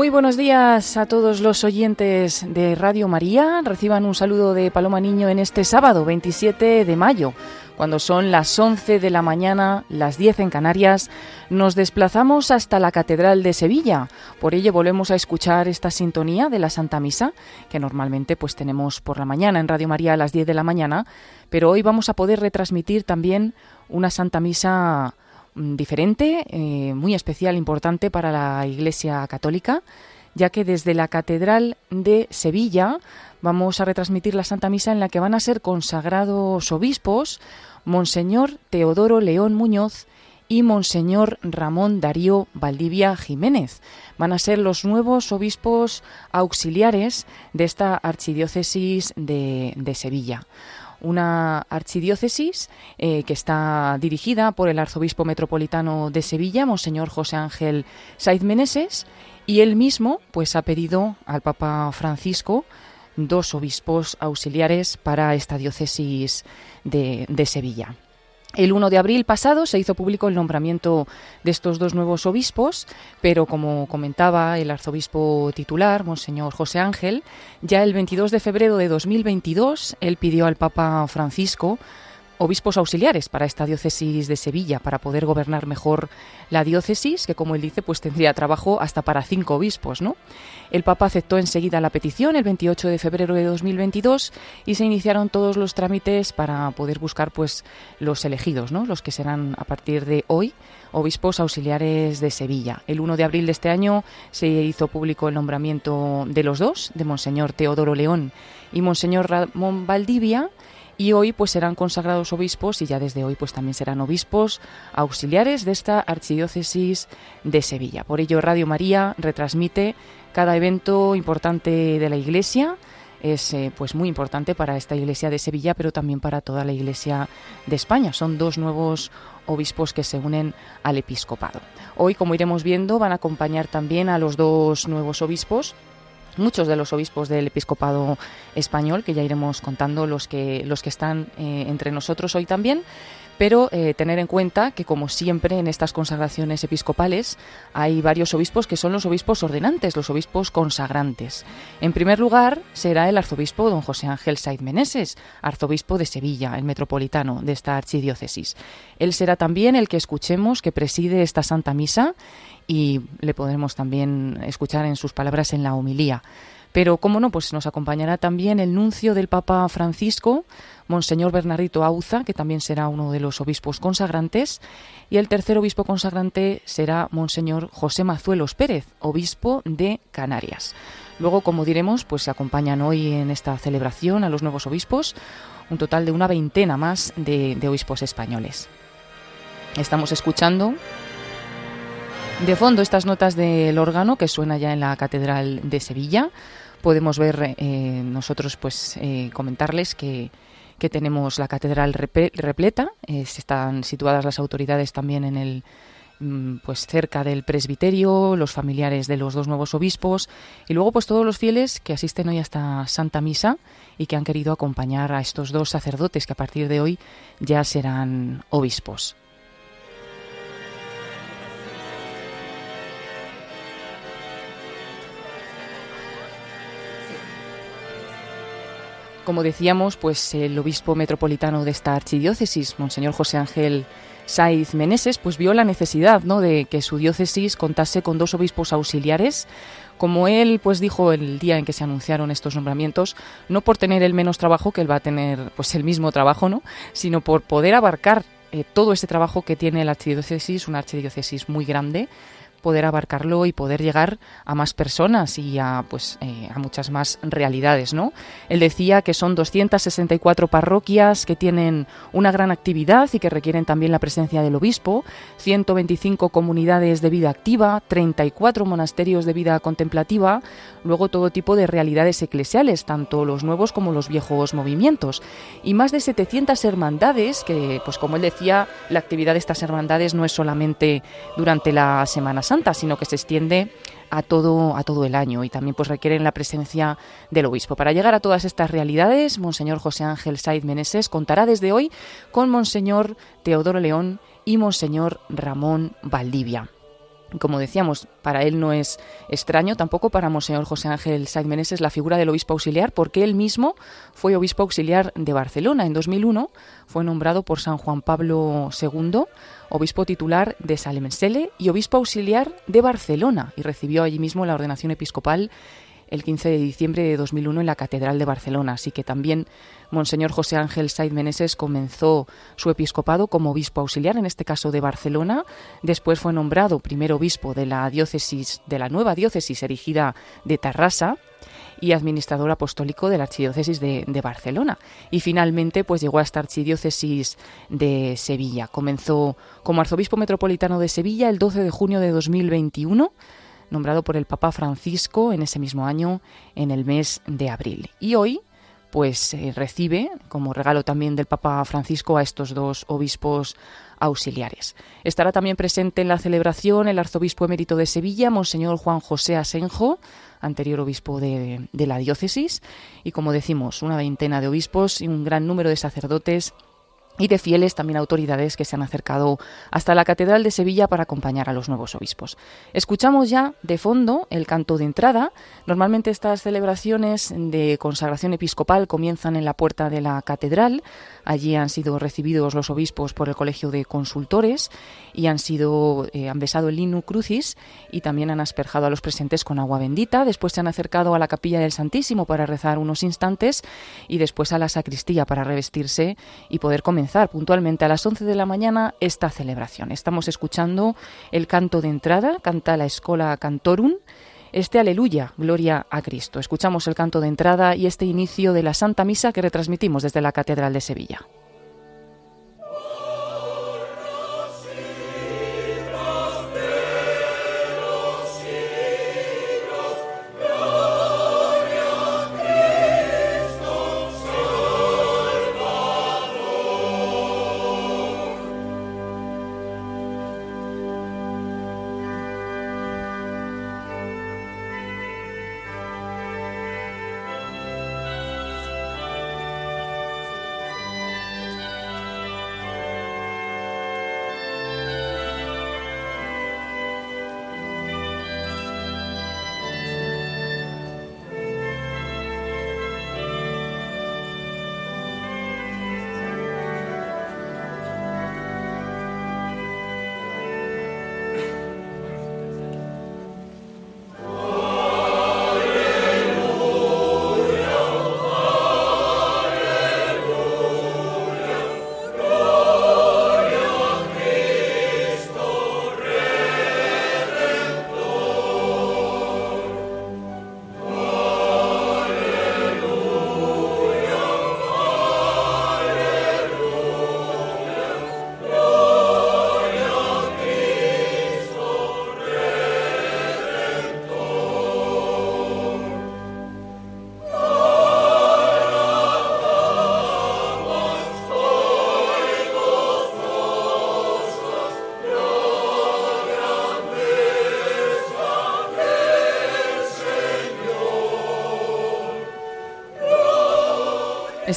Muy buenos días a todos los oyentes de Radio María. Reciban un saludo de Paloma Niño en este sábado 27 de mayo, cuando son las 11 de la mañana, las 10 en Canarias. Nos desplazamos hasta la Catedral de Sevilla. Por ello volvemos a escuchar esta sintonía de la Santa Misa, que normalmente pues tenemos por la mañana en Radio María a las 10 de la mañana, pero hoy vamos a poder retransmitir también una Santa Misa diferente, eh, muy especial, importante para la Iglesia Católica, ya que desde la Catedral de Sevilla vamos a retransmitir la Santa Misa en la que van a ser consagrados obispos Monseñor Teodoro León Muñoz y Monseñor Ramón Darío Valdivia Jiménez. Van a ser los nuevos obispos auxiliares de esta archidiócesis de Sevilla una archidiócesis eh, que está dirigida por el arzobispo metropolitano de Sevilla, Monseñor José Ángel Saiz Meneses, y él mismo pues ha pedido al Papa Francisco dos obispos auxiliares para esta diócesis de Sevilla. El 1 de abril pasado se hizo público el nombramiento de estos dos nuevos obispos, pero como comentaba el arzobispo titular, Monseñor José Ángel, ya el 22 de febrero de 2022 él pidió al Papa Francisco obispos auxiliares para esta diócesis de Sevilla, para poder gobernar mejor la diócesis, que como él dice, pues tendría trabajo hasta para cinco obispos, ¿no? El Papa aceptó enseguida la petición el 28 de febrero de 2022 y se iniciaron todos los trámites para poder buscar pues los elegidos, ¿no? Los que serán a partir de hoy obispos auxiliares de Sevilla. El 1 de abril de este año se hizo público el nombramiento de los dos, de Monseñor Teodoro León y Monseñor Ramón Valdivia, y hoy pues serán consagrados obispos y ya desde hoy pues también serán obispos auxiliares de esta archidiócesis de Sevilla. Por ello Radio María retransmite cada evento importante de la Iglesia es eh, pues muy importante para esta iglesia de Sevilla, pero también para toda la iglesia de España. Son dos nuevos obispos que se unen al episcopado. Hoy, como iremos viendo, van a acompañar también a los dos nuevos obispos muchos de los obispos del episcopado español, que ya iremos contando los que, los que están eh, entre nosotros hoy también, pero eh, tener en cuenta que, como siempre en estas consagraciones episcopales, hay varios obispos que son los obispos ordenantes, los obispos consagrantes. En primer lugar, será el arzobispo don José Ángel Saiz Meneses, arzobispo de Sevilla, el metropolitano de esta archidiócesis. Él será también el que escuchemos que preside esta Santa Misa y le podremos también escuchar en sus palabras en la homilía. Pero, cómo no, pues nos acompañará también el nuncio del Papa Francisco, Monseñor Bernardito Auza, que también será uno de los obispos consagrantes, y el tercer obispo consagrante será Monseñor José Mazuelos Pérez, obispo de Canarias. Luego, como diremos, pues se acompañan hoy en esta celebración a los nuevos obispos un total de una veintena más de, obispos españoles. Estamos escuchando de fondo estas notas del órgano que suena ya en la Catedral de Sevilla. Podemos ver eh, nosotros, pues, eh, comentarles que, que, tenemos la catedral repleta. Eh, están situadas las autoridades también en el mm, pues cerca del presbiterio, los familiares de los dos nuevos obispos y luego pues todos los fieles que asisten hoy a esta Santa Misa y que han querido acompañar a estos dos sacerdotes que a partir de hoy ya serán obispos. Como decíamos, pues el obispo metropolitano de esta archidiócesis, Monseñor José Ángel Saiz Meneses, pues vio la necesidad ¿no? de que su diócesis contase con dos obispos auxiliares como él pues dijo el día en que se anunciaron estos nombramientos, no por tener el menos trabajo que él va a tener pues el mismo trabajo, ¿no? sino por poder abarcar eh, todo ese trabajo que tiene la archidiócesis, una archidiócesis muy grande, poder abarcarlo y poder llegar a más personas y a pues eh, a muchas más realidades, ¿no? Él decía que son 264 parroquias que tienen una gran actividad y que requieren también la presencia del obispo, 125 comunidades de vida activa, 34 monasterios de vida contemplativa, luego todo tipo de realidades eclesiales, tanto los nuevos como los viejos movimientos, y más de 700 hermandades que pues como él decía, la actividad de estas hermandades no es solamente durante la Semana Santa, sino que se extiende a todo, a todo el año y también pues requieren la presencia del obispo. Para llegar a todas estas realidades, Monseñor José Ángel Saiz Meneses contará desde hoy con Monseñor Teodoro León y Monseñor Ramón Valdivia. Como decíamos, para él no es extraño, tampoco para Monseñor José Ángel Saiz Meneses, la figura del obispo auxiliar, porque él mismo fue obispo auxiliar de Barcelona. En 2001 fue nombrado por San Juan Pablo II, obispo titular de Salemensele y obispo auxiliar de Barcelona, y recibió allí mismo la ordenación episcopal el 15 de diciembre de 2001 en la Catedral de Barcelona. Así que también Monseñor José Ángel Saiz Meneses comenzó su episcopado como obispo auxiliar, en este caso de Barcelona. Después fue nombrado primer obispo de la diócesis, de la nueva diócesis erigida de Tarrasa y administrador apostólico de la archidiócesis de, de, Barcelona. Y finalmente, pues llegó a esta archidiócesis de Sevilla. Comenzó como arzobispo metropolitano de Sevilla el 12 de junio de 2021 nombrado por el Papa Francisco en ese mismo año, en el mes de abril. Y hoy, pues eh, recibe como regalo también del Papa Francisco a estos dos obispos auxiliares. Estará también presente en la celebración el arzobispo emérito de Sevilla, Monseñor Juan José Asenjo, anterior obispo de, de la diócesis, y como decimos, una veintena de obispos y un gran número de sacerdotes y de fieles también autoridades que se han acercado hasta la Catedral de Sevilla para acompañar a los nuevos obispos. Escuchamos ya de fondo el canto de entrada. Normalmente estas celebraciones de consagración episcopal comienzan en la puerta de la catedral. Allí han sido recibidos los obispos por el Colegio de Consultores y han sido eh, han besado el linu crucis y también han asperjado a los presentes con agua bendita. Después se han acercado a la capilla del Santísimo para rezar unos instantes y después a la sacristía para revestirse y poder comenzar puntualmente a las 11 de la mañana esta celebración. Estamos escuchando el canto de entrada, canta la Escola Cantorum, este Aleluya, Gloria a Cristo. Escuchamos el canto de entrada y este inicio de la Santa Misa que retransmitimos desde la Catedral de Sevilla.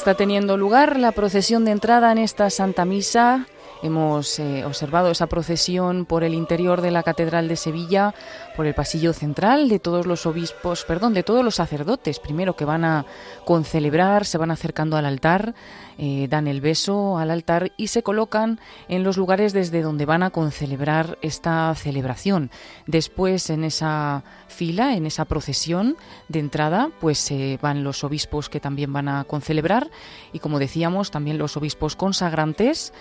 Está teniendo lugar la procesión de entrada en esta Santa Misa. Hemos eh, observado esa procesión por el interior de la Catedral de Sevilla, por el pasillo central de todos los obispos, perdón, de todos los sacerdotes, primero que van a concelebrar, se van acercando al altar, eh, dan el beso al altar y se colocan en los lugares desde donde van a concelebrar esta celebración. Después, en esa fila, en esa procesión de entrada, pues eh, van los obispos que también van a concelebrar y, como decíamos, también los obispos consagrantes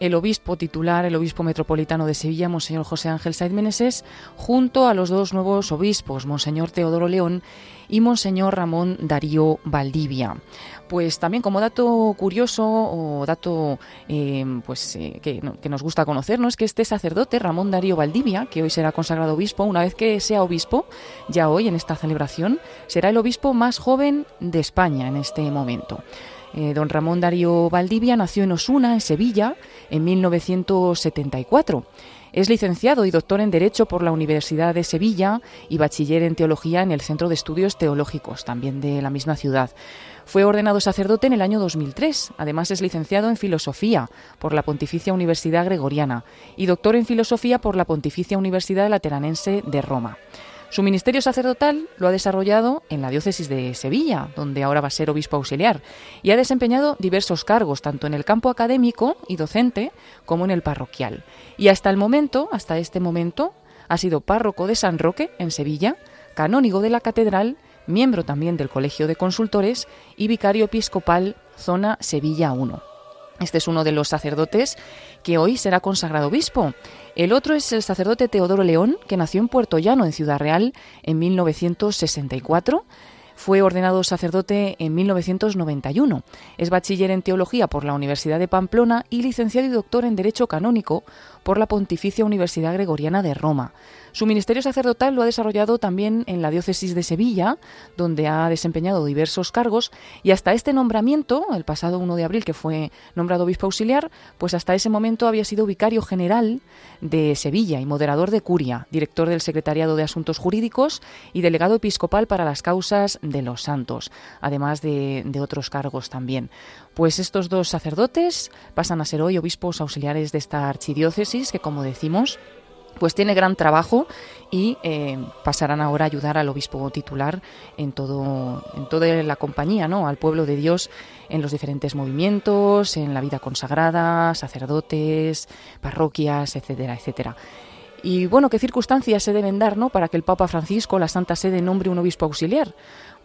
el obispo titular, el obispo metropolitano de Sevilla, Monseñor José Ángel Saiz Meneses, junto a los dos nuevos obispos, Monseñor Teodoro León y Monseñor Ramón Darío Valdivia. Pues también como dato curioso o dato eh, pues eh, que, nos gusta conocer, ¿no? es que este sacerdote, Ramón Darío Valdivia, que hoy será consagrado obispo, una vez que sea obispo, ya hoy en esta celebración, será el obispo más joven de España en este momento. Eh, don Ramón Darío Valdivia nació en Osuna, en Sevilla, en 1974. Es licenciado y doctor en Derecho por la Universidad de Sevilla y bachiller en Teología en el Centro de Estudios Teológicos, también de la misma ciudad. Fue ordenado sacerdote en el año 2003. Además es licenciado en Filosofía por la Pontificia Universidad Gregoriana y doctor en Filosofía por la Pontificia Universidad Lateranense de Roma. Su ministerio sacerdotal lo ha desarrollado en la diócesis de Sevilla, donde ahora va a ser obispo auxiliar, y ha desempeñado diversos cargos, tanto en el campo académico y docente como en el parroquial. Y hasta el momento, hasta este momento, ha sido párroco de San Roque, en Sevilla, canónigo de la catedral, miembro también del Colegio de Consultores y vicario episcopal Zona Sevilla I. Este es uno de los sacerdotes que hoy será consagrado obispo. El otro es el sacerdote Teodoro León, que nació en Puerto Llano, en Ciudad Real, en 1964. Fue ordenado sacerdote en 1991. Es bachiller en teología por la Universidad de Pamplona y licenciado y doctor en Derecho Canónico por la Pontificia Universidad Gregoriana de Roma. Su ministerio sacerdotal lo ha desarrollado también en la diócesis de Sevilla, donde ha desempeñado diversos cargos y hasta este nombramiento, el pasado 1 de abril que fue nombrado obispo auxiliar, pues hasta ese momento había sido vicario general de Sevilla y moderador de Curia, director del Secretariado de Asuntos Jurídicos y delegado episcopal para las causas de los santos, además de, de otros cargos también. Pues estos dos sacerdotes pasan a ser hoy obispos auxiliares de esta archidiócesis que, como decimos, pues tiene gran trabajo y eh, pasarán ahora a ayudar al obispo titular en todo en toda la compañía, ¿no? Al pueblo de Dios en los diferentes movimientos, en la vida consagrada, sacerdotes, parroquias, etcétera, etcétera. Y bueno, ¿qué circunstancias se deben dar ¿no? para que el Papa Francisco, la Santa Sede, nombre un obispo auxiliar?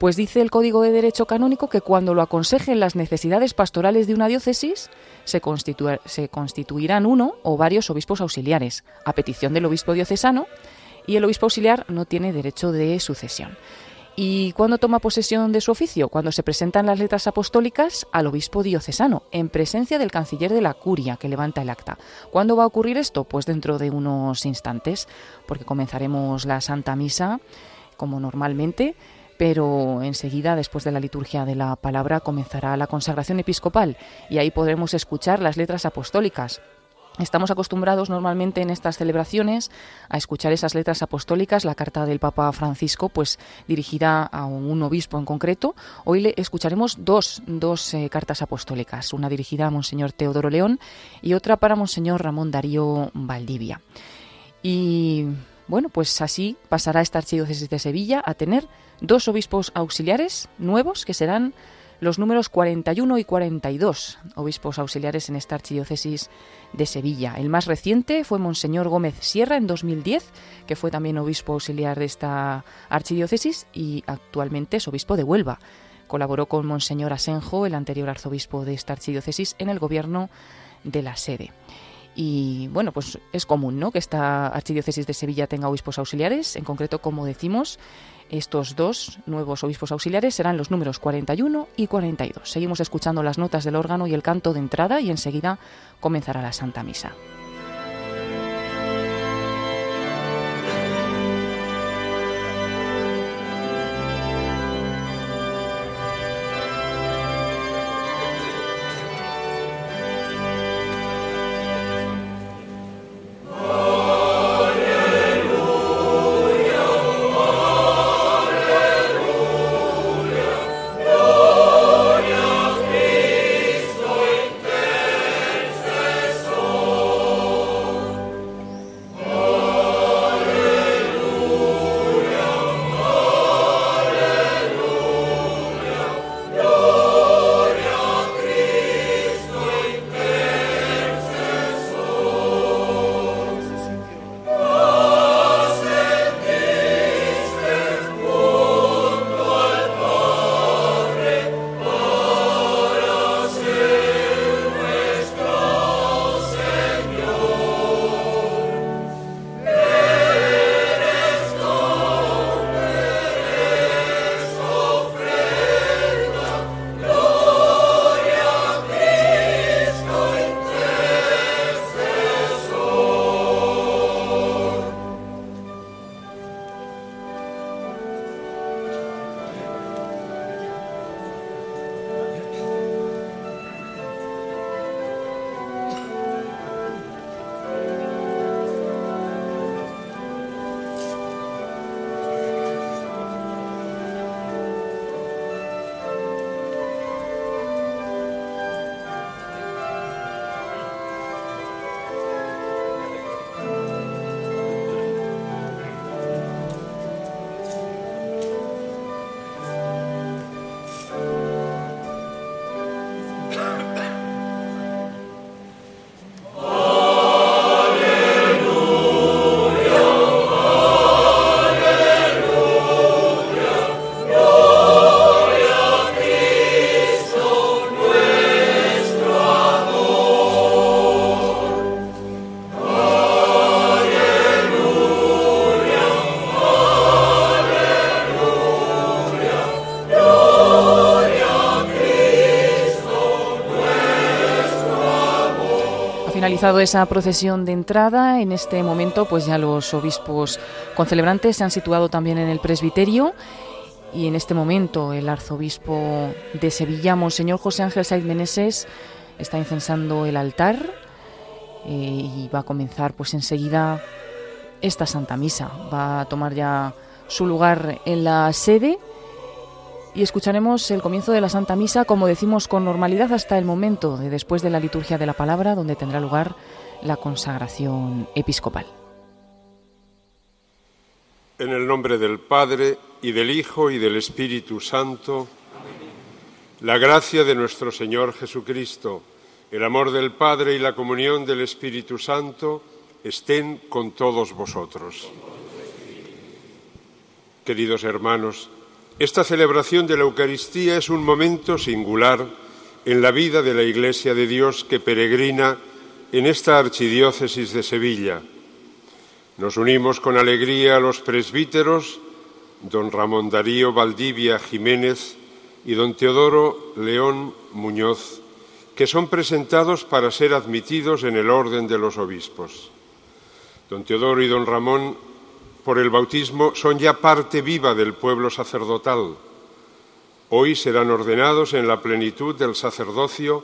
Pues dice el Código de Derecho Canónico que cuando lo aconsejen las necesidades pastorales de una diócesis, se, constituirán uno o varios obispos auxiliares, a petición del obispo diocesano, y el obispo auxiliar no tiene derecho de sucesión. ¿Y cuándo toma posesión de su oficio? Cuando se presentan las letras apostólicas al obispo diocesano, en presencia del canciller de la curia que levanta el acta. ¿Cuándo va a ocurrir esto? Pues dentro de unos instantes, porque comenzaremos la Santa Misa como normalmente, pero enseguida, después de la liturgia de la palabra, comenzará la consagración episcopal y ahí podremos escuchar las letras apostólicas Estamos acostumbrados normalmente en estas celebraciones a escuchar esas letras apostólicas, la carta del Papa Francisco, pues dirigida a un obispo en concreto. Hoy le escucharemos dos, dos eh, cartas apostólicas, una dirigida a Monseñor Teodoro León y otra para Monseñor Ramón Darío Valdivia. Y bueno, pues así pasará esta archidiócesis de Sevilla a tener dos obispos auxiliares nuevos que serán los números 41 y 42, obispos auxiliares en esta archidiócesis de Sevilla. El más reciente fue Monseñor Gómez Sierra en 2010, que fue también obispo auxiliar de esta archidiócesis y actualmente es obispo de Huelva. Colaboró con Monseñor Asenjo, el anterior arzobispo de esta archidiócesis, en el gobierno de la sede. Y bueno, pues es común ¿no? que esta archidiócesis de Sevilla tenga obispos auxiliares, en concreto, como decimos, estos dos nuevos obispos auxiliares serán los números 41 y 42. Seguimos escuchando las notas del órgano y el canto de entrada y enseguida comenzará la Santa Misa. Finalizado esa procesión de entrada. En este momento, pues ya los obispos concelebrantes se han situado también en el presbiterio. Y en este momento el arzobispo de Sevilla, Monseñor José Ángel Saiz Meneses, está incensando el altar eh, y va a comenzar pues enseguida esta Santa Misa. Va a tomar ya su lugar en la sede y escucharemos el comienzo de la Santa Misa, como decimos, con normalidad hasta el momento de después de la liturgia de la palabra, donde tendrá lugar la consagración episcopal. En el nombre del Padre, y del Hijo, y del Espíritu Santo, la gracia de nuestro Señor Jesucristo, el amor del Padre y la comunión del Espíritu Santo estén con todos vosotros. Queridos hermanos, esta celebración de la Eucaristía es un momento singular en la vida de la Iglesia de Dios que peregrina en esta archidiócesis de Sevilla. Nos unimos con alegría a los presbíteros, don Ramón Darío Valdivia Jiménez y don Teodoro León Muñoz, que son presentados para ser admitidos en el orden de los obispos. Don Teodoro y don Ramón por el bautismo son ya parte viva del pueblo sacerdotal. Hoy serán ordenados en la plenitud del sacerdocio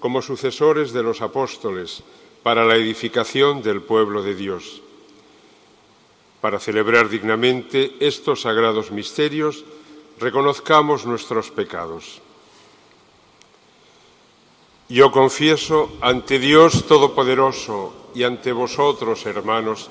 como sucesores de los apóstoles para la edificación del pueblo de Dios. Para celebrar dignamente estos sagrados misterios, reconozcamos nuestros pecados. Yo confieso ante Dios Todopoderoso y ante vosotros, hermanos,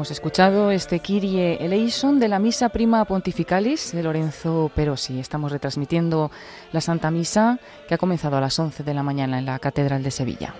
Hemos escuchado este Kyrie eleison de la Misa Prima Pontificalis de Lorenzo Perosi. Estamos retransmitiendo la Santa Misa que ha comenzado a las 11 de la mañana en la Catedral de Sevilla.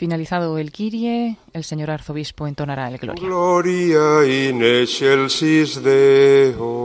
Finalizado el Kirie, el señor arzobispo entonará el Gloria. Gloria in excelsis Deo.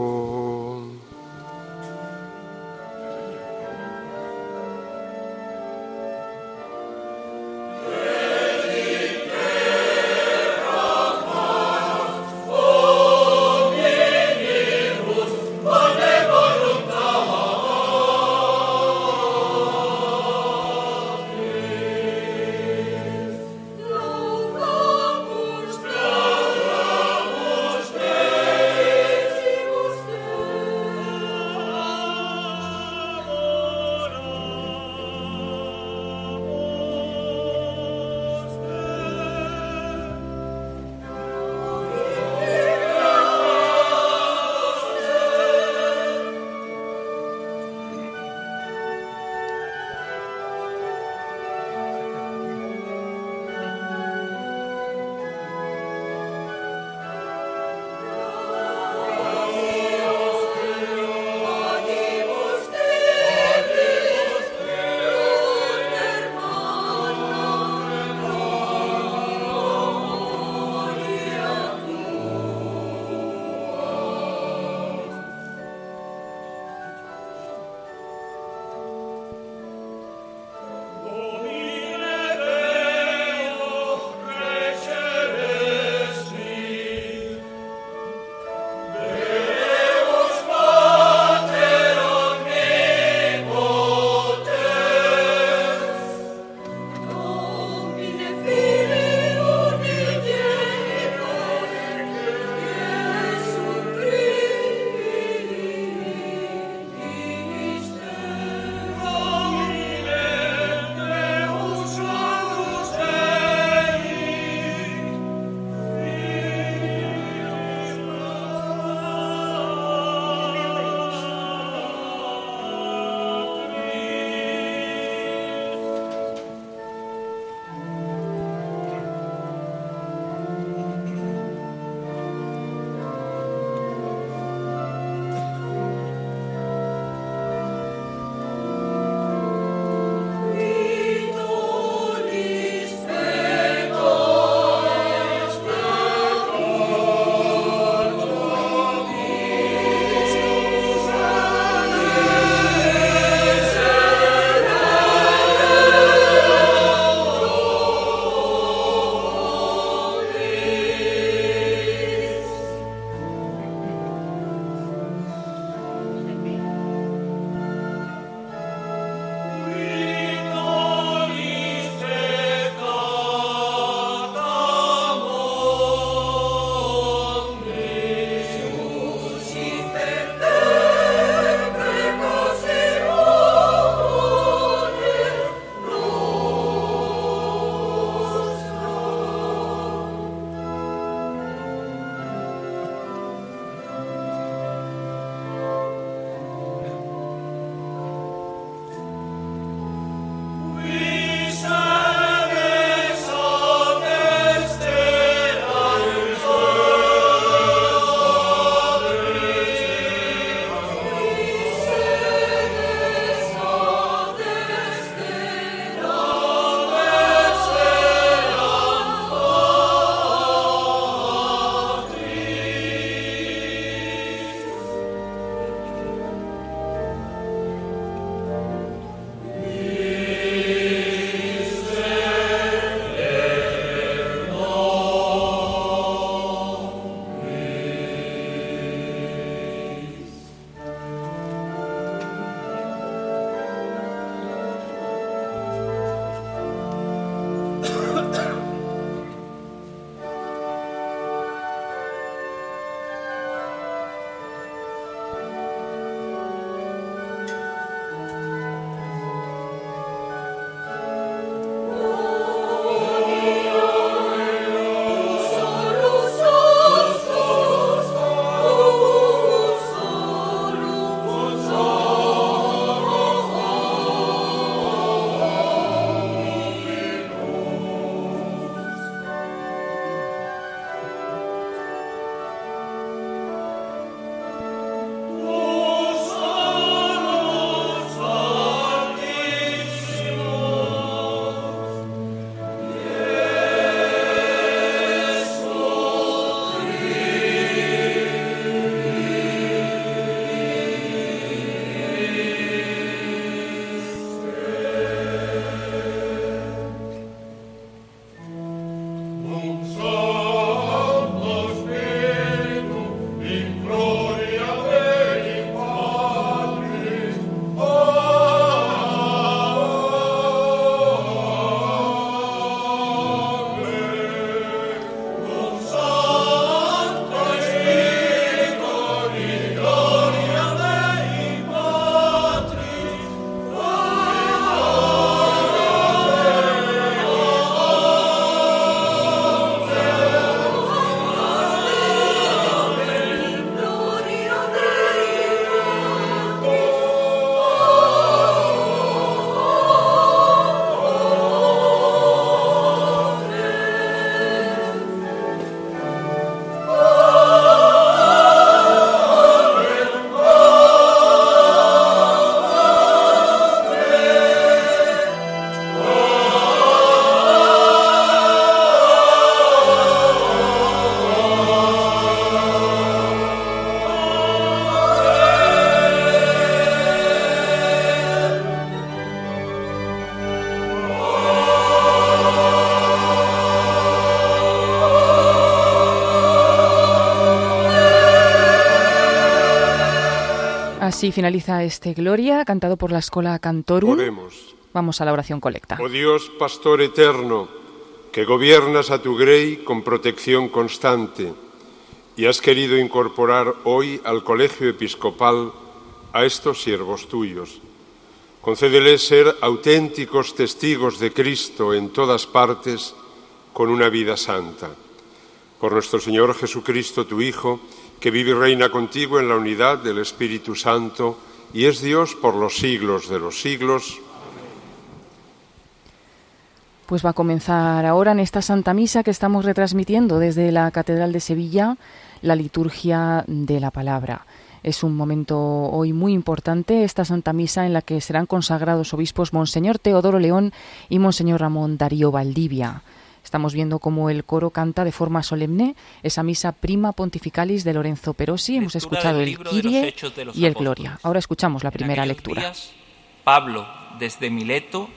Así finaliza este Gloria, cantado por la Escola Cantorum. Oremos. Vamos a la oración colecta. Oh Dios, Pastor eterno, que gobiernas a tu grey con protección constante y has querido incorporar hoy al colegio episcopal a estos siervos tuyos. Concédeles ser auténticos testigos de Cristo en todas partes con una vida santa. Por nuestro Señor Jesucristo, tu Hijo, que vive y reina contigo en la unidad del Espíritu Santo y es Dios por los siglos de los siglos. Pues va a comenzar ahora en esta Santa Misa que estamos retransmitiendo desde la Catedral de Sevilla, la liturgia de la palabra. Es un momento hoy muy importante, esta Santa Misa en la que serán consagrados obispos Monseñor Teodoro León y Monseñor Ramón Darío Valdivia. Estamos viendo cómo el coro canta de forma solemne esa misa prima pontificalis de Lorenzo Perosi. Hemos escuchado el Kyrie y el Gloria. Ahora escuchamos la primera lectura. Pablo, desde Mileto,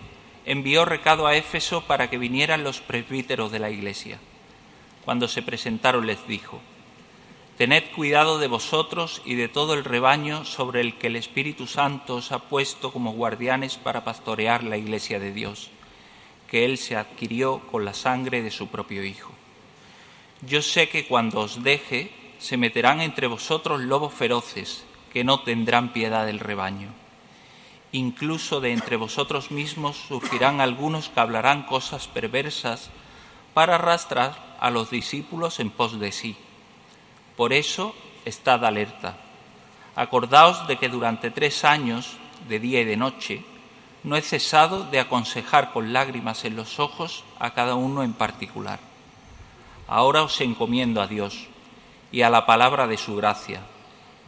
envió recado a Éfeso para que vinieran los presbíteros de la iglesia. Cuando se presentaron les dijo, Tened cuidado de vosotros y de todo el rebaño sobre el que el Espíritu Santo os ha puesto como guardianes para pastorear la iglesia de Dios que Él se adquirió con la sangre de su propio Hijo. Yo sé que cuando os deje, se meterán entre vosotros lobos feroces, que no tendrán piedad del rebaño. Incluso de entre vosotros mismos surgirán algunos que hablarán cosas perversas para arrastrar a los discípulos en pos de sí. Por eso, estad alerta. Acordaos de que durante tres años, de día y de noche, no he cesado de aconsejar con lágrimas en los ojos a cada uno en particular. Ahora os encomiendo a Dios y a la palabra de su gracia,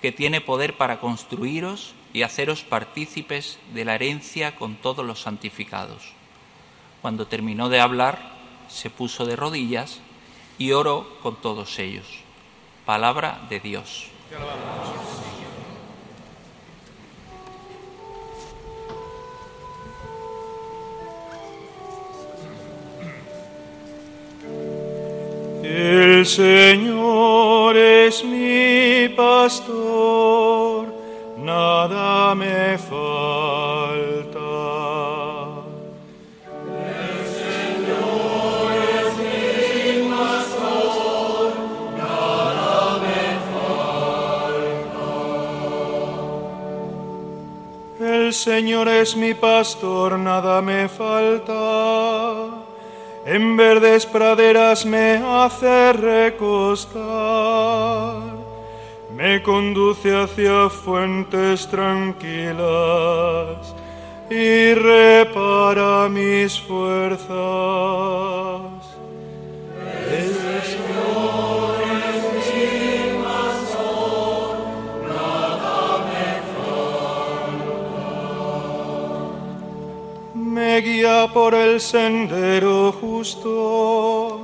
que tiene poder para construiros y haceros partícipes de la herencia con todos los santificados. Cuando terminó de hablar, se puso de rodillas y oró con todos ellos. Palabra de Dios. El Señor es mi pastor, nada me falta. El Señor es mi pastor, nada me falta. El Señor es mi pastor, nada me falta en verdes praderas me hace recostar, me conduce hacia fuentes tranquilas y repara mis fuerzas. Me guía por el sendero justo,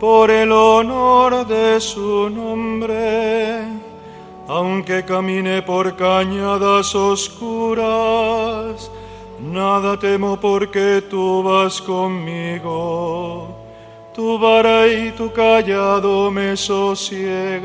por el honor de su nombre, aunque camine por cañadas oscuras, nada temo porque tú vas conmigo, tu vara y tu callado me sosiegan.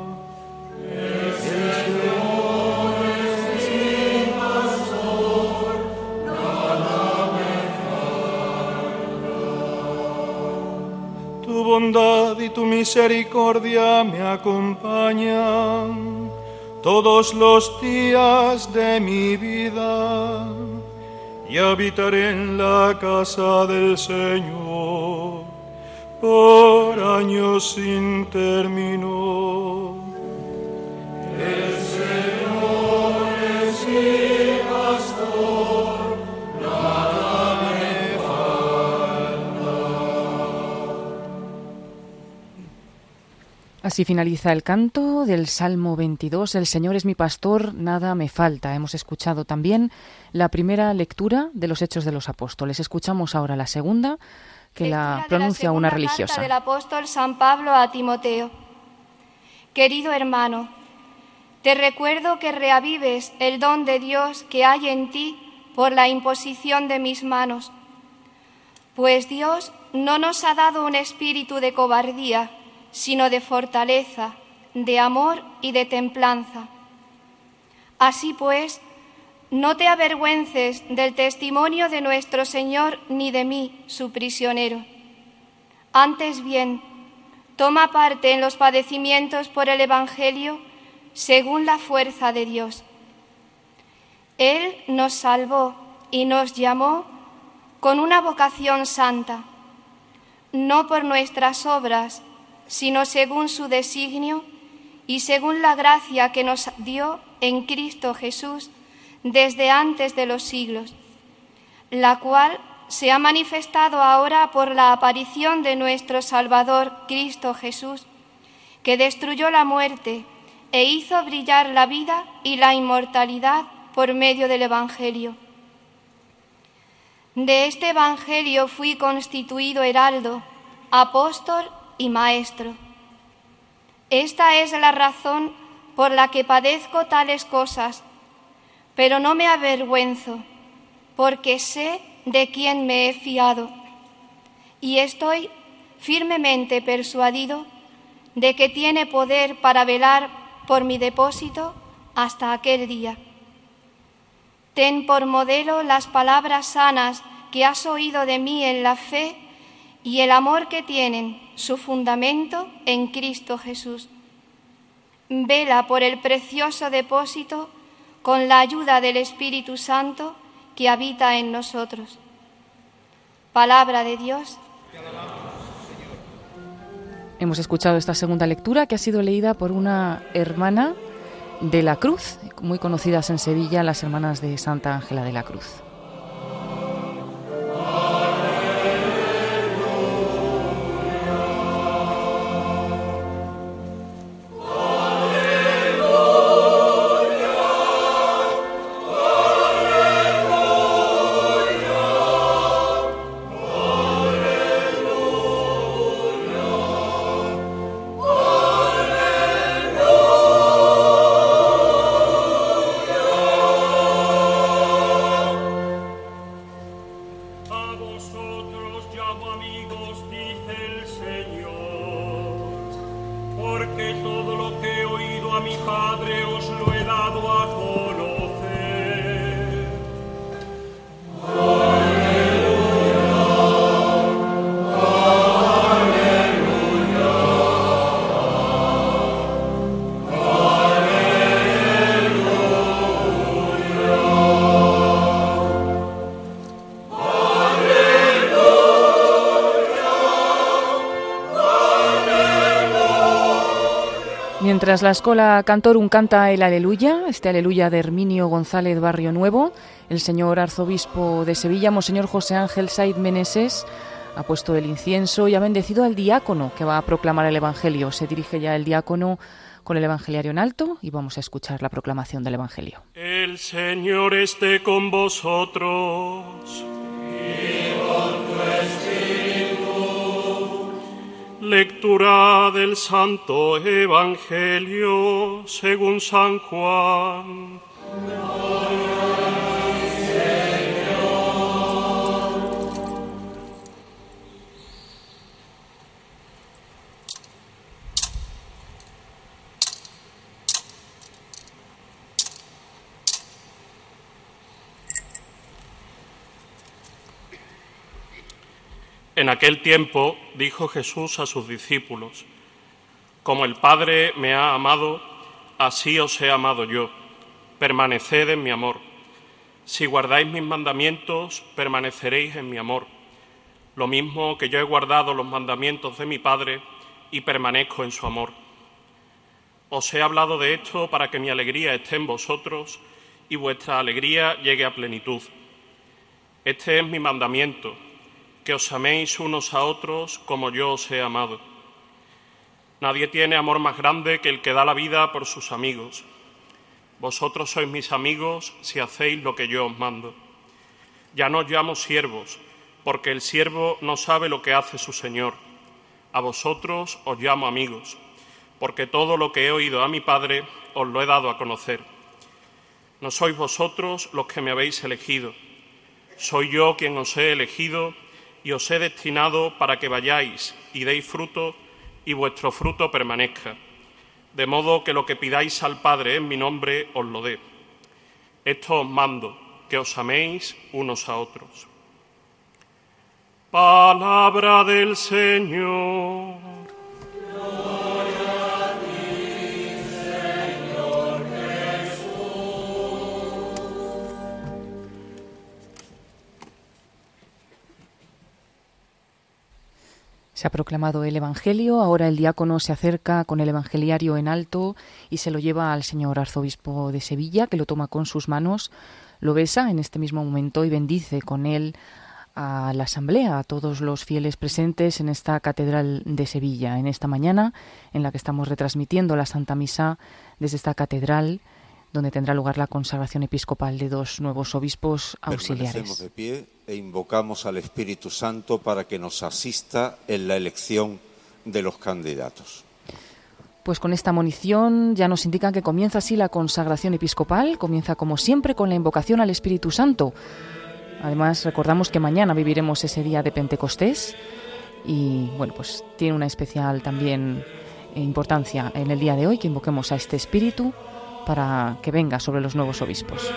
Y tu misericordia me acompañan todos los días de mi vida y habitaré en la casa del Señor por años sin término. Así finaliza el canto del Salmo 22, El Señor es mi pastor, nada me falta. Hemos escuchado también la primera lectura de los Hechos de los Apóstoles. Escuchamos ahora la segunda, que la pronuncia una religiosa. del apóstol San Pablo a Timoteo. Querido hermano, te recuerdo que reavives el don de Dios que hay en ti por la imposición de mis manos. Pues Dios no nos ha dado un espíritu de cobardía, sino de fortaleza, de amor y de templanza. Así pues, no te avergüences del testimonio de nuestro Señor ni de mí, su prisionero. Antes bien, toma parte en los padecimientos por el Evangelio según la fuerza de Dios. Él nos salvó y nos llamó con una vocación santa, no por nuestras obras, sino según su designio y según la gracia que nos dio en Cristo Jesús desde antes de los siglos, la cual se ha manifestado ahora por la aparición de nuestro Salvador Cristo Jesús, que destruyó la muerte e hizo brillar la vida y la inmortalidad por medio del Evangelio. De este Evangelio fui constituido heraldo, apóstol y maestro. Esta es la razón por la que padezco tales cosas, pero no me avergüenzo, porque sé de quién me he fiado y estoy firmemente persuadido de que tiene poder para velar por mi depósito hasta aquel día. Ten por modelo las palabras sanas que has oído de mí en la fe y el amor que tienen su fundamento en Cristo Jesús. Vela por el precioso depósito con la ayuda del Espíritu Santo que habita en nosotros. Palabra de Dios. Hemos escuchado esta segunda lectura que ha sido leída por una hermana de la Cruz, muy conocidas en Sevilla, las hermanas de Santa Ángela de la Cruz. Mientras la escuela Cantorum canta el Aleluya, este Aleluya de Herminio González Barrio Nuevo, el señor arzobispo de Sevilla, Monseñor José Ángel Said Meneses, ha puesto el incienso y ha bendecido al diácono que va a proclamar el Evangelio. Se dirige ya el diácono con el Evangeliario en alto y vamos a escuchar la proclamación del Evangelio. El Señor esté con vosotros. Lectura del Santo Evangelio según San Juan. Aquel tiempo dijo Jesús a sus discípulos, Como el Padre me ha amado, así os he amado yo. Permaneced en mi amor. Si guardáis mis mandamientos, permaneceréis en mi amor. Lo mismo que yo he guardado los mandamientos de mi Padre y permanezco en su amor. Os he hablado de esto para que mi alegría esté en vosotros y vuestra alegría llegue a plenitud. Este es mi mandamiento que os améis unos a otros como yo os he amado. Nadie tiene amor más grande que el que da la vida por sus amigos. Vosotros sois mis amigos si hacéis lo que yo os mando. Ya no os llamo siervos, porque el siervo no sabe lo que hace su Señor. A vosotros os llamo amigos, porque todo lo que he oído a mi Padre os lo he dado a conocer. No sois vosotros los que me habéis elegido, soy yo quien os he elegido y os he destinado para que vayáis y deis fruto y vuestro fruto permanezca, de modo que lo que pidáis al Padre en mi nombre os lo dé. Esto os mando, que os améis unos a otros. Palabra del Señor. Se ha proclamado el Evangelio, ahora el diácono se acerca con el Evangeliario en alto y se lo lleva al señor arzobispo de Sevilla, que lo toma con sus manos, lo besa en este mismo momento y bendice con él a la asamblea, a todos los fieles presentes en esta catedral de Sevilla, en esta mañana en la que estamos retransmitiendo la Santa Misa desde esta catedral donde tendrá lugar la consagración episcopal de dos nuevos obispos auxiliares. de pie e invocamos al Espíritu Santo para que nos asista en la elección de los candidatos. Pues con esta munición ya nos indican que comienza así la consagración episcopal, comienza como siempre con la invocación al Espíritu Santo. Además, recordamos que mañana viviremos ese día de Pentecostés y bueno, pues tiene una especial también importancia en el día de hoy que invoquemos a este Espíritu para que venga sobre los nuevos obispos.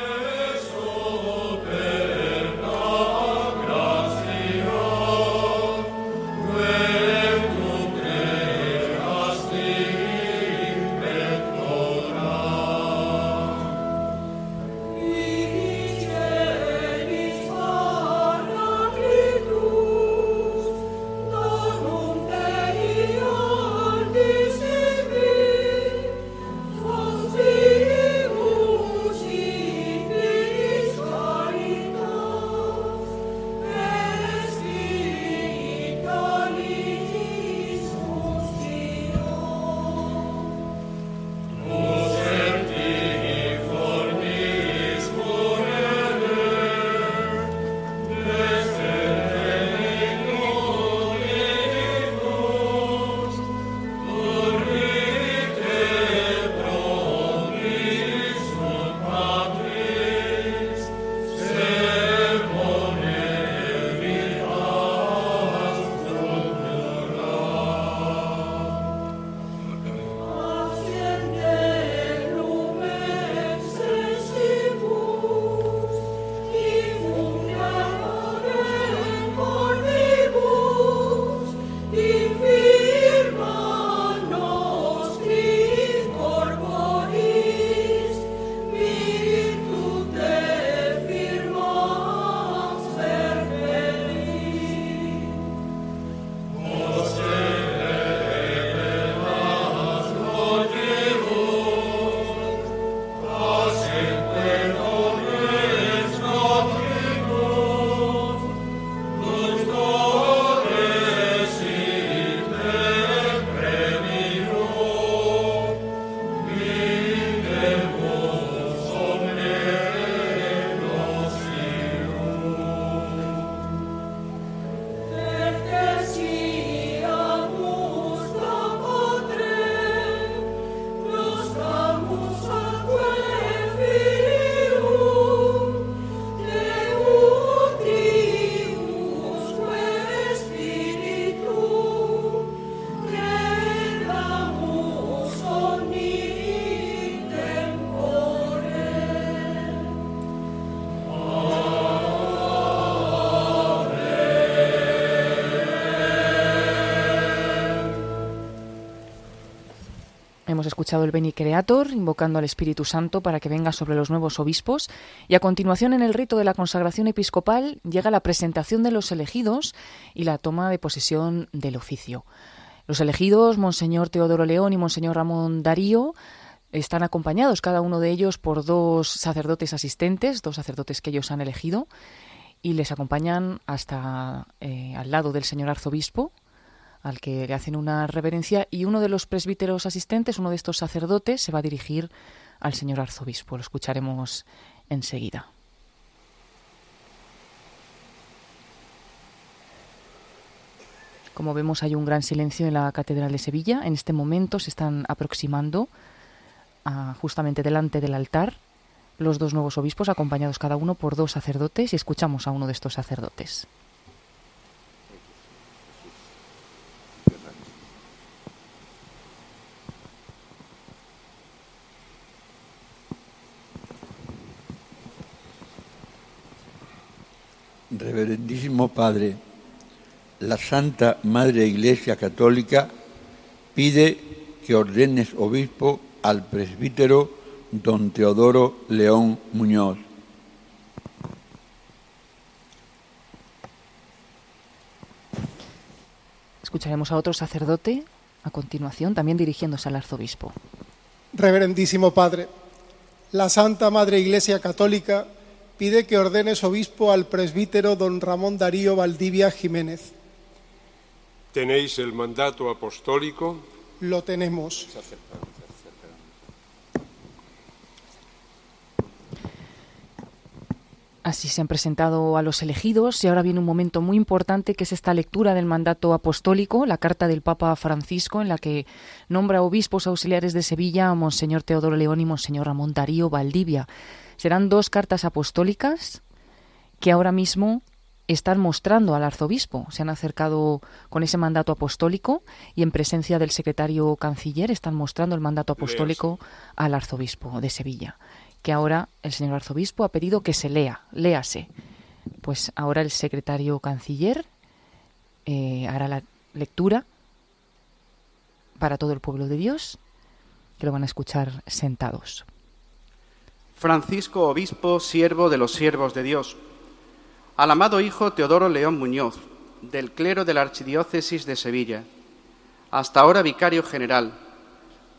Escuchado el Beni Creator, invocando al Espíritu Santo para que venga sobre los nuevos obispos, y a continuación en el rito de la consagración episcopal llega la presentación de los elegidos y la toma de posesión del oficio. Los elegidos, Monseñor Teodoro León y Monseñor Ramón Darío, están acompañados cada uno de ellos por dos sacerdotes asistentes, dos sacerdotes que ellos han elegido, y les acompañan hasta eh, al lado del señor arzobispo, al que le hacen una reverencia y uno de los presbíteros asistentes, uno de estos sacerdotes, se va a dirigir al señor arzobispo. Lo escucharemos enseguida. Como vemos hay un gran silencio en la Catedral de Sevilla. En este momento se están aproximando justamente delante del altar los dos nuevos obispos acompañados cada uno por dos sacerdotes y escuchamos a uno de estos sacerdotes. Reverendísimo Padre, la Santa Madre Iglesia Católica pide que ordenes obispo al presbítero don Teodoro León Muñoz. Escucharemos a otro sacerdote a continuación, también dirigiéndose al arzobispo. Reverendísimo Padre, la Santa Madre Iglesia Católica pide que ordenes obispo al presbítero don Ramón Darío Valdivia Jiménez ¿Tenéis el mandato apostólico? Lo tenemos. Así se han presentado a los elegidos y ahora viene un momento muy importante que es esta lectura del mandato apostólico, la carta del Papa Francisco en la que nombra obispos auxiliares de Sevilla a Monseñor Teodoro León y Monseñor Ramón Darío Valdivia. Serán dos cartas apostólicas que ahora mismo están mostrando al arzobispo. Se han acercado con ese mandato apostólico y en presencia del secretario canciller están mostrando el mandato apostólico al arzobispo de Sevilla, que ahora el señor arzobispo ha pedido que se lea, léase. Pues ahora el secretario canciller eh, hará la lectura para todo el pueblo de Dios, que lo van a escuchar sentados. Francisco, obispo, siervo de los siervos de Dios al amado hijo Teodoro León Muñoz, del clero de la Archidiócesis de Sevilla, hasta ahora vicario general,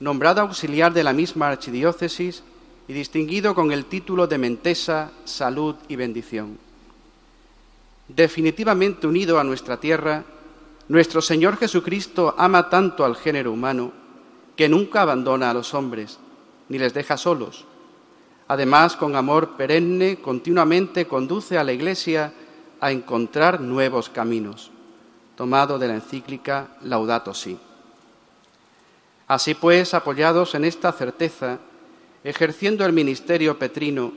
nombrado auxiliar de la misma archidiócesis y distinguido con el título de Mentesa, Salud y Bendición. Definitivamente unido a nuestra tierra, nuestro Señor Jesucristo ama tanto al género humano que nunca abandona a los hombres, ni les deja solos, Además, con amor perenne, continuamente conduce a la Iglesia a encontrar nuevos caminos, tomado de la encíclica Laudato Si. Así pues, apoyados en esta certeza, ejerciendo el ministerio petrino,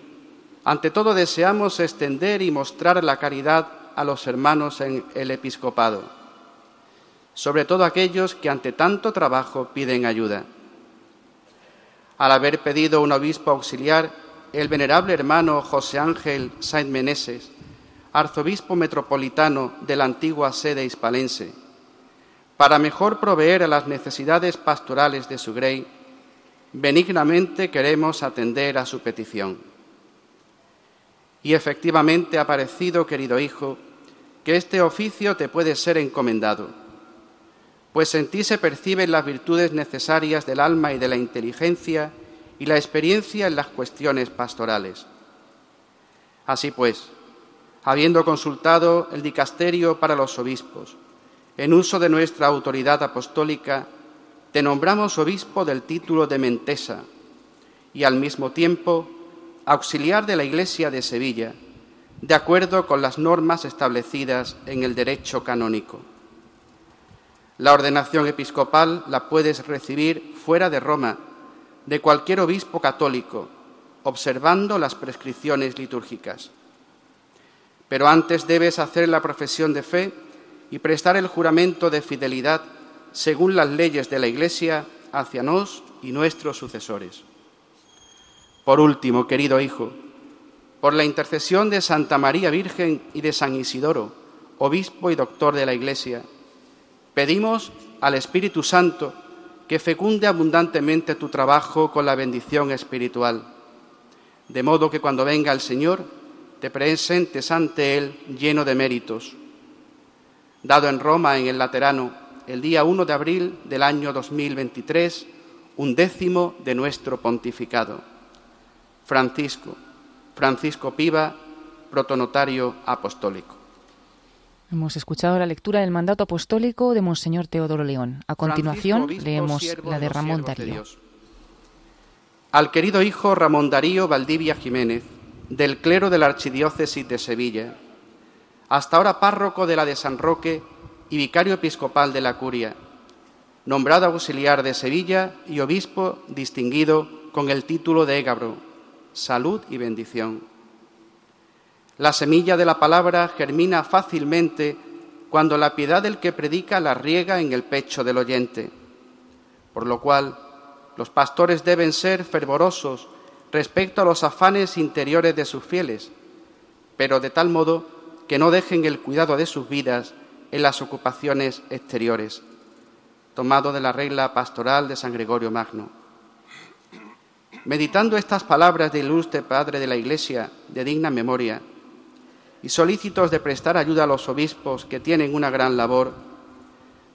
ante todo deseamos extender y mostrar la caridad a los hermanos en el episcopado, sobre todo aquellos que ante tanto trabajo piden ayuda al haber pedido un obispo auxiliar, el venerable hermano José Ángel Saint Meneses, arzobispo metropolitano de la antigua sede hispalense, para mejor proveer a las necesidades pastorales de su grey, benignamente queremos atender a su petición. Y efectivamente ha parecido, querido hijo, que este oficio te puede ser encomendado pues en ti se perciben las virtudes necesarias del alma y de la inteligencia y la experiencia en las cuestiones pastorales. Así pues, habiendo consultado el dicasterio para los obispos, en uso de nuestra autoridad apostólica, te nombramos obispo del título de Mentesa y al mismo tiempo auxiliar de la Iglesia de Sevilla, de acuerdo con las normas establecidas en el derecho canónico. La ordenación episcopal la puedes recibir fuera de Roma, de cualquier obispo católico, observando las prescripciones litúrgicas. Pero antes debes hacer la profesión de fe y prestar el juramento de fidelidad según las leyes de la Iglesia hacia nos y nuestros sucesores. Por último, querido Hijo, por la intercesión de Santa María Virgen y de San Isidoro, obispo y doctor de la Iglesia, Pedimos al Espíritu Santo que fecunde abundantemente tu trabajo con la bendición espiritual, de modo que cuando venga el Señor te presentes ante Él lleno de méritos. Dado en Roma, en el Laterano, el día 1 de abril del año 2023, un décimo de nuestro pontificado. Francisco, Francisco Piva, protonotario apostólico. Hemos escuchado la lectura del mandato apostólico de Monseñor Teodoro León. A continuación leemos la de Ramón Darío. Al querido hijo Ramón Darío Valdivia Jiménez, del clero de la Archidiócesis de Sevilla, hasta ahora párroco de la de San Roque y vicario episcopal de la Curia, nombrado auxiliar de Sevilla y obispo distinguido con el título de Égabro, salud y bendición. La semilla de la palabra germina fácilmente cuando la piedad del que predica la riega en el pecho del oyente, por lo cual los pastores deben ser fervorosos respecto a los afanes interiores de sus fieles, pero de tal modo que no dejen el cuidado de sus vidas en las ocupaciones exteriores, tomado de la regla pastoral de San Gregorio Magno. Meditando estas palabras del ilustre Padre de la Iglesia de digna memoria, y solícitos de prestar ayuda a los obispos que tienen una gran labor,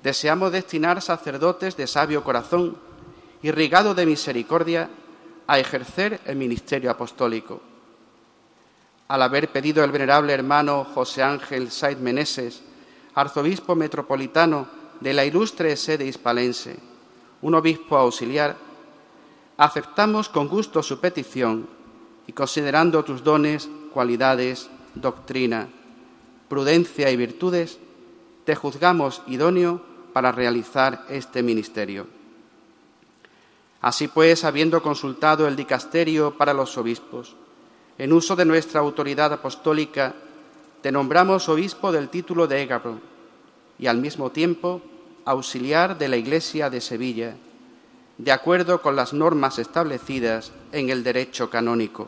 deseamos destinar sacerdotes de sabio corazón, irrigado de misericordia, a ejercer el ministerio apostólico. Al haber pedido el venerable hermano José Ángel Saiz Meneses, arzobispo metropolitano de la ilustre sede hispalense, un obispo auxiliar, aceptamos con gusto su petición y considerando tus dones, cualidades, doctrina, prudencia y virtudes, te juzgamos idóneo para realizar este ministerio. Así pues, habiendo consultado el dicasterio para los obispos, en uso de nuestra autoridad apostólica, te nombramos obispo del título de Égabro y al mismo tiempo auxiliar de la Iglesia de Sevilla, de acuerdo con las normas establecidas en el derecho canónico.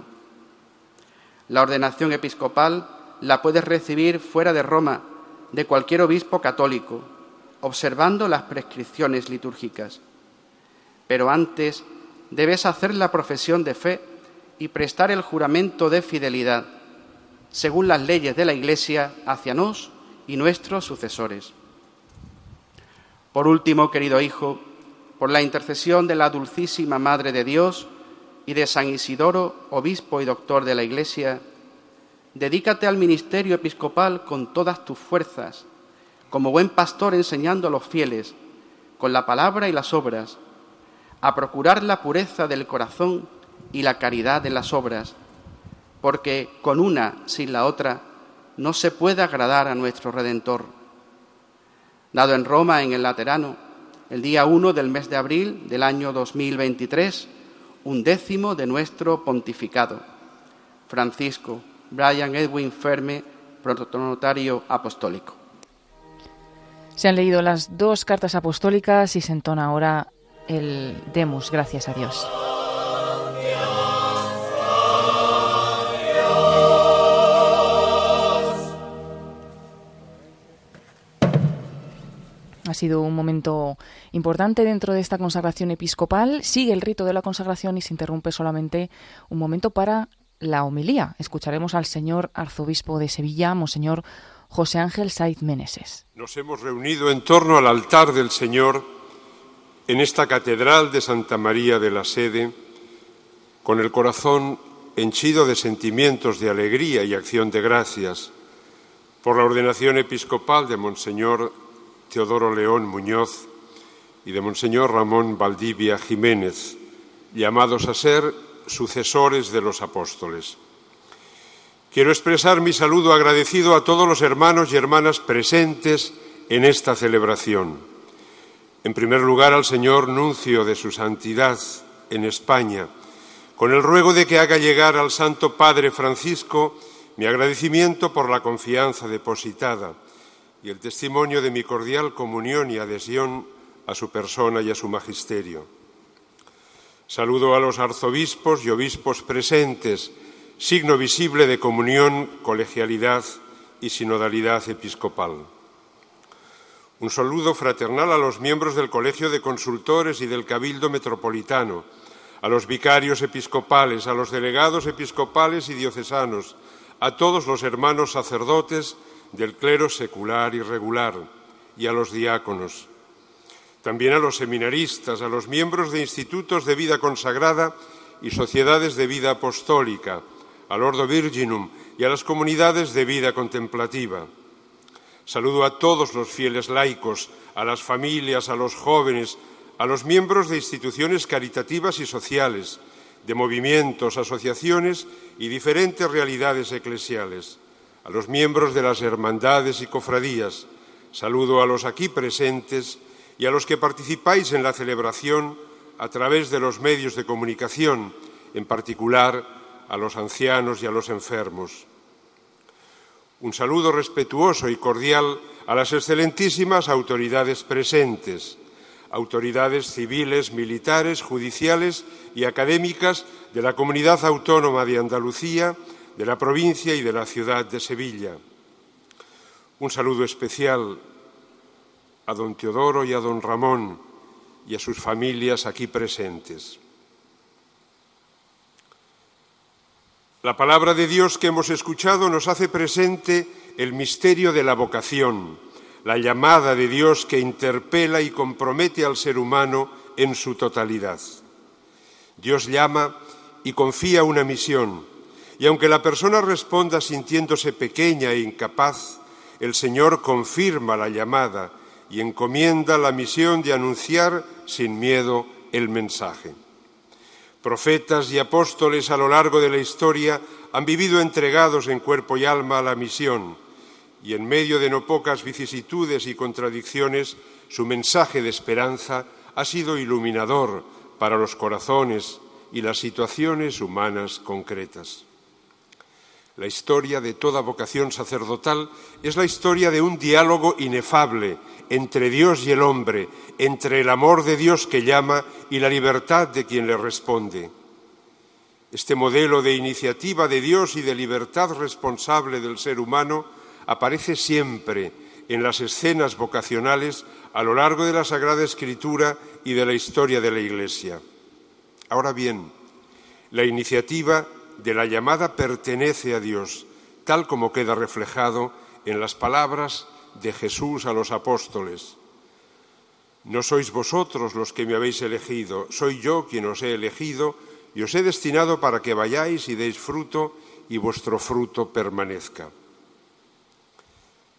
La ordenación episcopal la puedes recibir fuera de Roma, de cualquier obispo católico, observando las prescripciones litúrgicas. Pero antes debes hacer la profesión de fe y prestar el juramento de fidelidad, según las leyes de la Iglesia, hacia nos y nuestros sucesores. Por último, querido Hijo, por la intercesión de la Dulcísima Madre de Dios, y de San Isidoro, obispo y doctor de la Iglesia, dedícate al ministerio episcopal con todas tus fuerzas, como buen pastor enseñando a los fieles, con la palabra y las obras, a procurar la pureza del corazón y la caridad de las obras, porque con una sin la otra no se puede agradar a nuestro Redentor. Dado en Roma, en el Laterano, el día 1 del mes de abril del año 2023, un décimo de nuestro pontificado. Francisco Brian Edwin Ferme, protonotario apostólico. Se han leído las dos cartas apostólicas y se entona ahora el Demus, gracias a Dios. Sido un momento importante dentro de esta consagración episcopal. Sigue el rito de la consagración y se interrumpe solamente un momento para la homilía. Escucharemos al señor arzobispo de Sevilla, Monseñor José Ángel Saiz Meneses. Nos hemos reunido en torno al altar del Señor en esta catedral de Santa María de la Sede, con el corazón henchido de sentimientos de alegría y acción de gracias por la ordenación episcopal de Monseñor Teodoro León Muñoz y de Monseñor Ramón Valdivia Jiménez, llamados a ser sucesores de los apóstoles. Quiero expresar mi saludo agradecido a todos los hermanos y hermanas presentes en esta celebración. En primer lugar, al señor nuncio de su santidad en España, con el ruego de que haga llegar al Santo Padre Francisco mi agradecimiento por la confianza depositada y el testimonio de mi cordial comunión y adhesión a su persona y a su magisterio. Saludo a los arzobispos y obispos presentes, signo visible de comunión, colegialidad y sinodalidad episcopal. Un saludo fraternal a los miembros del Colegio de Consultores y del Cabildo Metropolitano, a los vicarios episcopales, a los delegados episcopales y diocesanos, a todos los hermanos sacerdotes del clero secular y regular y a los diáconos, también a los seminaristas, a los miembros de institutos de vida consagrada y sociedades de vida apostólica, al Ordo Virginum y a las comunidades de vida contemplativa. Saludo a todos los fieles laicos, a las familias, a los jóvenes, a los miembros de instituciones caritativas y sociales, de movimientos, asociaciones y diferentes realidades eclesiales, a los miembros de las hermandades y cofradías. Saludo a los aquí presentes y a los que participáis en la celebración a través de los medios de comunicación, en particular a los ancianos y a los enfermos. Un saludo respetuoso y cordial a las excelentísimas autoridades presentes, autoridades civiles, militares, judiciales y académicas de la Comunidad Autónoma de Andalucía, de la provincia y de la ciudad de Sevilla. Un saludo especial a don Teodoro y a don Ramón y a sus familias aquí presentes. La palabra de Dios que hemos escuchado nos hace presente el misterio de la vocación, la llamada de Dios que interpela y compromete al ser humano en su totalidad. Dios llama y confía una misión, y aunque la persona responda sintiéndose pequeña e incapaz, el Señor confirma la llamada y encomienda la misión de anunciar sin miedo el mensaje. Profetas y apóstoles a lo largo de la historia han vivido entregados en cuerpo y alma a la misión y en medio de no pocas vicisitudes y contradicciones, su mensaje de esperanza ha sido iluminador para los corazones y las situaciones humanas concretas. La historia de toda vocación sacerdotal es la historia de un diálogo inefable entre Dios y el hombre, entre el amor de Dios que llama y la libertad de quien le responde. Este modelo de iniciativa de Dios y de libertad responsable del ser humano aparece siempre en las escenas vocacionales a lo largo de la Sagrada Escritura y de la historia de la Iglesia. Ahora bien, la iniciativa de la llamada pertenece a Dios, tal como queda reflejado en las palabras de Jesús a los apóstoles. No sois vosotros los que me habéis elegido, soy yo quien os he elegido y os he destinado para que vayáis y deis fruto y vuestro fruto permanezca.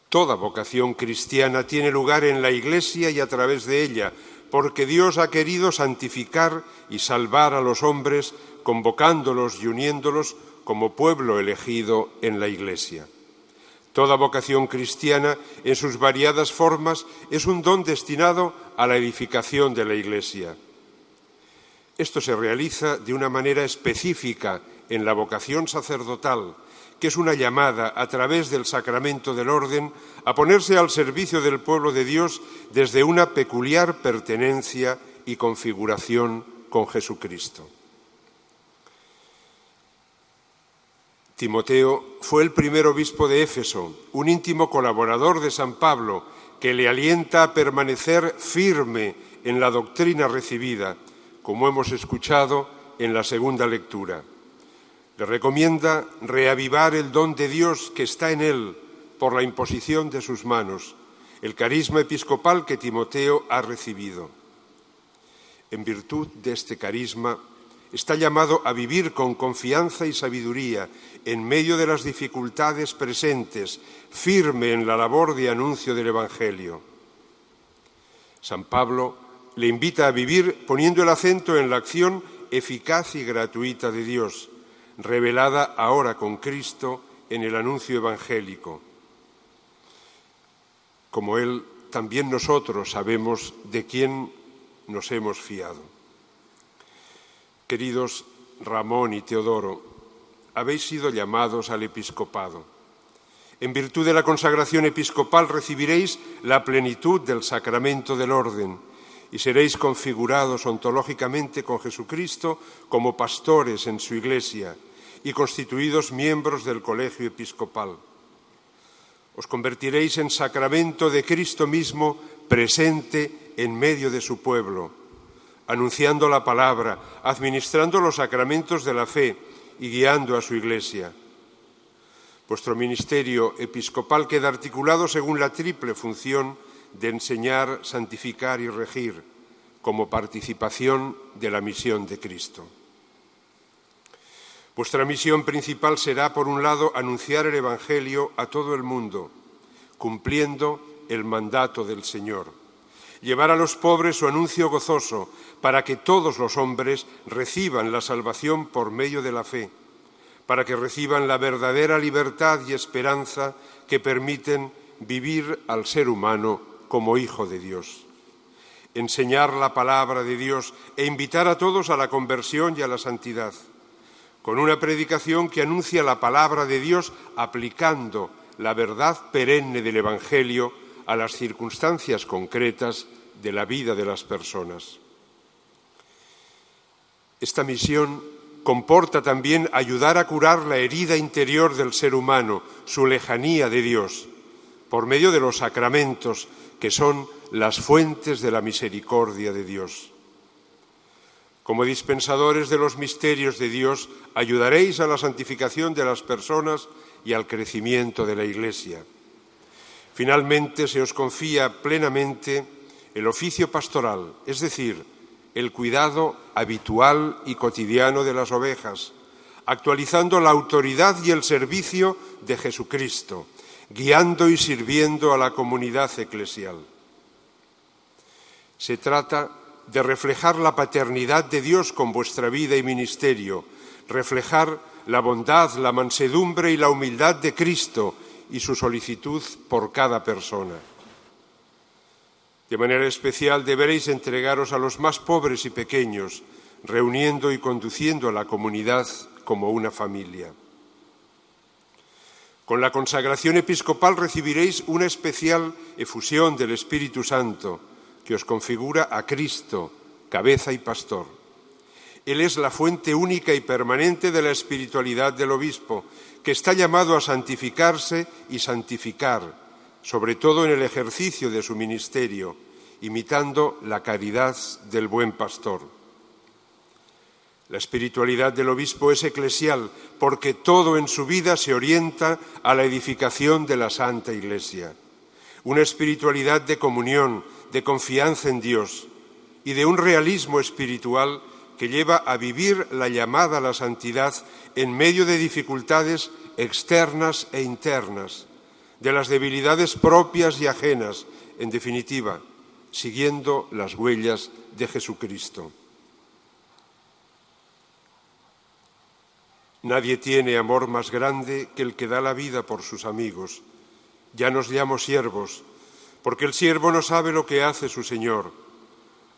Toda vocación cristiana tiene lugar en la Iglesia y a través de ella, porque Dios ha querido santificar y salvar a los hombres, convocándolos y uniéndolos como pueblo elegido en la Iglesia. Toda vocación cristiana, en sus variadas formas, es un don destinado a la edificación de la Iglesia. Esto se realiza de una manera específica en la vocación sacerdotal, que es una llamada a través del sacramento del orden a ponerse al servicio del pueblo de Dios desde una peculiar pertenencia y configuración con Jesucristo. Timoteo fue el primer obispo de Éfeso, un íntimo colaborador de San Pablo, que le alienta a permanecer firme en la doctrina recibida, como hemos escuchado en la segunda lectura. Le recomienda reavivar el don de Dios que está en él por la imposición de sus manos, el carisma episcopal que Timoteo ha recibido. En virtud de este carisma, está llamado a vivir con confianza y sabiduría en medio de las dificultades presentes, firme en la labor de anuncio del Evangelio. San Pablo le invita a vivir poniendo el acento en la acción eficaz y gratuita de Dios, revelada ahora con Cristo en el anuncio evangélico. Como Él, también nosotros sabemos de quién nos hemos fiado. Queridos Ramón y Teodoro, habéis sido llamados al episcopado. En virtud de la consagración episcopal recibiréis la plenitud del sacramento del orden y seréis configurados ontológicamente con Jesucristo como pastores en su iglesia y constituidos miembros del colegio episcopal. Os convertiréis en sacramento de Cristo mismo presente en medio de su pueblo anunciando la palabra, administrando los sacramentos de la fe y guiando a su Iglesia. Vuestro ministerio episcopal queda articulado según la triple función de enseñar, santificar y regir, como participación de la misión de Cristo. Vuestra misión principal será, por un lado, anunciar el Evangelio a todo el mundo, cumpliendo el mandato del Señor. Llevar a los pobres su anuncio gozoso, para que todos los hombres reciban la salvación por medio de la fe, para que reciban la verdadera libertad y esperanza que permiten vivir al ser humano como hijo de Dios. Enseñar la palabra de Dios e invitar a todos a la conversión y a la santidad, con una predicación que anuncia la palabra de Dios aplicando la verdad perenne del Evangelio a las circunstancias concretas de la vida de las personas. Esta misión comporta también ayudar a curar la herida interior del ser humano, su lejanía de Dios, por medio de los sacramentos, que son las fuentes de la misericordia de Dios. Como dispensadores de los misterios de Dios, ayudaréis a la santificación de las personas y al crecimiento de la Iglesia. Finalmente, se os confía plenamente el oficio pastoral, es decir, el cuidado habitual y cotidiano de las ovejas, actualizando la autoridad y el servicio de Jesucristo, guiando y sirviendo a la comunidad eclesial. Se trata de reflejar la paternidad de Dios con vuestra vida y ministerio, reflejar la bondad, la mansedumbre y la humildad de Cristo y su solicitud por cada persona. De manera especial deberéis entregaros a los más pobres y pequeños, reuniendo y conduciendo a la comunidad como una familia. Con la consagración episcopal recibiréis una especial efusión del Espíritu Santo que os configura a Cristo, cabeza y pastor. Él es la fuente única y permanente de la espiritualidad del obispo, que está llamado a santificarse y santificar, sobre todo en el ejercicio de su ministerio, imitando la caridad del buen pastor. La espiritualidad del obispo es eclesial porque todo en su vida se orienta a la edificación de la Santa Iglesia. Una espiritualidad de comunión, de confianza en Dios y de un realismo espiritual que lleva a vivir la llamada a la santidad en medio de dificultades externas e internas, de las debilidades propias y ajenas, en definitiva, siguiendo las huellas de Jesucristo. Nadie tiene amor más grande que el que da la vida por sus amigos. Ya nos llamo siervos, porque el siervo no sabe lo que hace su Señor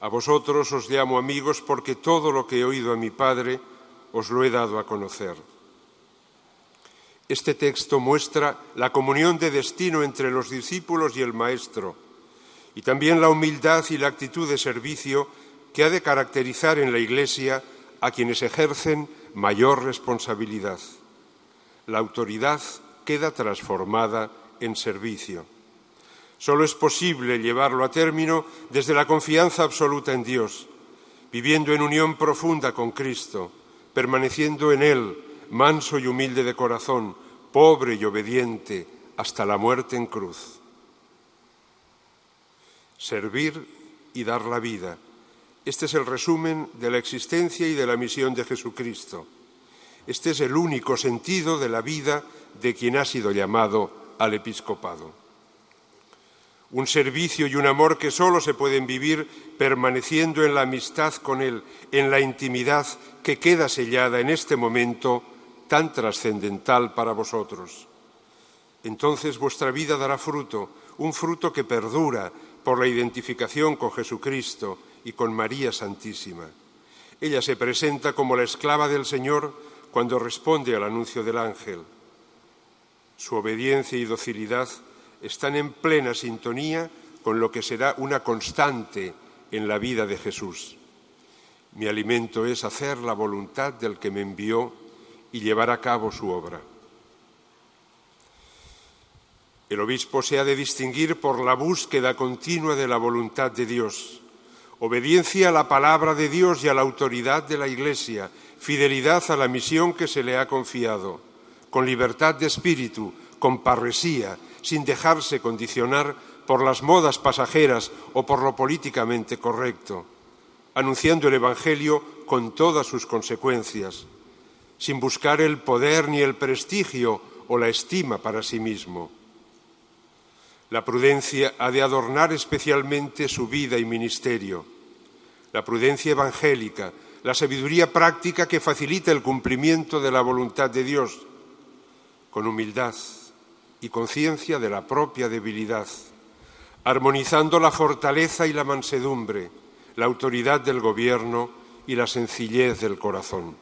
a vosotros os llamo amigos porque todo lo que he oído a mi Padre os lo he dado a conocer. Este texto muestra la comunión de destino entre los discípulos y el Maestro, y también la humildad y la actitud de servicio que ha de caracterizar en la Iglesia a quienes ejercen mayor responsabilidad. La autoridad queda transformada en servicio. Solo es posible llevarlo a término desde la confianza absoluta en Dios, viviendo en unión profunda con Cristo, permaneciendo en Él, manso y humilde de corazón, pobre y obediente, hasta la muerte en cruz. Servir y dar la vida. Este es el resumen de la existencia y de la misión de Jesucristo. Este es el único sentido de la vida de quien ha sido llamado al episcopado un servicio y un amor que solo se pueden vivir permaneciendo en la amistad con Él, en la intimidad que queda sellada en este momento tan trascendental para vosotros. Entonces vuestra vida dará fruto, un fruto que perdura por la identificación con Jesucristo y con María Santísima. Ella se presenta como la esclava del Señor cuando responde al anuncio del ángel. Su obediencia y docilidad están en plena sintonía con lo que será una constante en la vida de Jesús. Mi alimento es hacer la voluntad del que me envió y llevar a cabo su obra. El obispo se ha de distinguir por la búsqueda continua de la voluntad de Dios, obediencia a la palabra de Dios y a la autoridad de la Iglesia, fidelidad a la misión que se le ha confiado, con libertad de espíritu, con parresía, sin dejarse condicionar por las modas pasajeras o por lo políticamente correcto, anunciando el Evangelio con todas sus consecuencias, sin buscar el poder ni el prestigio o la estima para sí mismo. La prudencia ha de adornar especialmente su vida y ministerio. La prudencia evangélica, la sabiduría práctica que facilita el cumplimiento de la voluntad de Dios, con humildad y conciencia de la propia debilidad, armonizando la fortaleza y la mansedumbre, la autoridad del gobierno y la sencillez del corazón.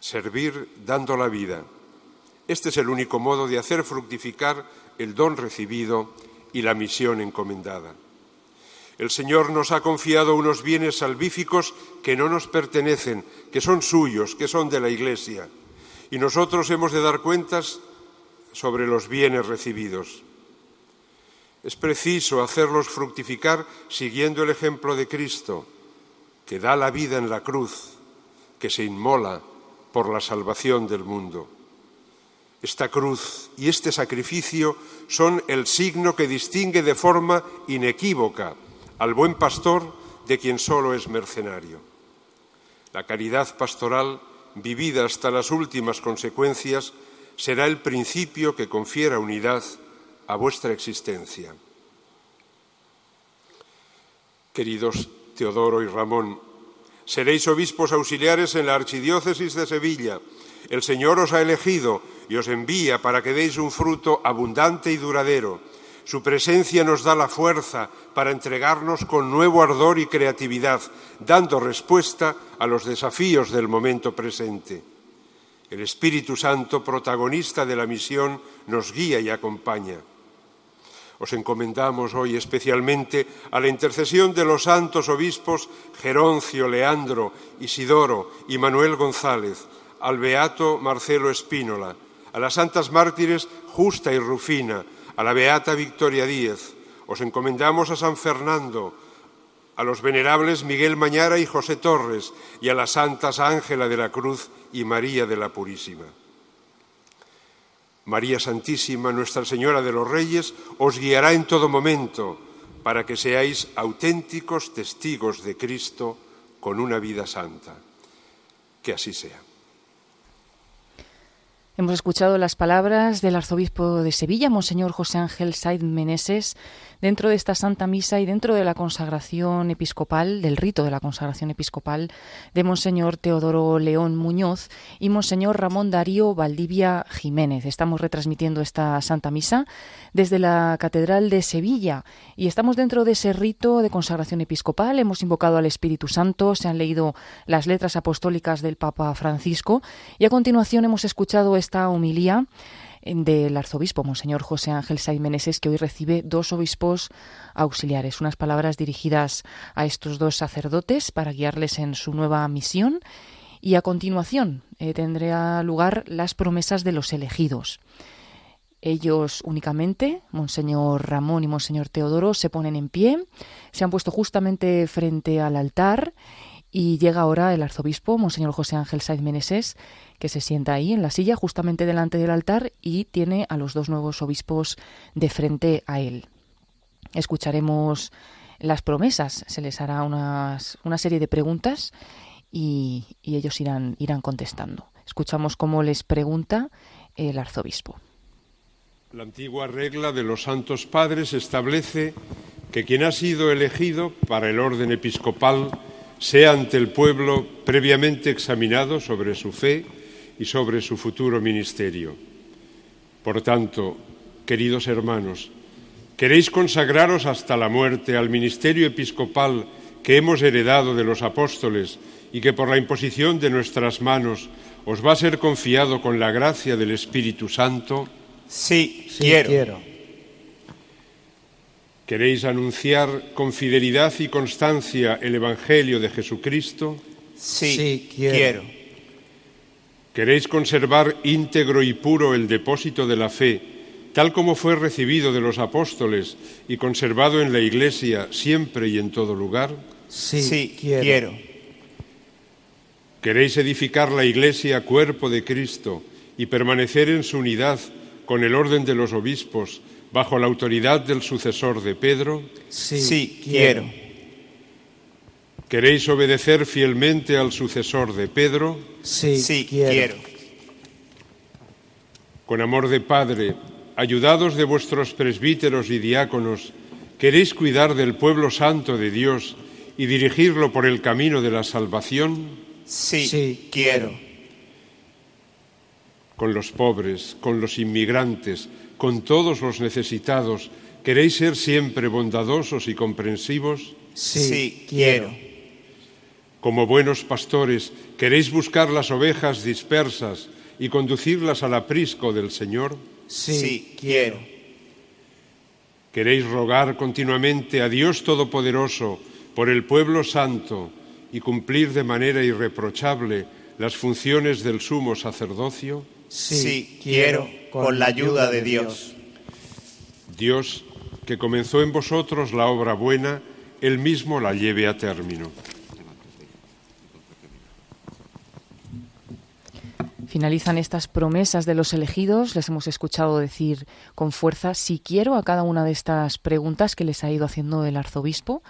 Servir dando la vida. Este es el único modo de hacer fructificar el don recibido y la misión encomendada. El Señor nos ha confiado unos bienes salvíficos que no nos pertenecen, que son suyos, que son de la Iglesia, y nosotros hemos de dar cuentas sobre los bienes recibidos. Es preciso hacerlos fructificar siguiendo el ejemplo de Cristo, que da la vida en la cruz, que se inmola por la salvación del mundo. Esta cruz y este sacrificio son el signo que distingue de forma inequívoca al buen pastor de quien solo es mercenario. La caridad pastoral, vivida hasta las últimas consecuencias, será el principio que confiera unidad a vuestra existencia. Queridos Teodoro y Ramón, seréis obispos auxiliares en la Archidiócesis de Sevilla. El Señor os ha elegido y os envía para que deis un fruto abundante y duradero. Su presencia nos da la fuerza para entregarnos con nuevo ardor y creatividad, dando respuesta a los desafíos del momento presente. El Espíritu Santo, protagonista de la misión, nos guía y acompaña. Os encomendamos hoy especialmente a la intercesión de los santos obispos Geroncio, Leandro, Isidoro y Manuel González, al beato Marcelo Espínola, a las santas mártires Justa y Rufina, a la beata Victoria Díez. Os encomendamos a San Fernando, a los venerables Miguel Mañara y José Torres y a las santas Ángela de la Cruz y María de la Purísima. María Santísima, Nuestra Señora de los Reyes, os guiará en todo momento para que seáis auténticos testigos de Cristo con una vida santa. Que así sea. Hemos escuchado las palabras del arzobispo de Sevilla, Monseñor José Ángel Said Meneses, dentro de esta Santa Misa y dentro de la consagración episcopal, del rito de la consagración episcopal de Monseñor Teodoro León Muñoz y Monseñor Ramón Darío Valdivia Jiménez. Estamos retransmitiendo esta Santa Misa desde la Catedral de Sevilla y estamos dentro de ese rito de consagración episcopal. Hemos invocado al Espíritu Santo, se han leído las letras apostólicas del Papa Francisco y a continuación hemos escuchado esta homilía del arzobispo, Monseñor José Ángel Saimeneses, que hoy recibe dos obispos auxiliares. Unas palabras dirigidas a estos dos sacerdotes para guiarles en su nueva misión. Y a continuación eh, tendrá lugar las promesas de los elegidos. Ellos únicamente, Monseñor Ramón y Monseñor Teodoro, se ponen en pie, se han puesto justamente frente al altar y llega ahora el arzobispo, Monseñor José Ángel Saiz Meneses, que se sienta ahí en la silla justamente delante del altar y tiene a los dos nuevos obispos de frente a él. Escucharemos las promesas, se les hará una serie de preguntas y, y ellos irán, irán contestando. Escuchamos cómo les pregunta el arzobispo. La antigua regla de los santos padres establece que quien ha sido elegido para el orden episcopal sea ante el pueblo previamente examinado sobre su fe y sobre su futuro ministerio. Por tanto, queridos hermanos, ¿queréis consagraros hasta la muerte al ministerio episcopal que hemos heredado de los apóstoles y que por la imposición de nuestras manos os va a ser confiado con la gracia del Espíritu Santo? Sí, quiero. ¿Queréis anunciar con fidelidad y constancia el Evangelio de Jesucristo? Sí, quiero. ¿Queréis conservar íntegro y puro el depósito de la fe, tal como fue recibido de los apóstoles y conservado en la Iglesia siempre y en todo lugar? Sí, quiero. ¿Queréis edificar la Iglesia cuerpo de Cristo y permanecer en su unidad con el orden de los obispos? Bajo la autoridad del sucesor de Pedro? Sí, quiero. ¿Queréis obedecer fielmente al sucesor de Pedro? Sí, quiero. Con amor de padre, ayudados de vuestros presbíteros y diáconos, queréis cuidar del pueblo santo de Dios y dirigirlo por el camino de la salvación? Sí, sí quiero. Con los pobres, con los inmigrantes, con todos los necesitados, ¿queréis ser siempre bondadosos y comprensivos? Sí, sí quiero. Como buenos pastores, ¿queréis buscar las ovejas dispersas y conducirlas al aprisco del Señor? Sí, quiero. ¿Queréis rogar continuamente a Dios Todopoderoso por el pueblo santo y cumplir de manera irreprochable las funciones del sumo sacerdocio? Sí, quiero, con la ayuda de Dios. Dios, que comenzó en vosotros la obra buena, Él mismo la lleve a término. Finalizan estas promesas de los elegidos. Les hemos escuchado decir con fuerza si quiero a cada una de estas preguntas que les ha ido haciendo el arzobispo.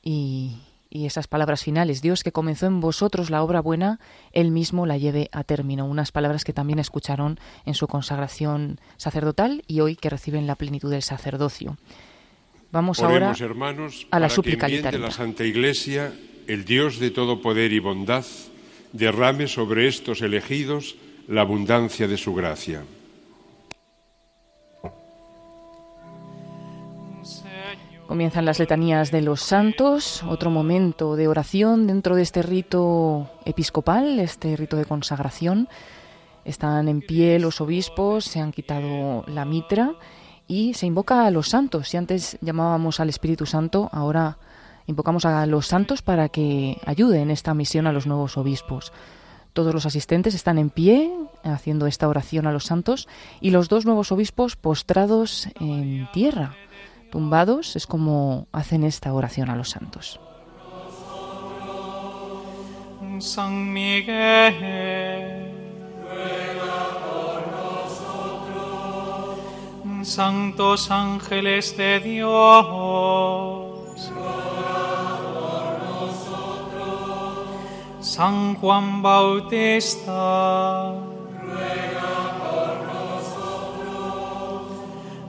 Y, y esas palabras finales, Dios que comenzó en vosotros la obra buena, Él mismo la lleve a término. Unas palabras que también escucharon en su consagración sacerdotal y hoy que reciben la plenitud del sacerdocio. Vamos ahora hermanos, a la súplica de la Santa Iglesia, el Dios de todo poder y bondad, derrame sobre estos elegidos la abundancia de su gracia. Comienzan las letanías de los santos, otro momento de oración dentro de este rito episcopal, este rito de consagración. Están en pie los obispos, se han quitado la mitra y se invoca a los santos. Si antes llamábamos al Espíritu Santo, ahora invocamos a los santos para que ayuden en esta misión a los nuevos obispos. Todos los asistentes están en pie haciendo esta oración a los santos y los dos nuevos obispos postrados en tierra, tumbados, es como hacen esta oración a los santos. San Miguel, Santos ángeles de Dios, San Juan Bautista,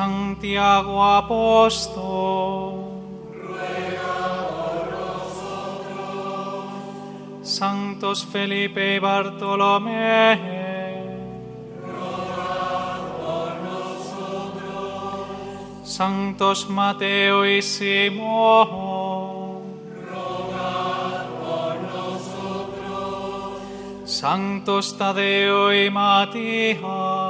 Santiago Apóstol, Santos Felipe y Bartolomé, Santos Mateo y Simón, Santos Tadeo y Matías,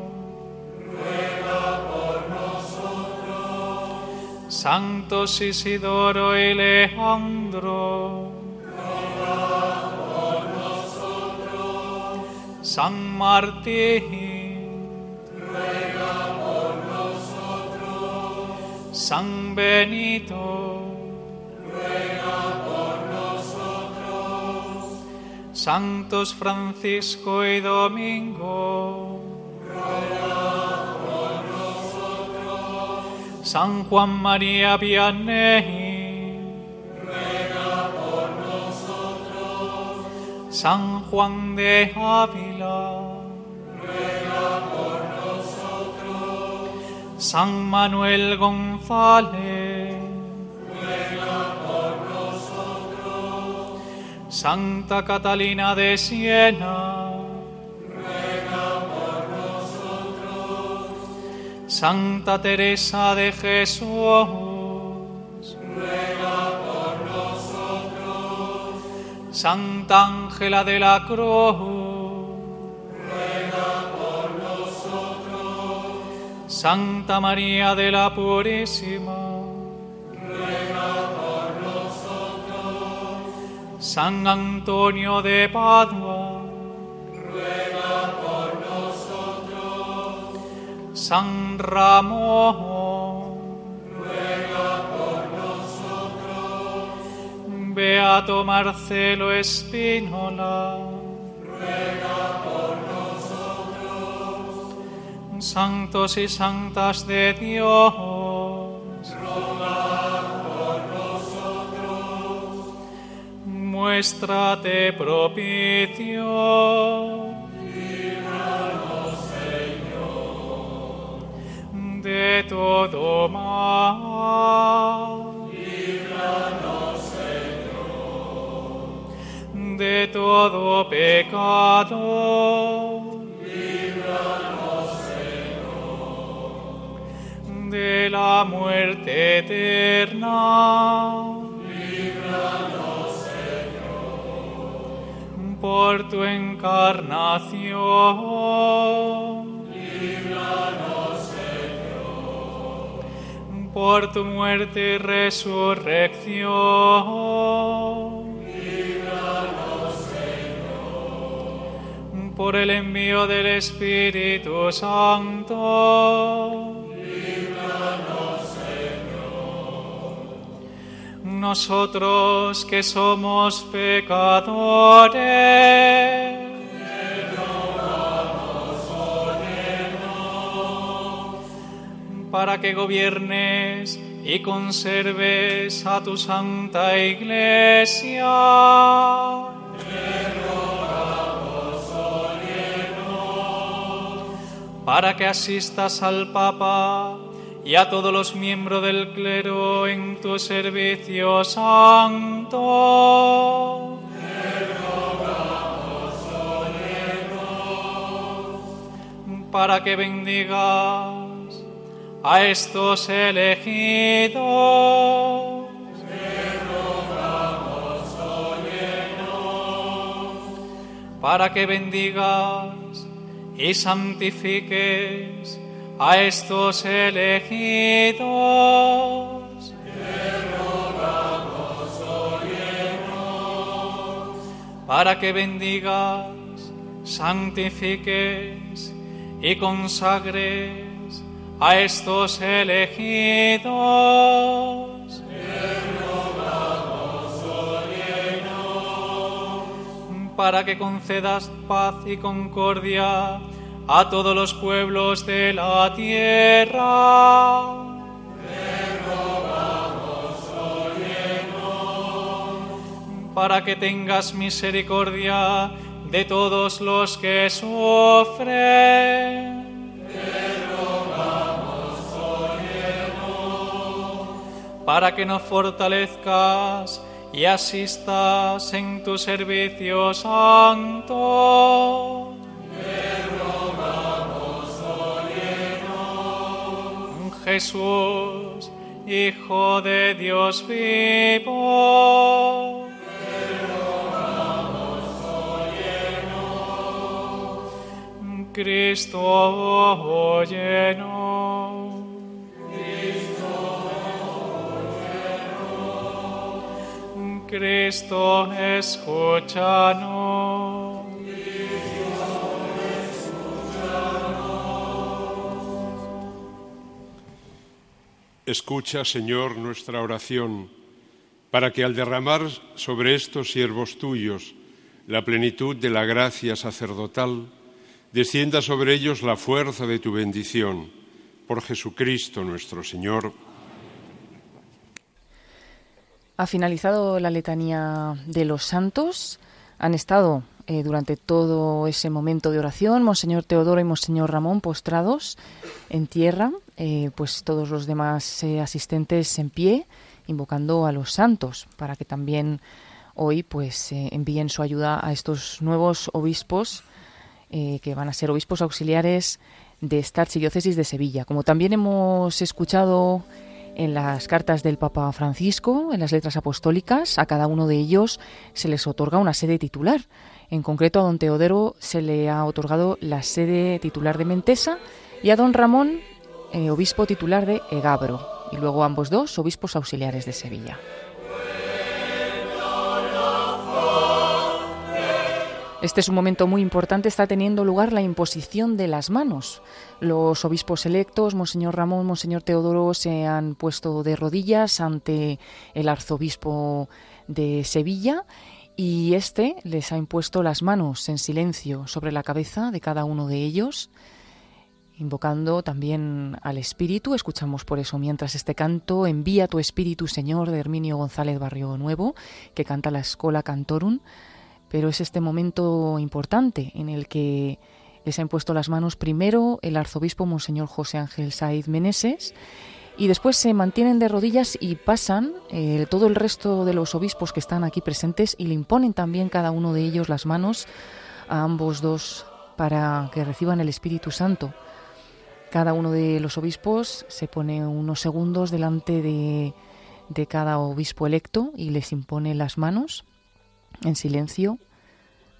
Santos Isidoro y Alejandro. por nosotros. San Martín. Ruega por nosotros. San Benito. Ruega por nosotros. Santos Francisco y Domingo. San Juan María Vianney. Ruega por nosotros. San Juan de Ávila. Ruega por nosotros. San Manuel González. Ruega por nosotros. Santa Catalina de Siena. Santa Teresa de Jesús. Ruega por nosotros. Santa Ángela de la Cruz. Ruega por nosotros. Santa María de la Purísima. Ruega por nosotros. San Antonio de Padua. Ruega San Ramón. Ruega por nosotros. Beato Marcelo Espínola. Ruega por nosotros. Santos y santas de Dios. Ruega por nosotros. Muéstrate propicio. De todo mal. Líbranos, Señor. De todo pecado. Líbranos, De la muerte eterna. Líbranos, Por tu encarnación. Líbranos, Por tu muerte y resurrección. Líbranos, Por el envío del Espíritu Santo. Líbranos, Nosotros que somos pecadores. Para que gobiernes y conserves a tu santa iglesia. Para que asistas al Papa y a todos los miembros del clero en tu servicio santo. Para que bendigas a estos elegidos. Para que bendigas y santifiques a estos elegidos. Para que bendigas, santifiques y consagres a estos elegidos. Para que concedas paz y concordia a todos los pueblos de la tierra. Para que tengas misericordia de todos los que sufren. Para que nos fortalezcas y asistas en tu servicio santo. Jesús, Hijo de Dios vivo. Cristo lleno. Cristo, escúchanos. Escucha, Señor, nuestra oración, para que al derramar sobre estos siervos tuyos la plenitud de la gracia sacerdotal, descienda sobre ellos la fuerza de tu bendición. Por Jesucristo nuestro Señor. Ha finalizado la letanía de los santos. Han estado eh, durante todo ese momento de oración Monseñor Teodoro y Monseñor Ramón postrados en tierra, eh, pues todos los demás eh, asistentes en pie, invocando a los santos para que también hoy pues envíen su ayuda a estos nuevos obispos que van a ser obispos auxiliares de esta archidiócesis de Sevilla. Como también hemos escuchado en las cartas del Papa Francisco, en las letras apostólicas, a cada uno de ellos se les otorga una sede titular. En concreto, a don Teodoro se le ha otorgado la sede titular de Mentesa y a don Ramón, eh, obispo titular de Egabro, y luego ambos dos, obispos auxiliares de Sevilla. Este es un momento muy importante, está teniendo lugar la imposición de las manos. Los obispos electos, Monseñor Ramón, Monseñor Teodoro, se han puesto de rodillas ante el arzobispo de Sevilla y este les ha impuesto las manos en silencio sobre la cabeza de cada uno de ellos, invocando también al Espíritu. Escuchamos por eso mientras este canto, Envía tu Espíritu, Señor, de Herminio González Barrio Nuevo, que canta la Escola Cantorum pero es este momento importante en el que les ha impuesto las manos primero el arzobispo Monseñor José Ángel Saiz Meneses y después se mantienen de rodillas y pasan eh, todo el resto de los obispos que están aquí presentes y le imponen también cada uno de ellos las manos a ambos dos para que reciban el Espíritu Santo. Cada uno de los obispos se pone unos segundos delante de, de cada obispo electo y les impone las manos en silencio,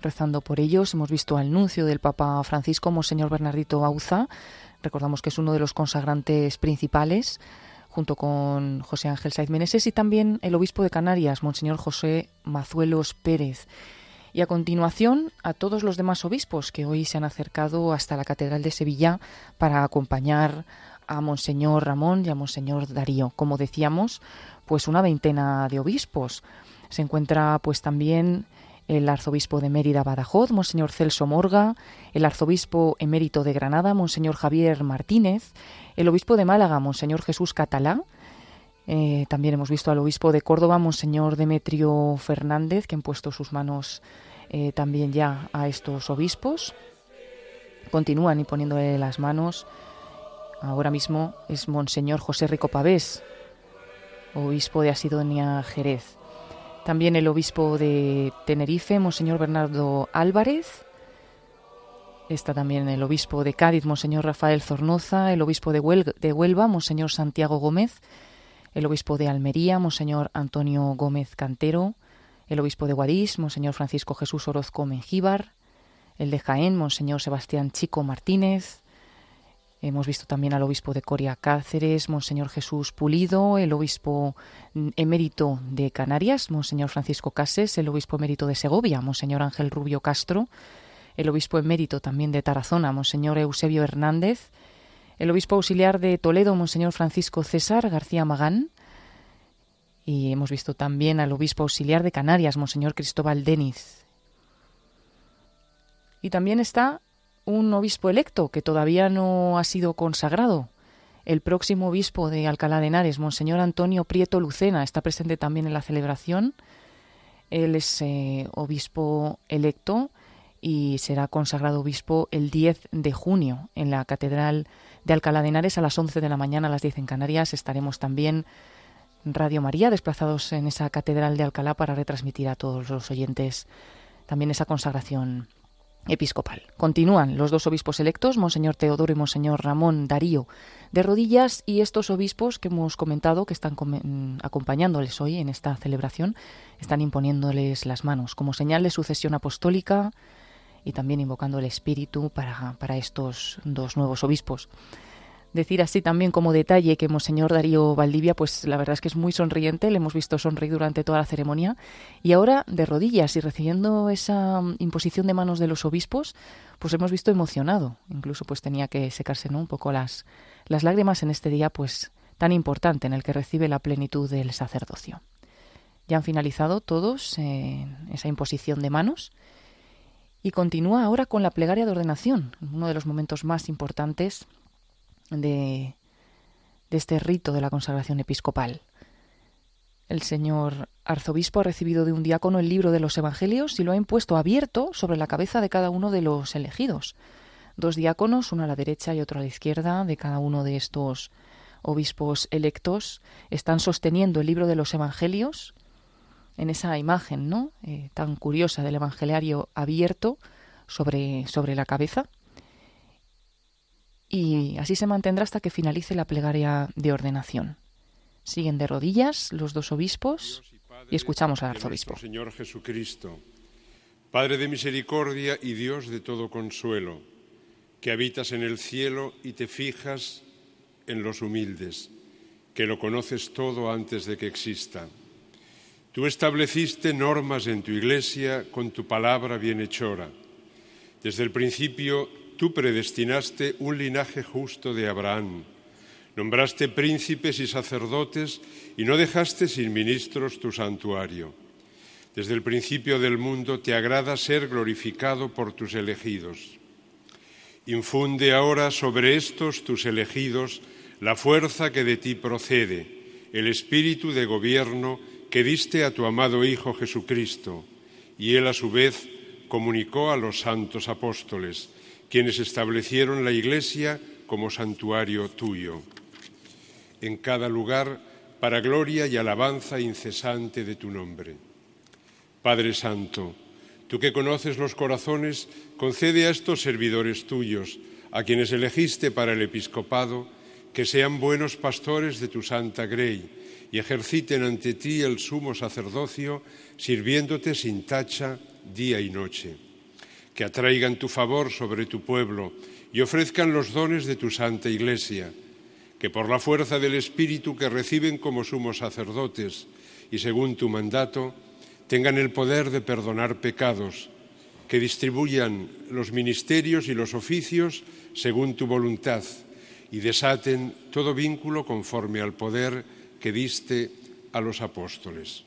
rezando por ellos. Hemos visto al nuncio del Papa Francisco, Monseñor Bernardito Auza, recordamos que es uno de los consagrantes principales, junto con José Ángel Saiz Meneses, y también el obispo de Canarias, Monseñor José Mazuelos Pérez. Y a continuación a todos los demás obispos que hoy se han acercado hasta la Catedral de Sevilla para acompañar a Monseñor Ramón y a Monseñor Darío. Como decíamos, pues una veintena de obispos. Se encuentra pues también el arzobispo de Mérida Badajoz, Monseñor Celso Morga, el arzobispo emérito de Granada, Monseñor Javier Martínez, el obispo de Málaga, Monseñor Jesús Catalá, eh, también hemos visto al obispo de Córdoba, Monseñor Demetrio Fernández, que han puesto sus manos eh, también ya a estos obispos. Continúan y poniéndole las manos. Ahora mismo es Monseñor José Rico Pavés, obispo de Asidonia Jerez. También el obispo de Tenerife, Monseñor Bernardo Álvarez. Está también el obispo de Cádiz, Monseñor Rafael Zornoza, el obispo de, Huelva, Monseñor Santiago Gómez, el obispo de Almería, Monseñor Antonio Gómez Cantero, el obispo de Guadix, Monseñor Francisco Jesús Orozco Mengíbar, el de Jaén, Monseñor Sebastián Chico Martínez, Hemos visto también al obispo de Coria Cáceres, Monseñor Jesús Pulido, el obispo emérito de Canarias, Monseñor Francisco Cases, el obispo emérito de Segovia, Monseñor Ángel Rubio Castro, el obispo emérito también de Tarazona, Monseñor Eusebio Hernández, el obispo auxiliar de Toledo, Monseñor Francisco César García Magán, y hemos visto también al obispo auxiliar de Canarias, Monseñor Cristóbal Deniz. Y también está un obispo electo que todavía no ha sido consagrado. El próximo obispo de Alcalá de Henares, Monseñor Antonio Prieto Lucena, está presente también en la celebración. Él es eh, obispo electo y será consagrado obispo el 10 de junio en la Catedral de Alcalá de Henares a las 11 de la mañana, a las 10 en Canarias. Estaremos también Radio María desplazados en esa Catedral de Alcalá para retransmitir a todos los oyentes también esa consagración episcopal. Continúan los dos obispos electos, Monseñor Teodoro y Monseñor Ramón Darío, de rodillas y estos obispos que hemos comentado que están mm, acompañándoles hoy en esta celebración, están imponiéndoles las manos como señal de sucesión apostólica y también invocando el Espíritu para, para estos dos nuevos obispos. Decir así también como detalle que Monseñor Darío Valdivia, pues la verdad es que es muy sonriente, le hemos visto sonreír durante toda la ceremonia, y ahora de rodillas y recibiendo esa mm, imposición de manos de los obispos, pues hemos visto emocionado, incluso pues tenía que secarse ¿no? un poco las, las lágrimas en este día pues tan importante en el que recibe la plenitud del sacerdocio. Ya han finalizado todos en esa imposición de manos y continúa ahora con la plegaria de ordenación, uno de los momentos más importantes de, este rito de la consagración episcopal. El señor arzobispo ha recibido de un diácono el libro de los Evangelios y lo ha impuesto abierto sobre la cabeza de cada uno de los elegidos. Dos diáconos, uno a la derecha y otro a la izquierda de cada uno de estos obispos electos, están sosteniendo el libro de los Evangelios en esa imagen, ¿no? Eh, tan curiosa del evangeliario abierto sobre, sobre la cabeza y así se mantendrá hasta que finalice la plegaria de ordenación. Siguen de rodillas los dos obispos y escuchamos al arzobispo. Señor Jesucristo, Padre de misericordia y Dios de todo consuelo, que habitas en el cielo y te fijas en los humildes, que lo conoces todo antes de que exista. Tú estableciste normas en tu iglesia con tu palabra bienhechora. Desde el principio Tú predestinaste un linaje justo de Abraham, nombraste príncipes y sacerdotes y no dejaste sin ministros tu santuario. Desde el principio del mundo te agrada ser glorificado por tus elegidos. Infunde ahora sobre estos tus elegidos la fuerza que de ti procede, el espíritu de gobierno que diste a tu amado Hijo Jesucristo, y él a su vez comunicó a los santos apóstoles quienes establecieron la Iglesia como santuario tuyo. En cada lugar, para gloria y alabanza incesante de tu nombre. Padre Santo, tú que conoces los corazones, concede a estos servidores tuyos, a quienes elegiste para el episcopado, que sean buenos pastores de tu santa grey y ejerciten ante ti el sumo sacerdocio, sirviéndote sin tacha día y noche que atraigan tu favor sobre tu pueblo y ofrezcan los dones de tu santa Iglesia, que por la fuerza del Espíritu que reciben como sumos sacerdotes y según tu mandato, tengan el poder de perdonar pecados, que distribuyan los ministerios y los oficios según tu voluntad y desaten todo vínculo conforme al poder que diste a los apóstoles.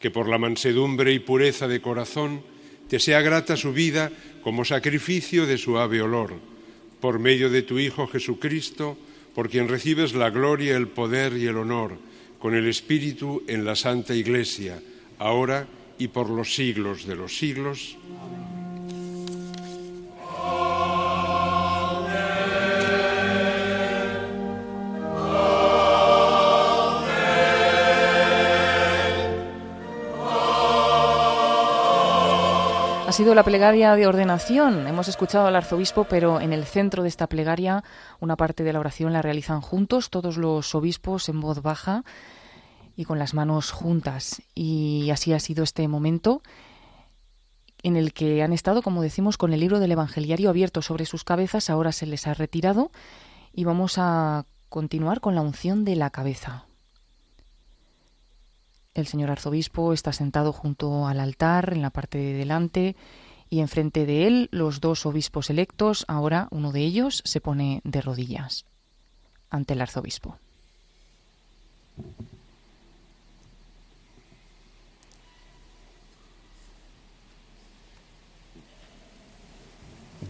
Que por la mansedumbre y pureza de corazón, te sea grata su vida como sacrificio de suave olor, por medio de tu Hijo Jesucristo, por quien recibes la gloria, el poder y el honor, con el Espíritu en la Santa Iglesia, ahora y por los siglos de los siglos. Sido la plegaria de ordenación. Hemos escuchado al arzobispo, pero en el centro de esta plegaria una parte de la oración la realizan juntos todos los obispos en voz baja y con las manos juntas. Y así ha sido este momento en el que han estado, como decimos, con el libro del Evangeliario abierto sobre sus cabezas. Ahora se les ha retirado y vamos a continuar con la unción de la cabeza. El señor arzobispo está sentado junto al altar en la parte de delante y enfrente de él los dos obispos electos. Ahora uno de ellos se pone de rodillas ante el arzobispo.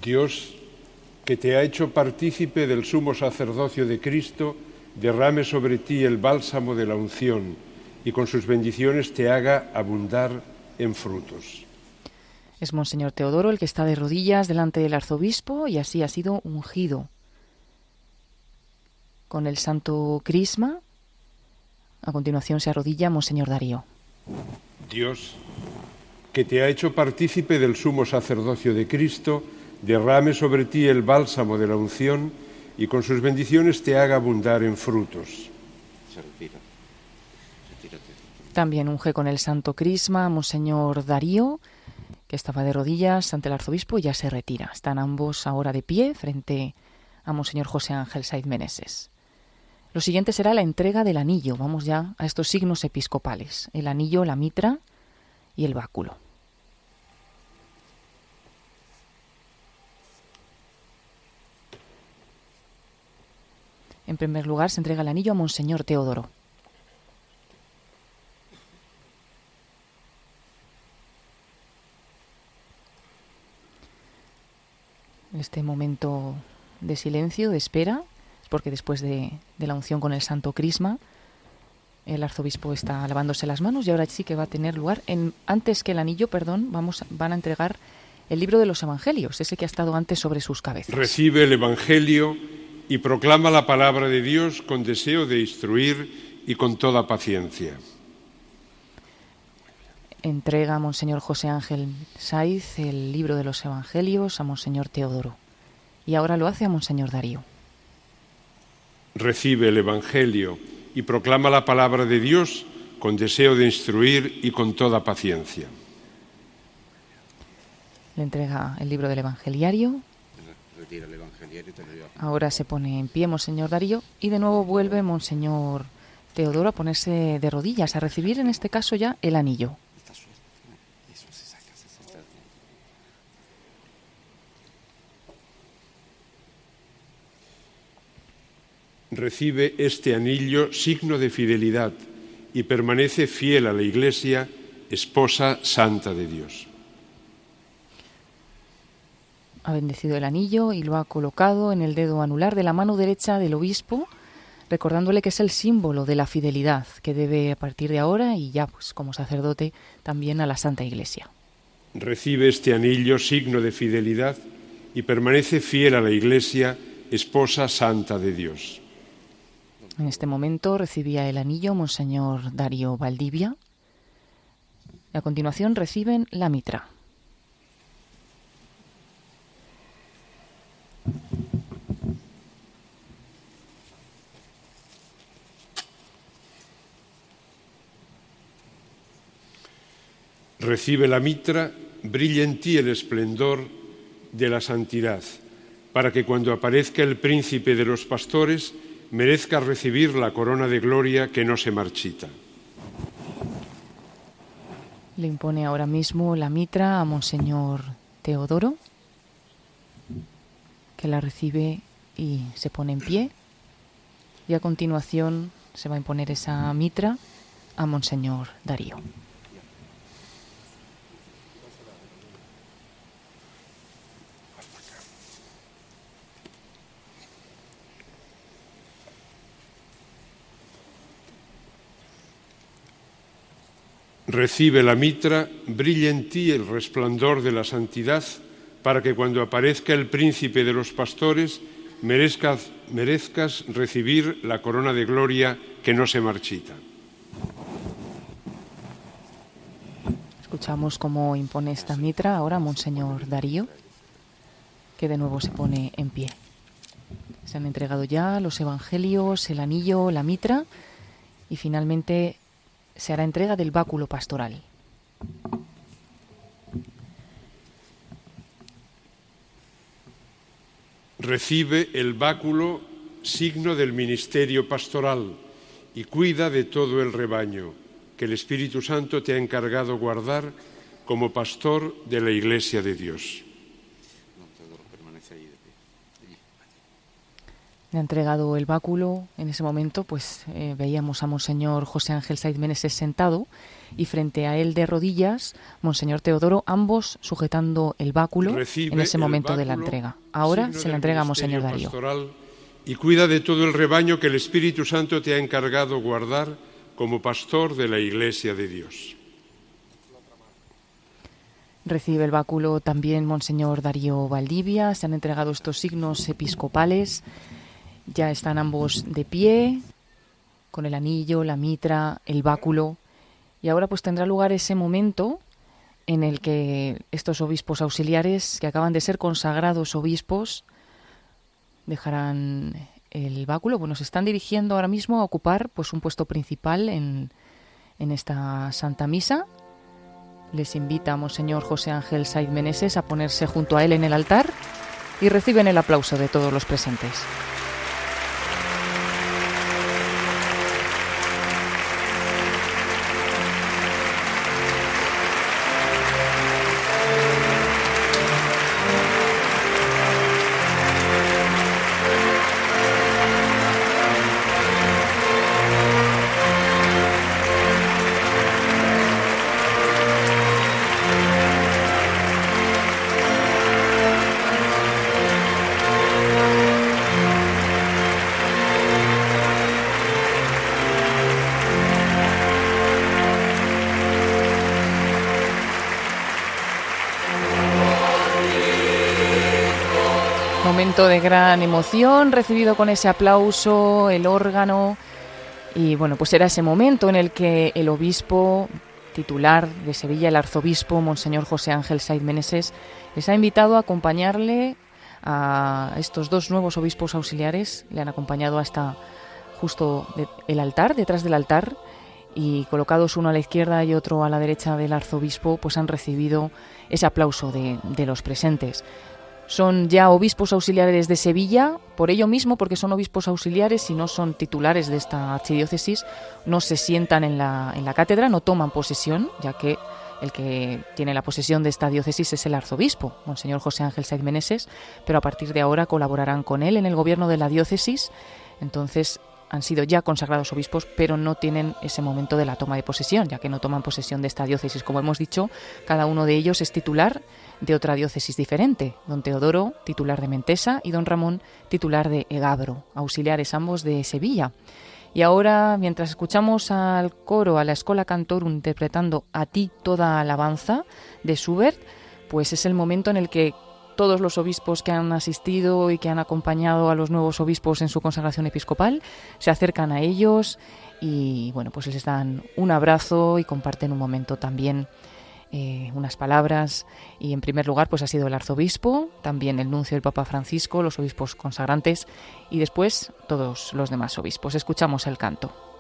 Dios, que te ha hecho partícipe del sumo sacerdocio de Cristo, derrame sobre ti el bálsamo de la unción y con sus bendiciones te haga abundar en frutos. Es Monseñor Teodoro el que está de rodillas delante del arzobispo y así ha sido ungido. Con el santo crisma, a continuación se arrodilla Monseñor Darío. Dios, que te ha hecho partícipe del sumo sacerdocio de Cristo, derrame sobre ti el bálsamo de la unción y con sus bendiciones te haga abundar en frutos. También unge con el santo crisma Monseñor Darío, que estaba de rodillas ante el arzobispo y ya se retira. Están ambos ahora de pie frente a Monseñor José Ángel Saiz Meneses. Lo siguiente será la entrega del anillo. Vamos ya a estos signos episcopales. El anillo, la mitra y el báculo. En primer lugar, se entrega el anillo a Monseñor Teodoro. Este momento de silencio, de espera, es porque después de, la unción con el Santo Crisma, el arzobispo está lavándose las manos y ahora sí que va a tener lugar. En, antes que el anillo, perdón, vamos, van a entregar el libro de los Evangelios, ese que ha estado antes sobre sus cabezas. Recibe el Evangelio y proclama la palabra de Dios con deseo de instruir y con toda paciencia. Entrega a Monseñor José Ángel Saiz el libro de los Evangelios a Monseñor Teodoro. Y ahora lo hace a Monseñor Darío. Recibe el Evangelio y proclama la palabra de Dios con deseo de instruir y con toda paciencia. Le entrega el libro del Evangeliario Ahora se pone en pie Monseñor Darío y de nuevo vuelve Monseñor Teodoro a ponerse de rodillas, a recibir en este caso ya el anillo. Recibe este anillo signo de fidelidad y permanece fiel a la Iglesia, esposa santa de Dios ha bendecido el anillo y lo ha colocado en el dedo anular de la mano derecha del obispo, recordándole que es el símbolo de la fidelidad que debe a partir de ahora y ya pues como sacerdote también a la Santa Iglesia. Recibe este anillo signo de fidelidad y permanece fiel a la Iglesia, esposa santa de Dios. En este momento recibía el anillo Monseñor Darío Valdivia. a continuación reciben la mitra. Recibe la mitra, brilla en ti el esplendor de la santidad, para que cuando aparezca el príncipe de los pastores merezca recibir la corona de gloria que no se marchita. Le impone ahora mismo la mitra a Monseñor Teodoro que la recibe y se pone en pie. Y a continuación se va a imponer esa mitra a Monseñor Darío. Recibe la mitra, brilla en ti el resplandor de la santidad para que cuando aparezca el príncipe de los pastores merezcas, merezcas recibir la corona de gloria que no se marchita. Escuchamos cómo impone esta mitra ahora Monseñor Darío, que de nuevo se pone en pie. Se han entregado ya los evangelios, el anillo, la mitra y finalmente se hará entrega del báculo pastoral. Recibe el báculo, signo del ministerio pastoral, y cuida de todo el rebaño que el Espíritu Santo te ha encargado guardar como pastor de la Iglesia de Dios. Le ha entregado el báculo. En ese momento, pues eh, veíamos a Monseñor José Ángel Saiz Meneses sentado y frente a él de rodillas, Monseñor Teodoro, ambos sujetando el báculo en ese momento de la entrega. Ahora se la entrega a Monseñor Darío. Y cuida de todo el rebaño que el Espíritu Santo te ha encargado guardar como pastor de la Iglesia de Dios. Recibe el báculo también Monseñor Darío Valdivia. Se han entregado estos signos episcopales ya están ambos de pie, con el anillo, la mitra, el báculo. Y ahora pues tendrá lugar ese momento en el que estos obispos auxiliares, que acaban de ser consagrados obispos, dejarán el báculo. Bueno, se están dirigiendo ahora mismo a ocupar pues un puesto principal en, en esta Santa Misa. Les invita a Monseñor José Ángel Saiz Meneses a ponerse junto a él en el altar y reciben el aplauso de todos los presentes. De gran emoción, recibido con ese aplauso, el órgano. Y bueno, pues era ese momento en el que el obispo titular de Sevilla, el arzobispo, Monseñor José Ángel Saiz Meneses, les ha invitado a acompañarle a estos dos nuevos obispos auxiliares. Le han acompañado hasta justo el altar, detrás del altar, y colocados uno a la izquierda y otro a la derecha del arzobispo, pues han recibido ese aplauso de los presentes. Son ya obispos auxiliares de Sevilla, por ello mismo, porque son obispos auxiliares y no son titulares de esta archidiócesis, no se sientan en la, en la cátedra, no toman posesión, ya que el que tiene la posesión de esta diócesis es el arzobispo, Monseñor José Ángel Saiz Meneses, pero a partir de ahora colaborarán con él en el gobierno de la diócesis. Entonces han sido ya consagrados obispos, pero no tienen ese momento de la toma de posesión, ya que no toman posesión de esta diócesis. Como hemos dicho, cada uno de ellos es titular de otra diócesis diferente, don Teodoro, titular de Mentesa, y don Ramón, titular de Egabro, auxiliares ambos de Sevilla. Y ahora, mientras escuchamos al coro, a la Escola Cantorum interpretando A ti toda alabanza de Schubert, pues es el momento en el que todos los obispos que han asistido y que han acompañado a los nuevos obispos en su consagración episcopal se acercan a ellos y bueno, pues les dan un abrazo y comparten un momento también eh, unas palabras y en primer lugar pues ha sido el arzobispo, también el nuncio del Papa Francisco, los obispos consagrantes y después todos los demás obispos. Escuchamos el canto.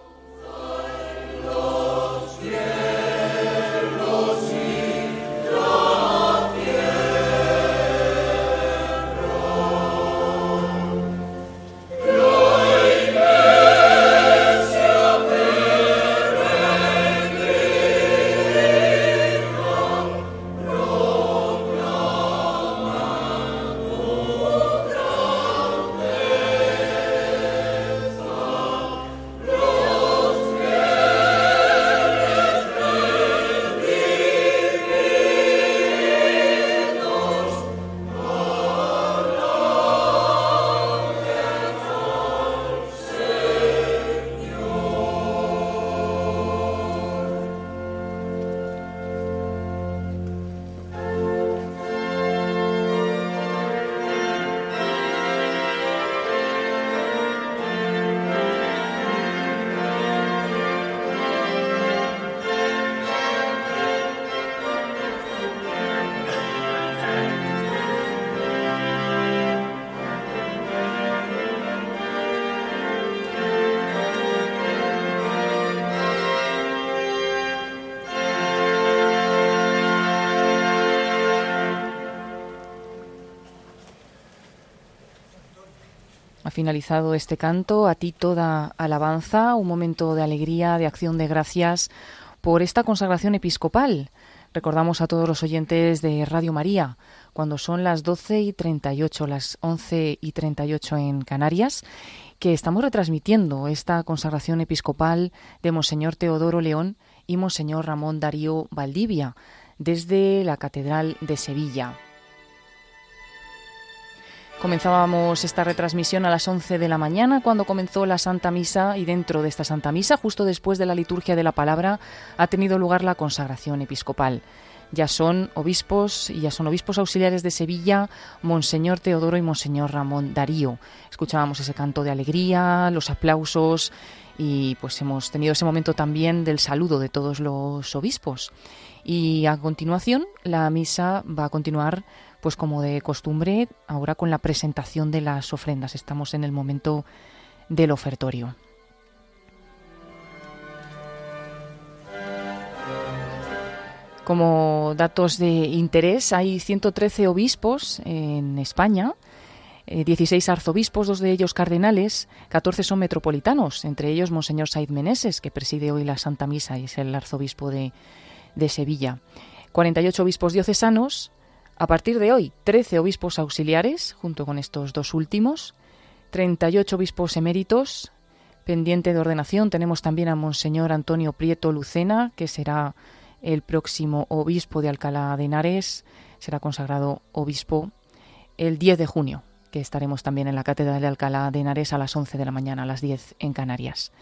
Finalizado este canto, a ti toda alabanza, un momento de alegría, de acción de gracias por esta consagración episcopal. Recordamos a todos los oyentes de Radio María, cuando son las 12 y 38, las 11 y 38 en Canarias, que estamos retransmitiendo esta consagración episcopal de Monseñor Teodoro León y Monseñor Ramón Darío Valdivia desde la Catedral de Sevilla. Comenzábamos esta retransmisión a las 11 de la mañana cuando comenzó la Santa Misa y dentro de esta Santa Misa, justo después de la liturgia de la palabra, ha tenido lugar la consagración episcopal. Ya son obispos y ya son obispos auxiliares de Sevilla, Monseñor Teodoro y Monseñor Ramón Darío. Escuchábamos ese canto de alegría, los aplausos y pues hemos tenido ese momento también del saludo de todos los obispos. Y a continuación la misa va a continuar pues como de costumbre, ahora con la presentación de las ofrendas. Estamos en el momento del ofertorio. Como datos de interés, hay 113 obispos en España 16 arzobispos, dos de ellos cardenales, 14 son metropolitanos, entre ellos Monseñor Said Meneses, que preside hoy la Santa Misa y es el arzobispo de, de Sevilla. 48 obispos diocesanos, a partir de hoy 13 obispos auxiliares, junto con estos dos últimos, 38 obispos eméritos, pendiente de ordenación tenemos también a Monseñor Antonio Prieto Lucena, que será el próximo obispo de Alcalá de Henares, será consagrado obispo el 10 de junio, que estaremos también en la Catedral de Alcalá de Henares a las 11 de la mañana, a las 10 en Canarias.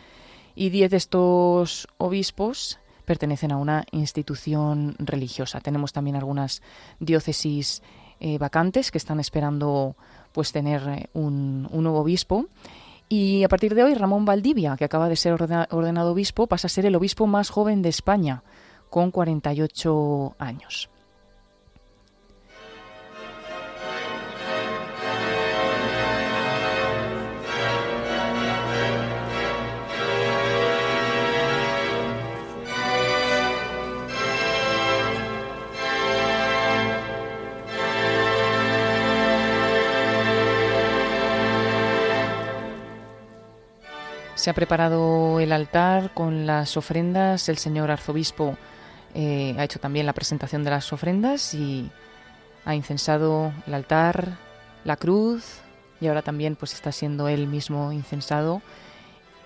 Y 10 de estos obispos pertenecen a una institución religiosa. Tenemos también algunas diócesis eh, vacantes que están esperando pues tener eh, un, un nuevo obispo y a partir de hoy, Ramón Valdivia, que acaba de ser ordenado obispo, pasa a ser el obispo más joven de España, con 48 años. Se ha preparado el altar con las ofrendas. El señor arzobispo eh, ha hecho también la presentación de las ofrendas y ha incensado el altar, la cruz y ahora también pues está siendo él mismo incensado.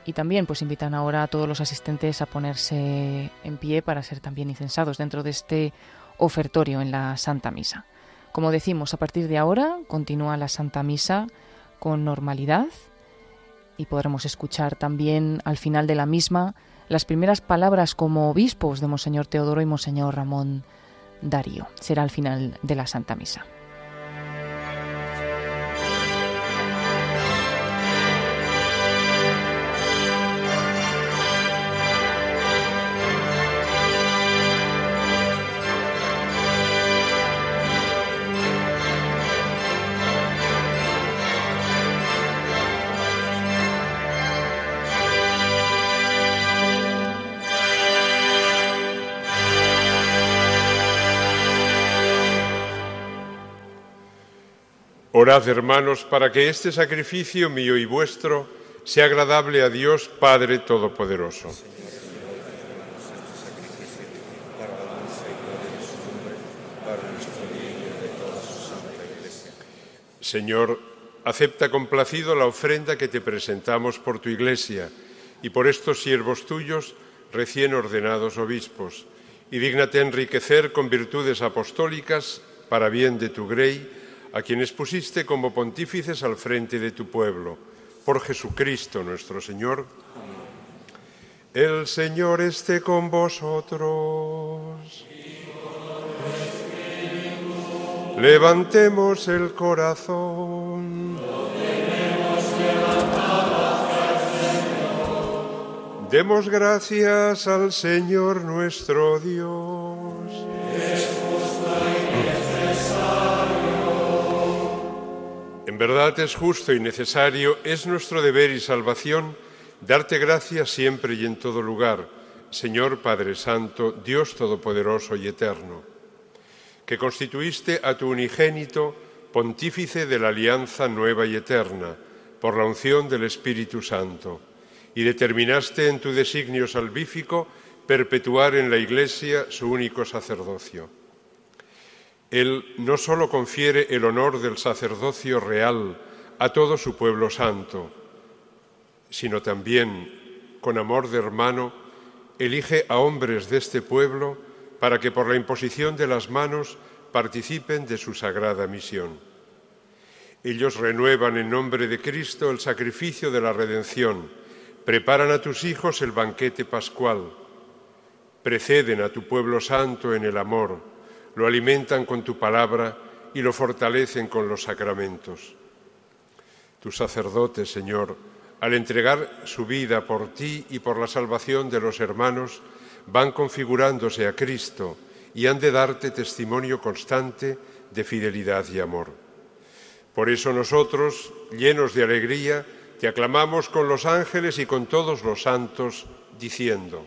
Y también pues invitan ahora a todos los asistentes a ponerse en pie para ser también incensados dentro de este ofertorio en la Santa Misa. Como decimos, a partir de ahora continúa la Santa Misa con normalidad y podremos escuchar también al final de la misma las primeras palabras como obispos de Monseñor Teodoro y Monseñor Ramón Darío. Será al final de la Santa Misa. Orad, hermanos, para que este sacrificio mío y vuestro sea agradable a Dios Padre Todopoderoso. Señor, acepta complacido la ofrenda que te presentamos por tu Iglesia y por estos siervos tuyos recién ordenados obispos, y dígnate enriquecer con virtudes apostólicas para bien de tu grey a quienes pusiste como pontífices al frente de tu pueblo, por Jesucristo nuestro Señor. El Señor esté con vosotros. Levantemos el corazón. Demos gracias al Señor nuestro Dios. En verdad es justo y necesario, es nuestro deber y salvación darte gracias siempre y en todo lugar, Señor Padre Santo, Dios Todopoderoso y Eterno, que constituiste a tu unigénito pontífice de la alianza nueva y eterna, por la unción del Espíritu Santo, y determinaste en tu designio salvífico perpetuar en la Iglesia su único sacerdocio él no sólo confiere el honor del sacerdocio real a todo su pueblo santo, sino también, con amor de hermano, elige a hombres de este pueblo para que por la imposición de las manos participen de su sagrada misión. Ellos renuevan en nombre de Cristo el sacrificio de la redención, preparan a tus hijos el banquete pascual, preceden a tu pueblo santo en el amor, lo alimentan con tu palabra y lo fortalecen con los sacramentos. Tus sacerdotes, Señor, al entregar su vida por ti y por la salvación de los hermanos, van configurándose a Cristo y han de darte testimonio constante de fidelidad y amor. Por eso nosotros, llenos de alegría, te aclamamos con los ángeles y con todos los santos, diciendo,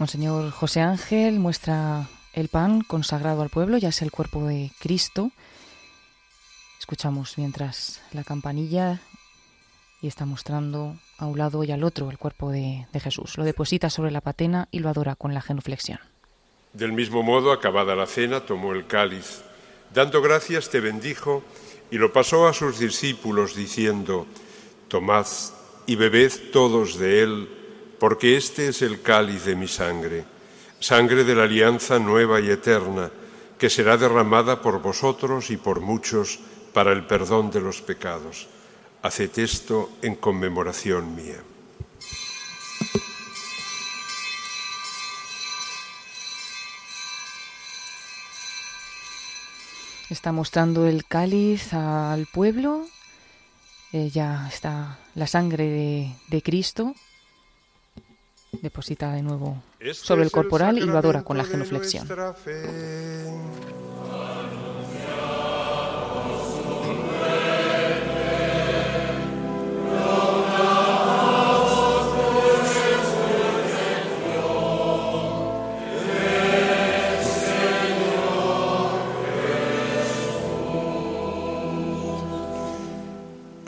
Monseñor José Ángel muestra el pan consagrado al pueblo, ya es el cuerpo de Cristo. Escuchamos mientras la campanilla y está mostrando a un lado y al otro el cuerpo de, de Jesús. Lo deposita sobre la patena y lo adora con la genuflexión. Del mismo modo, acabada la cena, tomó el cáliz, dando gracias te bendijo y lo pasó a sus discípulos diciendo, Tomad y bebed todos de él, porque este es el cáliz de mi sangre, sangre de la alianza nueva y eterna, que será derramada por vosotros y por muchos para el perdón de los pecados. Haced esto en conmemoración mía. Está mostrando el cáliz al pueblo. Eh, ya está la sangre de, de Cristo. Deposita de nuevo Este sobre el corporal y lo adora con la genuflexión.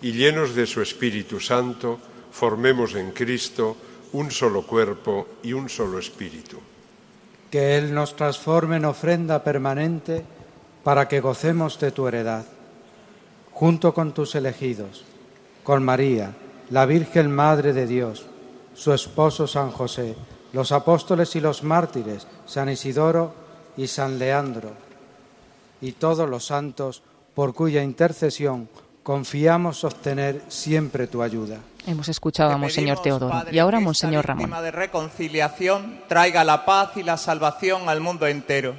y llenos de su Espíritu Santo, formemos en Cristo un solo cuerpo y un solo espíritu. Que Él nos transforme en ofrenda permanente para que gocemos de tu heredad, junto con tus elegidos, con María, la Virgen Madre de Dios, su esposo San José, los apóstoles y los mártires, San Isidoro y San Leandro, y todos los santos por cuya intercesión confiamos obtener siempre tu ayuda. Hemos escuchado a Monseñor Teodoro Padre, y ahora Monseñor Ramón. de reconciliación traiga la paz y la salvación al mundo entero.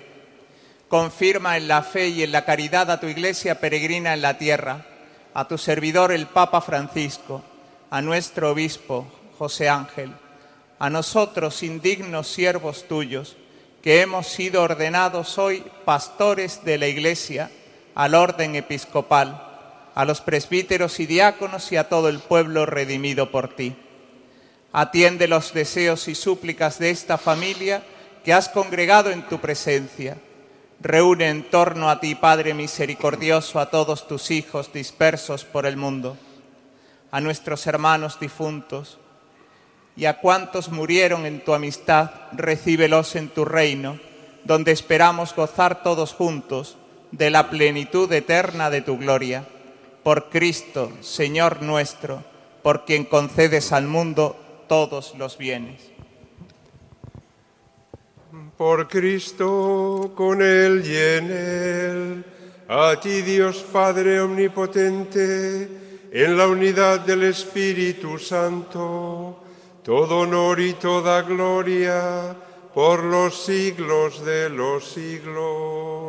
Confirma en la fe y en la caridad a tu iglesia peregrina en la tierra, a tu servidor el Papa Francisco, a nuestro obispo José Ángel, a nosotros indignos siervos tuyos, que hemos sido ordenados hoy pastores de la iglesia, al orden episcopal, a los presbíteros y diáconos y a todo el pueblo redimido por ti. Atiende los deseos y súplicas de esta familia que has congregado en tu presencia. Reúne en torno a ti, Padre misericordioso, a todos tus hijos dispersos por el mundo, a nuestros hermanos difuntos y a cuantos murieron en tu amistad, recíbelos en tu reino, donde esperamos gozar todos juntos de la plenitud eterna de tu gloria. Por Cristo, Señor nuestro, por quien concedes al mundo todos los bienes. Por Cristo, con Él y en Él, a ti Dios Padre Omnipotente, en la unidad del Espíritu Santo, todo honor y toda gloria por los siglos de los siglos.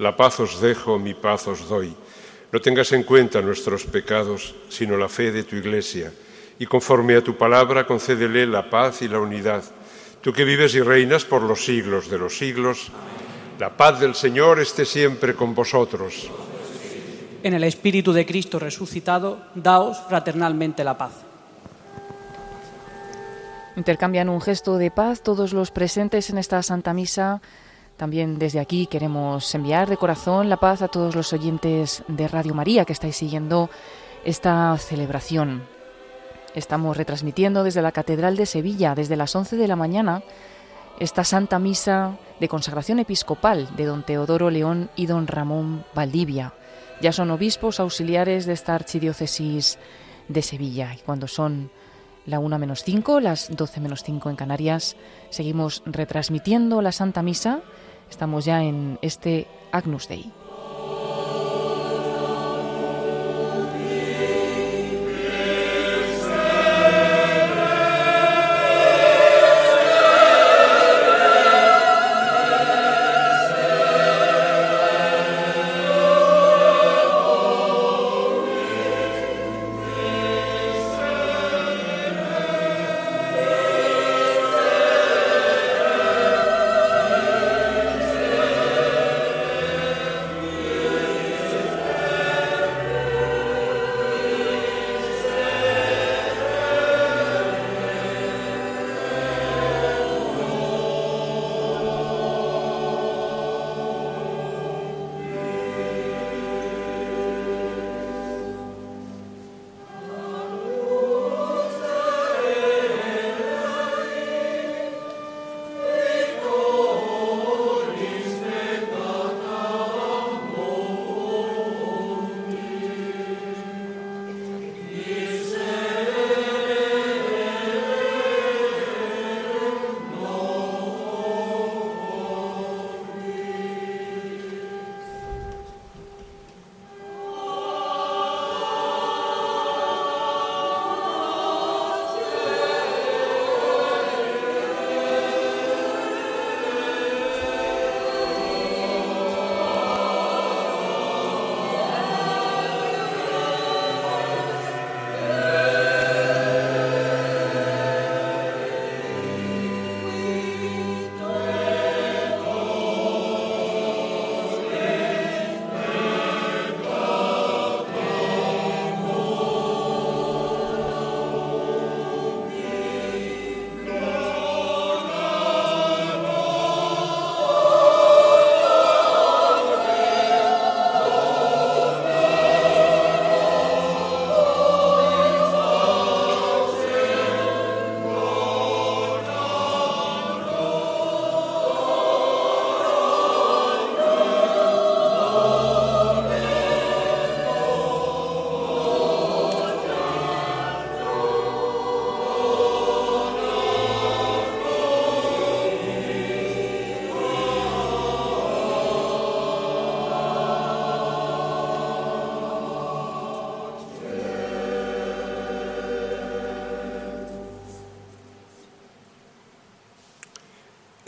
la paz os dejo, mi paz os doy. No tengas en cuenta nuestros pecados, sino la fe de tu Iglesia, y conforme a tu palabra concédele la paz y la unidad. Tú que vives y reinas por los siglos de los siglos, la paz del Señor esté siempre con vosotros. En el Espíritu de Cristo resucitado, daos fraternalmente la paz. Intercambian un gesto de paz todos los presentes en esta Santa Misa. También desde aquí queremos enviar de corazón la paz a todos los oyentes de Radio María que estáis siguiendo esta celebración. Estamos retransmitiendo desde la Catedral de Sevilla, desde las 11 de la mañana, esta Santa Misa de consagración episcopal de don Teodoro León y don Ramón Valdivia. Ya son obispos auxiliares de esta archidiócesis de Sevilla y cuando son la 1 menos 5, las 12 menos 5 en Canarias. Seguimos retransmitiendo la Santa Misa. Estamos ya en este Agnus Dei.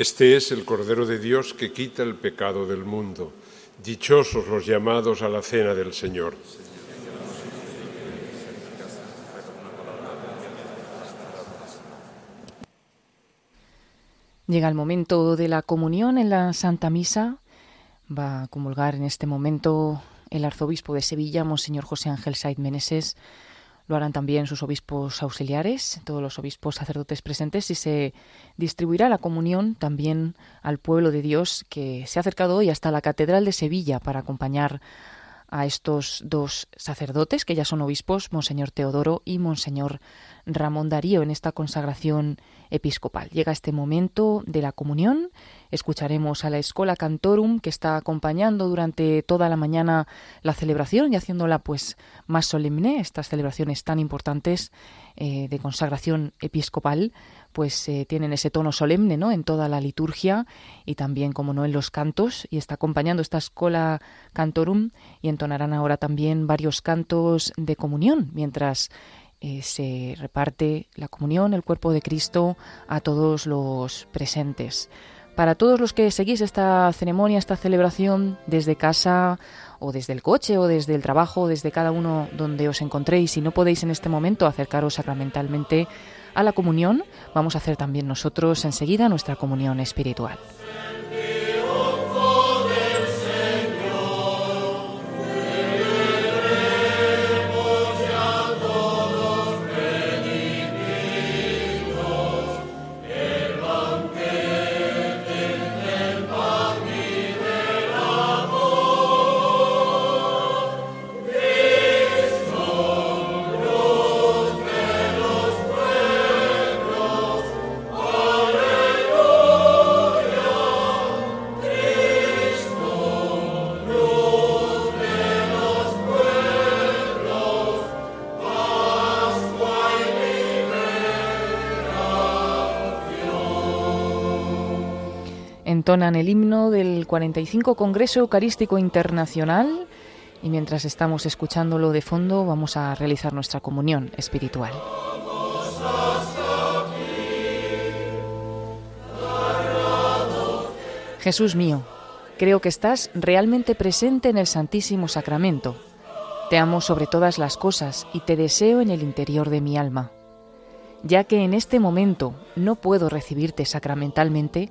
Este es el Cordero de Dios que quita el pecado del mundo. Dichosos los llamados a la cena del Señor. Llega el momento de la comunión en la Santa Misa. Va a comulgar en este momento el arzobispo de Sevilla, Monseñor José Ángel Said Meneses. Lo harán también sus obispos auxiliares, todos los obispos sacerdotes presentes, y se distribuirá la comunión también al pueblo de Dios que se ha acercado hoy hasta la Catedral de Sevilla para acompañar a estos dos sacerdotes, que ya son obispos, Monseñor Teodoro y Monseñor Ramón Darío, en esta consagración episcopal. Llega este momento de la comunión, escucharemos a la Escola Cantorum, que está acompañando durante toda la mañana la celebración y haciéndola pues más solemne, estas celebraciones tan importantes eh, de consagración episcopal, pues eh, tienen ese tono solemne ¿no? en toda la liturgia y también, como no, en los cantos. Y está acompañando esta escuela cantorum y entonarán ahora también varios cantos de comunión mientras eh, se reparte la comunión, el cuerpo de Cristo a todos los presentes. Para todos los que seguís esta ceremonia, esta celebración desde casa o desde el coche o desde el trabajo, desde cada uno donde os encontréis, y no podéis en este momento acercaros sacramentalmente a la comunión, vamos a hacer también nosotros enseguida nuestra comunión espiritual. Entonan el himno del 45 Congreso Eucarístico Internacional y mientras estamos escuchándolo de fondo vamos a realizar nuestra comunión espiritual. Jesús mío, creo que estás realmente presente en el Santísimo Sacramento. Te amo sobre todas las cosas y te deseo en el interior de mi alma. Ya que en este momento no puedo recibirte sacramentalmente,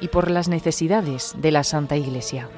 y por las necesidades de la Santa Iglesia.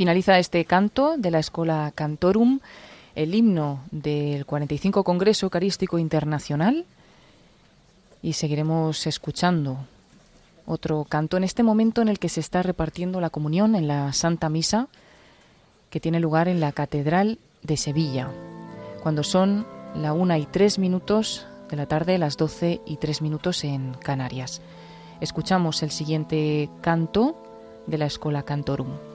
Finaliza este canto de la Escola Cantorum, el himno del 45 Congreso Eucarístico Internacional, y seguiremos escuchando otro canto en este momento en el que se está repartiendo la comunión en la Santa Misa, que tiene lugar en la Catedral de Sevilla, cuando son la una y tres minutos de la tarde, las doce y tres minutos en Canarias. Escuchamos el siguiente canto de la Escola Cantorum.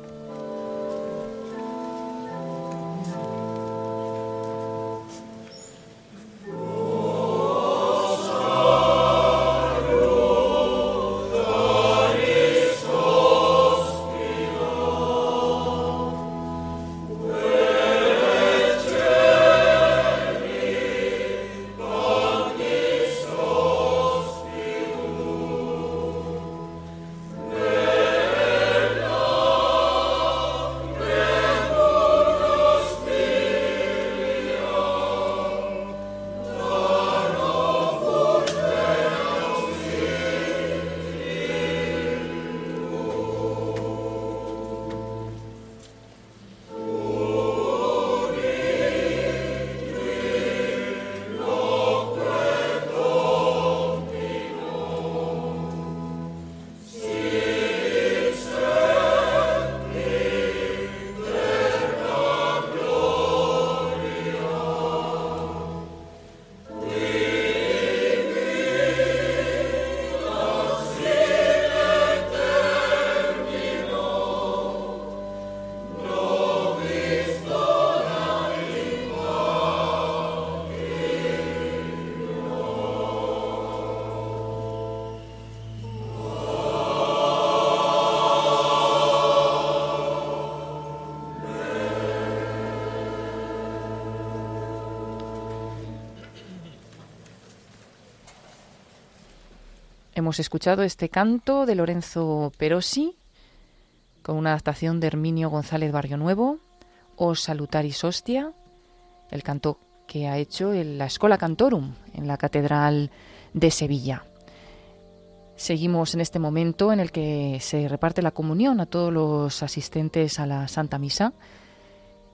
Hemos escuchado este canto de Lorenzo Perosi con una adaptación de Herminio González Barrio Nuevo, O Salutaris Hostia, el canto que ha hecho en la Escola Cantorum en la Catedral de Sevilla. Seguimos en este momento en el que se reparte la comunión a todos los asistentes a la Santa Misa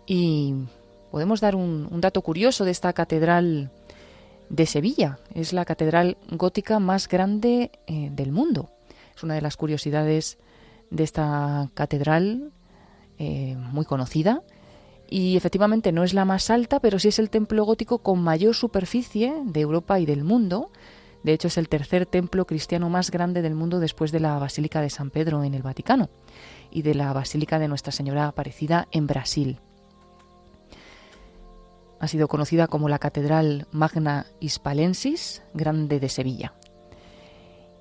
y podemos dar un, un dato curioso de esta catedral de Sevilla. Es la catedral gótica más grande eh, del mundo. Es una de las curiosidades de esta catedral eh, muy conocida. Y efectivamente no es la más alta, pero sí es el templo gótico con mayor superficie de Europa y del mundo. De hecho, es el tercer templo cristiano más grande del mundo después de la Basílica de San Pedro en el Vaticano y de la Basílica de Nuestra Señora Aparecida en Brasil ha sido conocida como la Catedral Magna Hispalensis Grande de Sevilla.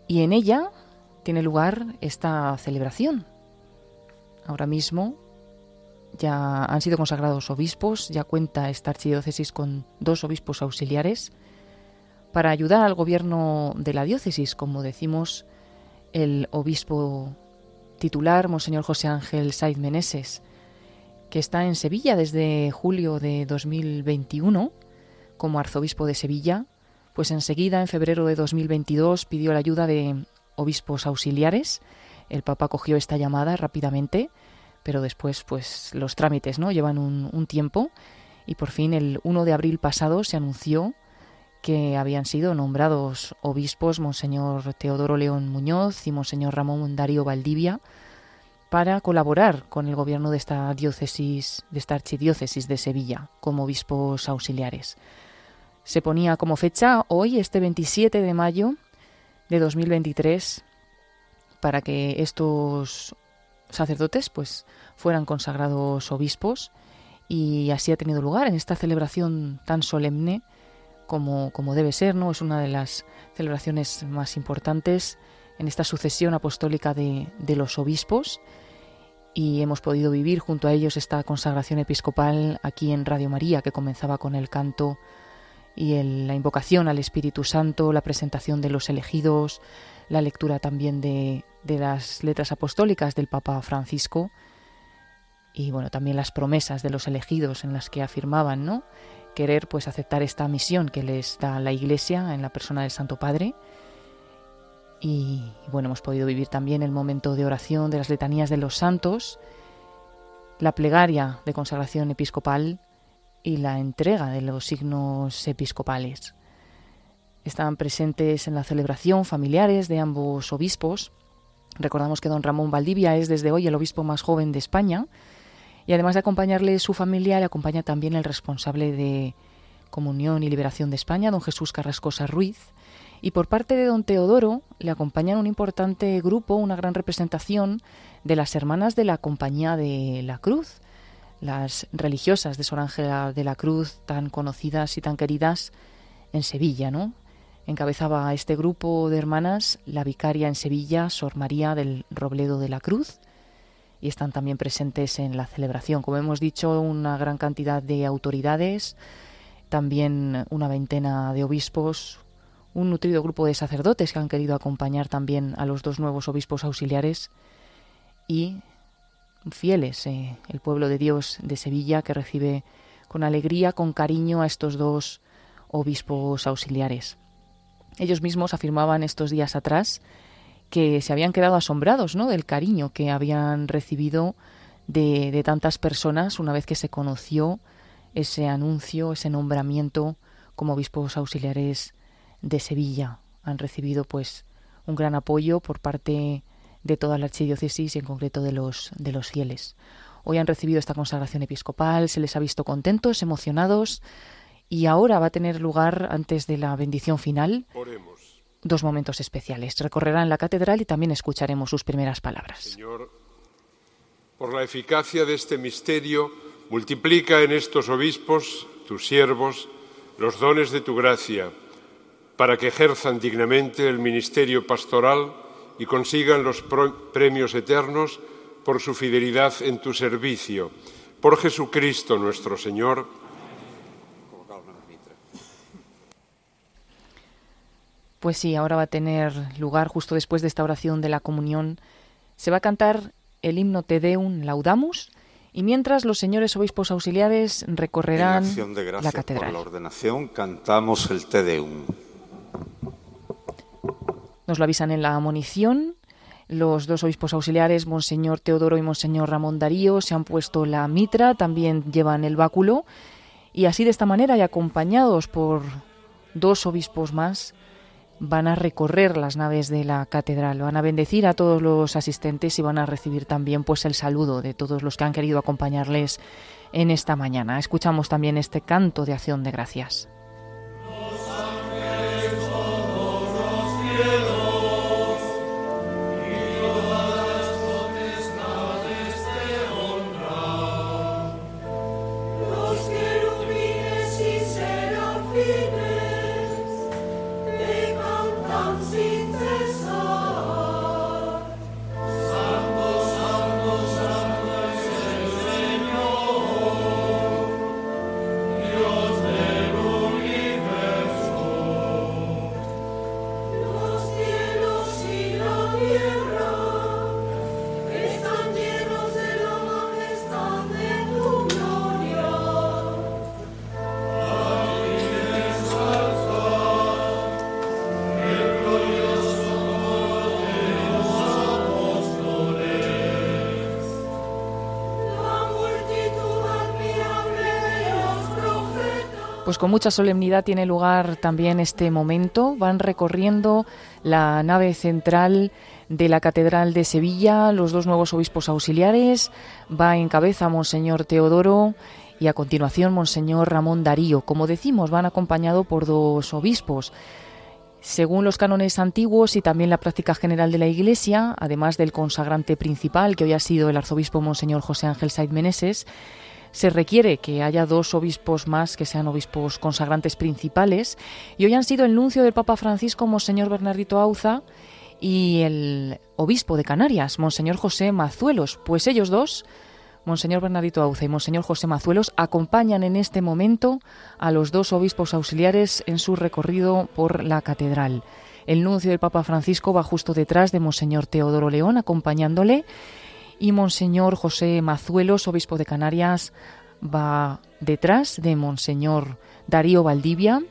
Y en ella tiene lugar esta celebración. Ahora mismo ya han sido consagrados obispos, ya cuenta esta archidiócesis con dos obispos auxiliares para ayudar al gobierno de la diócesis, como decimos, el obispo titular, Monseñor José Ángel Saiz Meneses, que está en Sevilla desde julio de 2021 como arzobispo de Sevilla, pues enseguida, en febrero de 2022, pidió la ayuda de obispos auxiliares. El Papa cogió esta llamada rápidamente, pero después, pues los trámites no llevan un, un tiempo y por fin el 1 de abril pasado se anunció que habían sido nombrados obispos Monseñor Teodoro León Muñoz y Monseñor Ramón Darío Valdivia, para colaborar con el gobierno de esta diócesis, de esta archidiócesis de Sevilla, como obispos auxiliares. Se ponía como fecha hoy, este 27 de mayo de 2023, para que estos sacerdotes pues fueran consagrados obispos y así ha tenido lugar en esta celebración tan solemne como, como debe ser, ¿no? Es una de las celebraciones más importantes en esta sucesión apostólica de, de los obispos y hemos podido vivir junto a ellos esta consagración episcopal aquí en Radio María, que comenzaba con el canto y la invocación al Espíritu Santo, la presentación de los elegidos, la lectura también de, de las letras apostólicas del Papa Francisco y bueno, también las promesas de los elegidos en las que afirmaban, ¿no? querer pues aceptar esta misión que les da la Iglesia en la persona del Santo Padre y bueno, hemos podido vivir también el momento de oración de las letanías de los santos la plegaria de consagración episcopal y la entrega de los signos episcopales. Estaban presentes en la celebración familiares de ambos obispos. Recordamos que don Ramón Valdivia es desde hoy el obispo más joven de España y además de acompañarle su familia, le acompaña también el responsable de Comunión y Liberación de España, don Jesús Carrascosa Ruiz. Y por parte de don Teodoro le acompañan un importante grupo, una gran representación de las hermanas de la Compañía de la Cruz, las religiosas de Sor Ángela de la Cruz, tan conocidas y tan queridas en Sevilla, ¿no? Encabezaba este grupo de hermanas la vicaria en Sevilla, Sor María del Robledo de la Cruz, y están también presentes en la celebración. Como hemos dicho, una gran cantidad de autoridades, también una veintena de obispos, un nutrido grupo de sacerdotes que han querido acompañar también a los dos nuevos obispos auxiliares y fieles, eh, el pueblo de Dios de Sevilla que recibe con alegría, con cariño a estos dos obispos auxiliares. Ellos mismos afirmaban estos días atrás que se habían quedado asombrados ¿no? del cariño que habían recibido de, de tantas personas una vez que se conoció ese anuncio, ese nombramiento como obispos auxiliares de Sevilla. Han recibido pues un gran apoyo por parte de toda la archidiócesis y en concreto de los, de los fieles. Hoy han recibido esta consagración episcopal, se les ha visto contentos, emocionados y ahora va a tener lugar antes de la bendición final dos momentos especiales. Recorrerán la catedral y también escucharemos sus primeras palabras. Señor, por la eficacia de este misterio, multiplica en estos obispos, tus siervos, los dones de tu gracia, para que ejerzan dignamente el ministerio pastoral y consigan los premios eternos por su fidelidad en tu servicio. Por Jesucristo nuestro Señor. Pues sí, ahora va a tener lugar justo después de esta oración de la comunión. Se va a cantar el himno Te Deum Laudamus y mientras los señores obispos auxiliares recorrerán en acción de la catedral. Por la ordenación cantamos el Te Deum. Nos lo avisan en la amonición. Los dos obispos auxiliares, Monseñor Teodoro y Monseñor Ramón Darío, se han puesto la mitra, también llevan el báculo. Y así de esta manera, y acompañados por dos obispos más, van a recorrer las naves de la catedral, van a bendecir a todos los asistentes y van a recibir también pues el saludo de todos los que han querido acompañarles en esta mañana. Escuchamos también este canto de acción de gracias. Amen. Pues con mucha solemnidad tiene lugar también este momento. Van recorriendo la nave central de la Catedral de Sevilla, los dos nuevos obispos auxiliares. Va en cabeza Monseñor Teodoro y a continuación Monseñor Ramón Darío. Como decimos, van acompañados por dos obispos. Según los cánones antiguos y también la práctica general de la Iglesia, además del consagrante principal, que hoy ha sido el arzobispo Monseñor José Ángel Said Meneses, se requiere que haya dos obispos más que sean obispos consagrantes principales y hoy han sido el nuncio del Papa Francisco, Monseñor Bernardito Auza, y el obispo de Canarias, Monseñor José Mazuelos. Pues ellos dos, Monseñor Bernardito Auza y Monseñor José Mazuelos, acompañan en este momento a los dos obispos auxiliares en su recorrido por la catedral. El nuncio del Papa Francisco va justo detrás de Monseñor Teodoro León, acompañándole y Monseñor José Mazuelos, obispo de Canarias, va detrás de Monseñor Darío Valdivia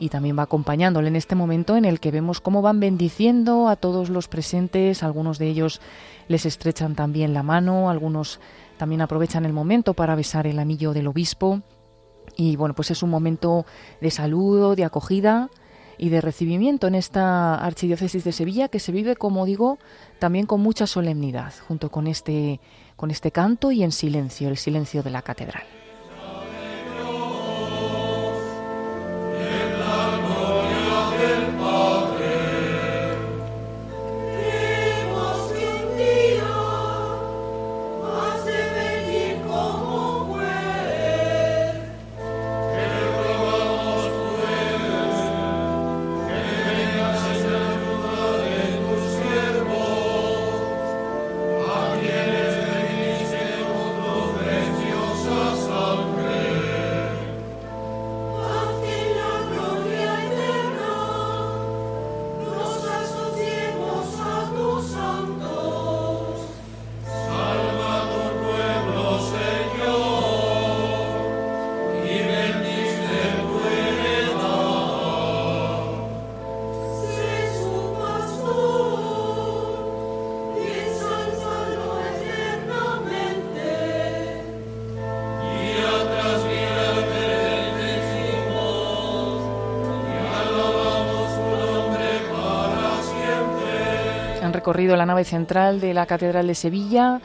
y también va acompañándole en este momento en el que vemos cómo van bendiciendo a todos los presentes, algunos de ellos les estrechan también la mano, algunos también aprovechan el momento para besar el anillo del obispo. Y bueno, pues es un momento de saludo, de acogida y de recibimiento en esta archidiócesis de Sevilla que se vive, como digo, también con mucha solemnidad, junto con este, con este canto y en silencio, el silencio de la catedral. Recorrido la nave central de la Catedral de Sevilla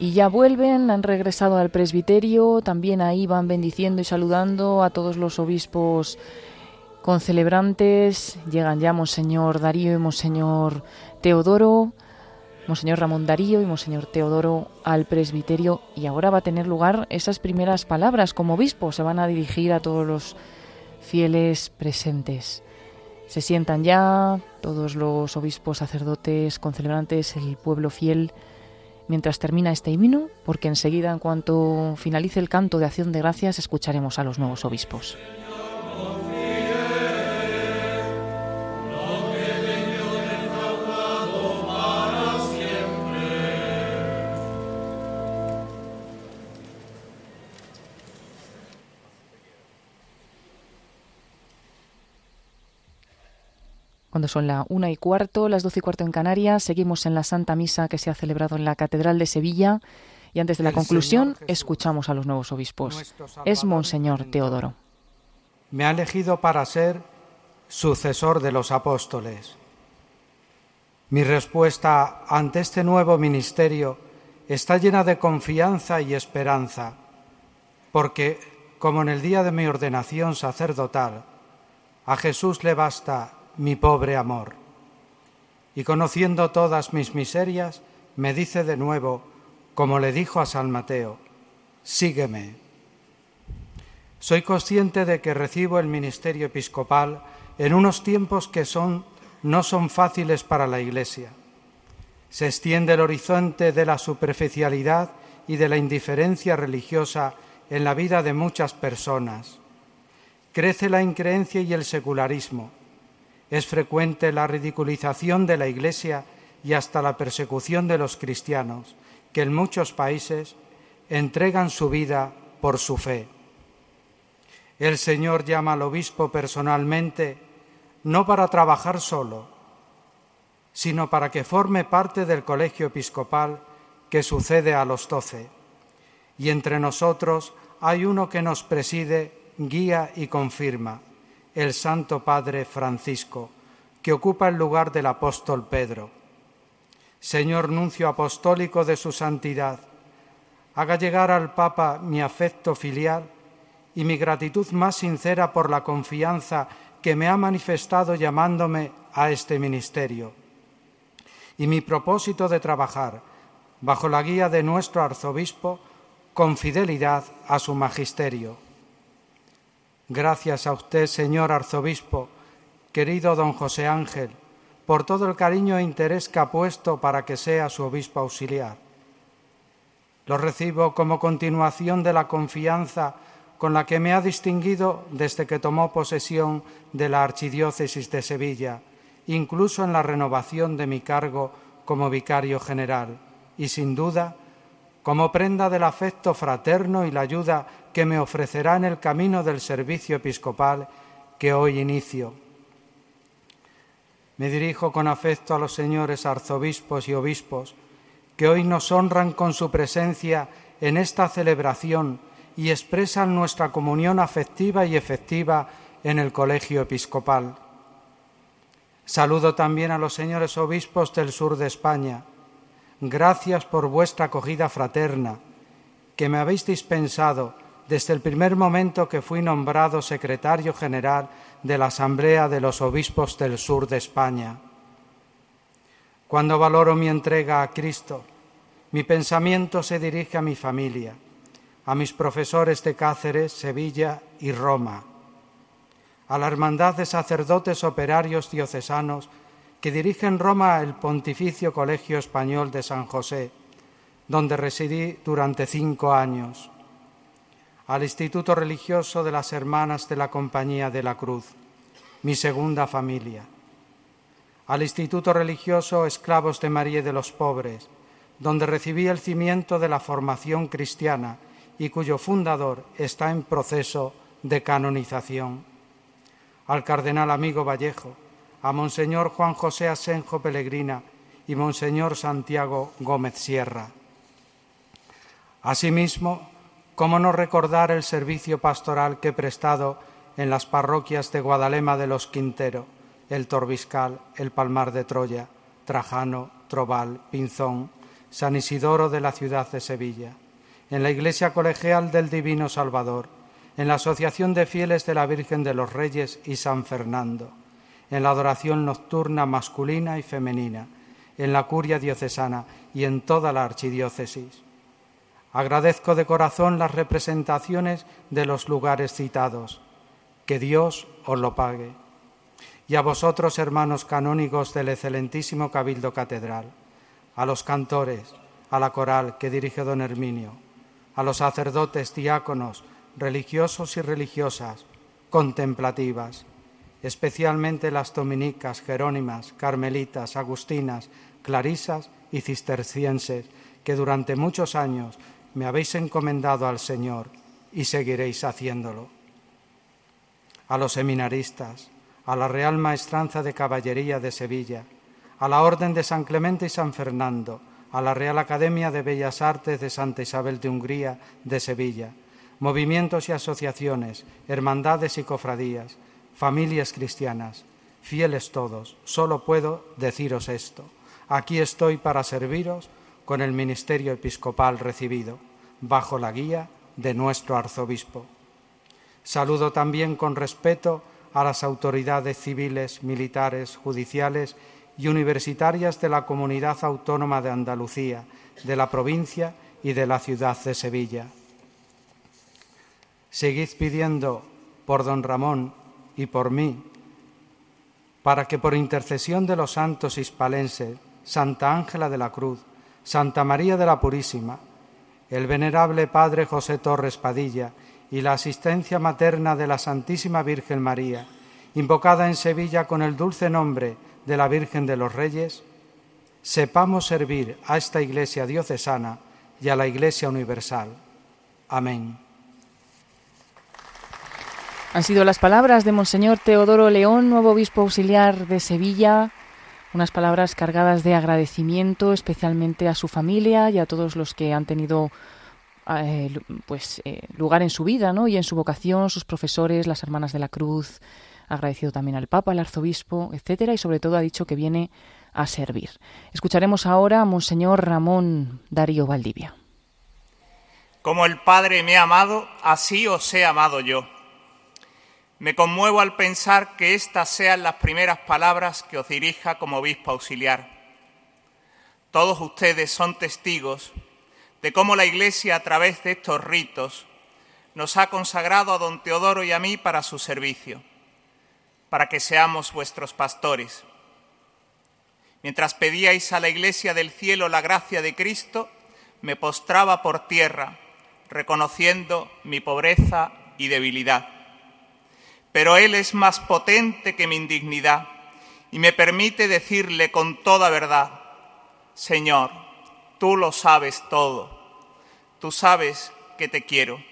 y ya vuelven, han regresado al presbiterio, también ahí van bendiciendo y saludando a todos los obispos concelebrantes, llegan ya Monseñor Darío y Monseñor Teodoro, Monseñor Ramón Darío y Monseñor Teodoro al presbiterio y ahora va a tener lugar esas primeras palabras como obispo, se van a dirigir a todos los fieles presentes. Se sientan ya todos los obispos, sacerdotes, concelebrantes, el pueblo fiel, mientras termina este himno, porque enseguida, en cuanto finalice el canto de acción de gracias, escucharemos a los nuevos obispos. Cuando son la una y cuarto, las doce y cuarto en Canarias, seguimos en la Santa Misa que se ha celebrado en la Catedral de Sevilla y antes de la conclusión escuchamos a los nuevos obispos. Es Monseñor Teodoro. Me ha elegido para ser sucesor de los apóstoles. Mi respuesta ante este nuevo ministerio está llena de confianza y esperanza, porque, como en el día de mi ordenación sacerdotal, a Jesús le basta mi pobre amor. Y conociendo todas mis miserias, me dice de nuevo, como le dijo a San Mateo, sígueme. Soy consciente de que recibo el ministerio episcopal en unos tiempos que son, no son fáciles para la Iglesia. Se extiende el horizonte de la superficialidad y de la indiferencia religiosa en la vida de muchas personas. Crece la increencia y el secularismo es frecuente la ridiculización de la Iglesia y hasta la persecución de los cristianos, que en muchos países entregan su vida por su fe. El Señor llama al obispo personalmente no para trabajar solo, sino para que forme parte del colegio episcopal que sucede a los doce. Y entre nosotros hay uno que nos preside, guía y confirma el Santo Padre Francisco, que ocupa el lugar del apóstol Pedro. Señor nuncio apostólico de su santidad, haga llegar al Papa mi afecto filial y mi gratitud más sincera por la confianza que me ha manifestado llamándome a este ministerio, y mi propósito de trabajar bajo la guía de nuestro arzobispo con fidelidad a su magisterio Gracias a usted, señor arzobispo, querido don José Ángel, por todo el cariño e interés que ha puesto para que sea su obispo auxiliar. Lo recibo como continuación de la confianza con la que me ha distinguido desde que tomó posesión de la Archidiócesis de Sevilla, incluso en la renovación de mi cargo como vicario general, y sin duda, como prenda del afecto fraterno y la ayuda que me ofrecerá en el camino del servicio episcopal que hoy inicio. Me dirijo con afecto a los señores arzobispos y obispos que hoy nos honran con su presencia en esta celebración y expresan nuestra comunión afectiva y efectiva en el Colegio Episcopal. Saludo también a los señores obispos del sur de España. Gracias por vuestra acogida fraterna, que me habéis dispensado desde el primer momento que fui nombrado secretario general de la Asamblea de los Obispos del Sur de España. Cuando valoro mi entrega a Cristo, mi pensamiento se dirige a mi familia, a mis profesores de Cáceres, Sevilla y Roma, a la Hermandad de Sacerdotes Operarios Diocesanos que dirige en Roma el Pontificio Colegio Español de San José, donde residí durante cinco años, al Instituto Religioso de las Hermanas de la Compañía de la Cruz, mi segunda familia, al Instituto Religioso Esclavos de María de los Pobres, donde recibí el cimiento de la formación cristiana y cuyo fundador está en proceso de canonización, al Cardenal Amigo Vallejo, a Monseñor Juan José Asenjo Pellegrina y Monseñor Santiago Gómez Sierra. Asimismo, ¿cómo no recordar el servicio pastoral que he prestado en las parroquias de Guadalema de los Quintero, el Torbiscal, el Palmar de Troya, Trajano, Trobal, Pinzón, San Isidoro de la ciudad de Sevilla, en la Iglesia Colegial del Divino Salvador, en la Asociación de Fieles de la Virgen de los Reyes y San Fernando, en la adoración nocturna masculina y femenina, en la curia diocesana y en toda la archidiócesis. Agradezco de corazón las representaciones de los lugares citados. Que Dios os lo pague. Y a vosotros, hermanos canónigos del excelentísimo Cabildo Catedral, a los cantores, a la coral que dirige don Herminio, a los sacerdotes, diáconos, religiosos y religiosas, contemplativas, especialmente las dominicas, jerónimas, carmelitas, agustinas, clarisas y cistercienses, que durante muchos años me habéis encomendado al Señor y seguiréis haciéndolo. A los seminaristas, a la Real Maestranza de Caballería de Sevilla, a la Orden de San Clemente y San Fernando, a la Real Academia de Bellas Artes de Santa Isabel de Hungría de Sevilla, movimientos y asociaciones, hermandades y cofradías, familias cristianas, fieles todos, solo puedo deciros esto. Aquí estoy para serviros con el ministerio episcopal recibido, bajo la guía de nuestro arzobispo. Saludo también con respeto a las autoridades civiles, militares, judiciales y universitarias de la Comunidad Autónoma de Andalucía, de la provincia y de la ciudad de Sevilla. Seguid pidiendo por don Ramón y por mí, para que por intercesión de los santos hispalenses, Santa Ángela de la Cruz, Santa María de la Purísima, el venerable Padre José Torres Padilla y la asistencia materna de la Santísima Virgen María, invocada en Sevilla con el dulce nombre de la Virgen de los Reyes, sepamos servir a esta Iglesia diocesana y a la Iglesia universal. Amén. Han sido las palabras de Monseñor Teodoro León, nuevo obispo auxiliar de Sevilla, unas palabras cargadas de agradecimiento especialmente a su familia y a todos los que han tenido eh, pues eh, lugar en su vida ¿no? y en su vocación, sus profesores, las hermanas de la cruz, agradecido también al Papa, al arzobispo, etcétera, y sobre todo ha dicho que viene a servir. Escucharemos ahora a Monseñor Ramón Darío Valdivia. Como el Padre me ha amado, así os he amado yo. Me conmuevo al pensar que estas sean las primeras palabras que os dirija como obispo auxiliar. Todos ustedes son testigos de cómo la Iglesia a través de estos ritos nos ha consagrado a don Teodoro y a mí para su servicio, para que seamos vuestros pastores. Mientras pedíais a la Iglesia del cielo la gracia de Cristo, me postraba por tierra, reconociendo mi pobreza y debilidad pero Él es más potente que mi indignidad y me permite decirle con toda verdad, Señor, tú lo sabes todo, tú sabes que te quiero.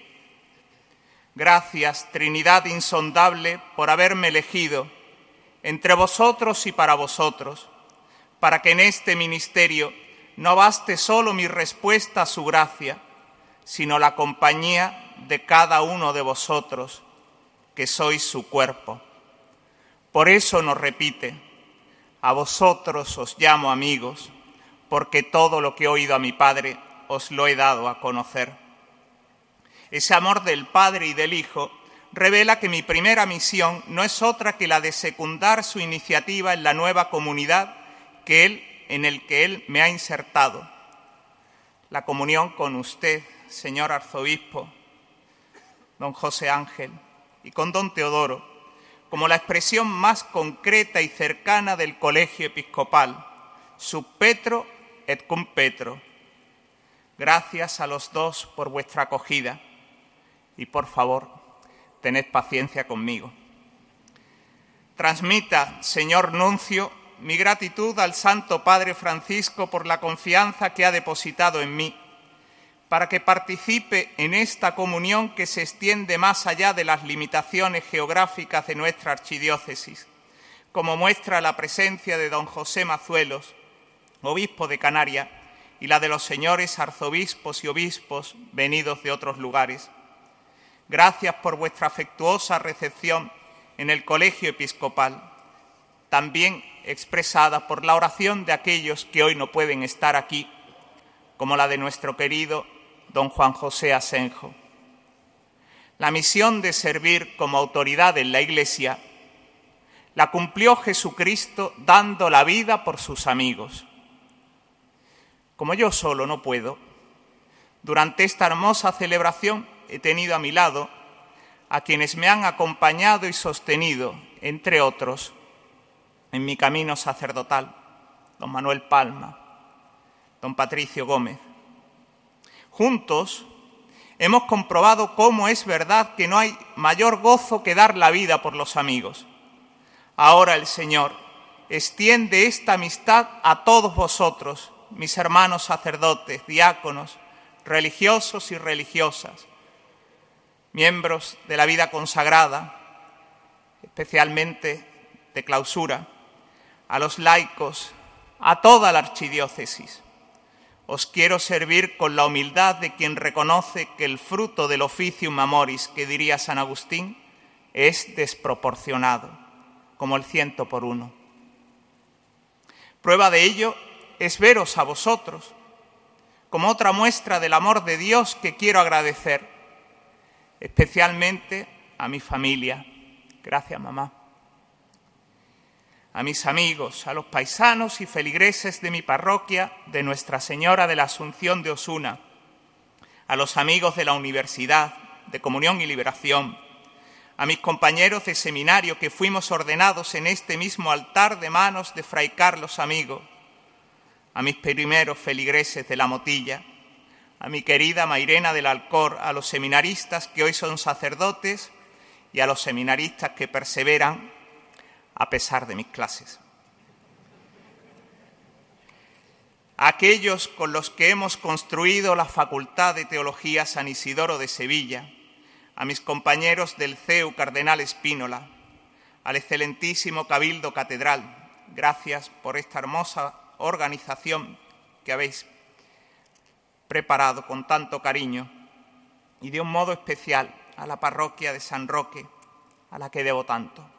Gracias, Trinidad insondable, por haberme elegido entre vosotros y para vosotros, para que en este ministerio no baste solo mi respuesta a su gracia, sino la compañía de cada uno de vosotros, que sois su cuerpo. Por eso nos repite, a vosotros os llamo amigos, porque todo lo que he oído a mi Padre os lo he dado a conocer. Ese amor del Padre y del Hijo revela que mi primera misión no es otra que la de secundar su iniciativa en la nueva comunidad que él, en el que Él me ha insertado. La comunión con usted, señor arzobispo, don José Ángel, y con don Teodoro, como la expresión más concreta y cercana del colegio episcopal, sub Petro et cum Petro. Gracias a los dos por vuestra acogida y por favor, tened paciencia conmigo. Transmita, señor Nuncio, mi gratitud al Santo Padre Francisco por la confianza que ha depositado en mí, para que participe en esta comunión que se extiende más allá de las limitaciones geográficas de nuestra archidiócesis, como muestra la presencia de don José Mazuelos, obispo de Canarias, y la de los señores arzobispos y obispos venidos de otros lugares. Gracias por vuestra afectuosa recepción en el Colegio Episcopal, también expresada por la oración de aquellos que hoy no pueden estar aquí, como la de nuestro querido don Juan José Asenjo. La misión de servir como autoridad en la Iglesia la cumplió Jesucristo dando la vida por sus amigos. Como yo solo no puedo, durante esta hermosa celebración he tenido a mi lado a quienes me han acompañado y sostenido, entre otros, en mi camino sacerdotal, don Manuel Palma, don Patricio Gómez. Juntos hemos comprobado cómo es verdad que no hay mayor gozo que dar la vida por los amigos. Ahora el Señor extiende esta amistad a todos vosotros mis hermanos sacerdotes, diáconos, religiosos y religiosas, miembros de la vida consagrada, especialmente de clausura, a los laicos, a toda la archidiócesis. Os quiero servir con la humildad de quien reconoce que el fruto del oficium amoris, que diría San Agustín, es desproporcionado, como el ciento por uno. Prueba de ello es veros a vosotros, como otra muestra del amor de Dios que quiero agradecer, especialmente a mi familia. Gracias, mamá. A mis amigos, a los paisanos y feligreses de mi parroquia de Nuestra Señora de la Asunción de Osuna, a los amigos de la Universidad de Comunión y Liberación, a mis compañeros de seminario que fuimos ordenados en este mismo altar de manos de Fray Carlos Amigo, a mis primeros feligreses de la Motilla, a mi querida Mairena del Alcor, a los seminaristas que hoy son sacerdotes y a los seminaristas que perseveran a pesar de mis clases. Aquellos con los que hemos construido la Facultad de Teología San Isidoro de Sevilla, a mis compañeros del CEU Cardenal Espínola, al excelentísimo Cabildo Catedral, gracias por esta hermosa organización que habéis preparado con tanto cariño y de un modo especial a la parroquia de San Roque, a la que debo tanto.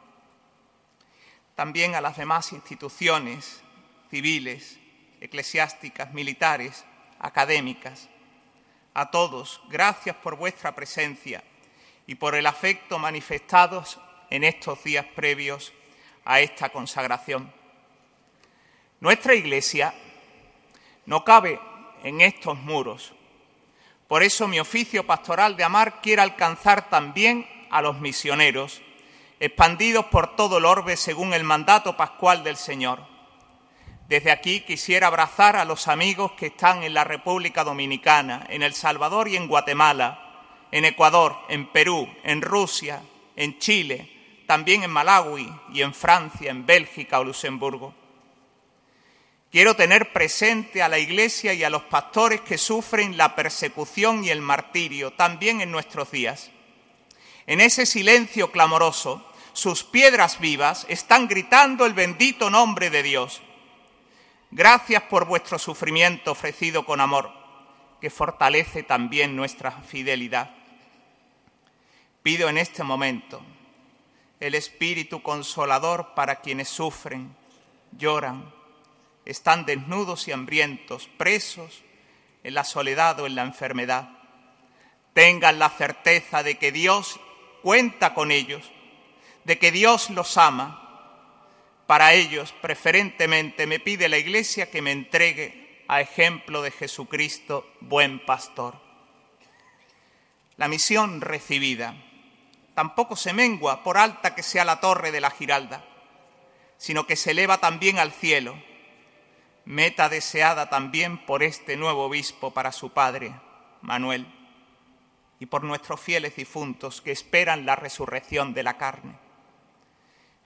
También a las demás instituciones civiles, eclesiásticas, militares, académicas. A todos, gracias por vuestra presencia y por el afecto manifestados en estos días previos a esta consagración. Nuestra iglesia no cabe en estos muros. Por eso mi oficio pastoral de amar quiere alcanzar también a los misioneros, expandidos por todo el orbe según el mandato pascual del Señor. Desde aquí quisiera abrazar a los amigos que están en la República Dominicana, en El Salvador y en Guatemala, en Ecuador, en Perú, en Rusia, en Chile, también en Malawi y en Francia, en Bélgica o Luxemburgo. Quiero tener presente a la Iglesia y a los pastores que sufren la persecución y el martirio también en nuestros días. En ese silencio clamoroso, sus piedras vivas están gritando el bendito nombre de Dios. Gracias por vuestro sufrimiento ofrecido con amor. que fortalece también nuestra fidelidad. Pido en este momento el Espíritu Consolador para quienes sufren, lloran, están desnudos y hambrientos, presos en la soledad o en la enfermedad. Tengan la certeza de que Dios cuenta con ellos, de que Dios los ama. Para ellos, preferentemente, me pide la Iglesia que me entregue a ejemplo de Jesucristo, buen pastor. La misión recibida tampoco se mengua por alta que sea la torre de la Giralda, sino que se eleva también al cielo, meta deseada también por este nuevo obispo para su padre, Manuel, y por nuestros fieles difuntos que esperan la resurrección de la carne.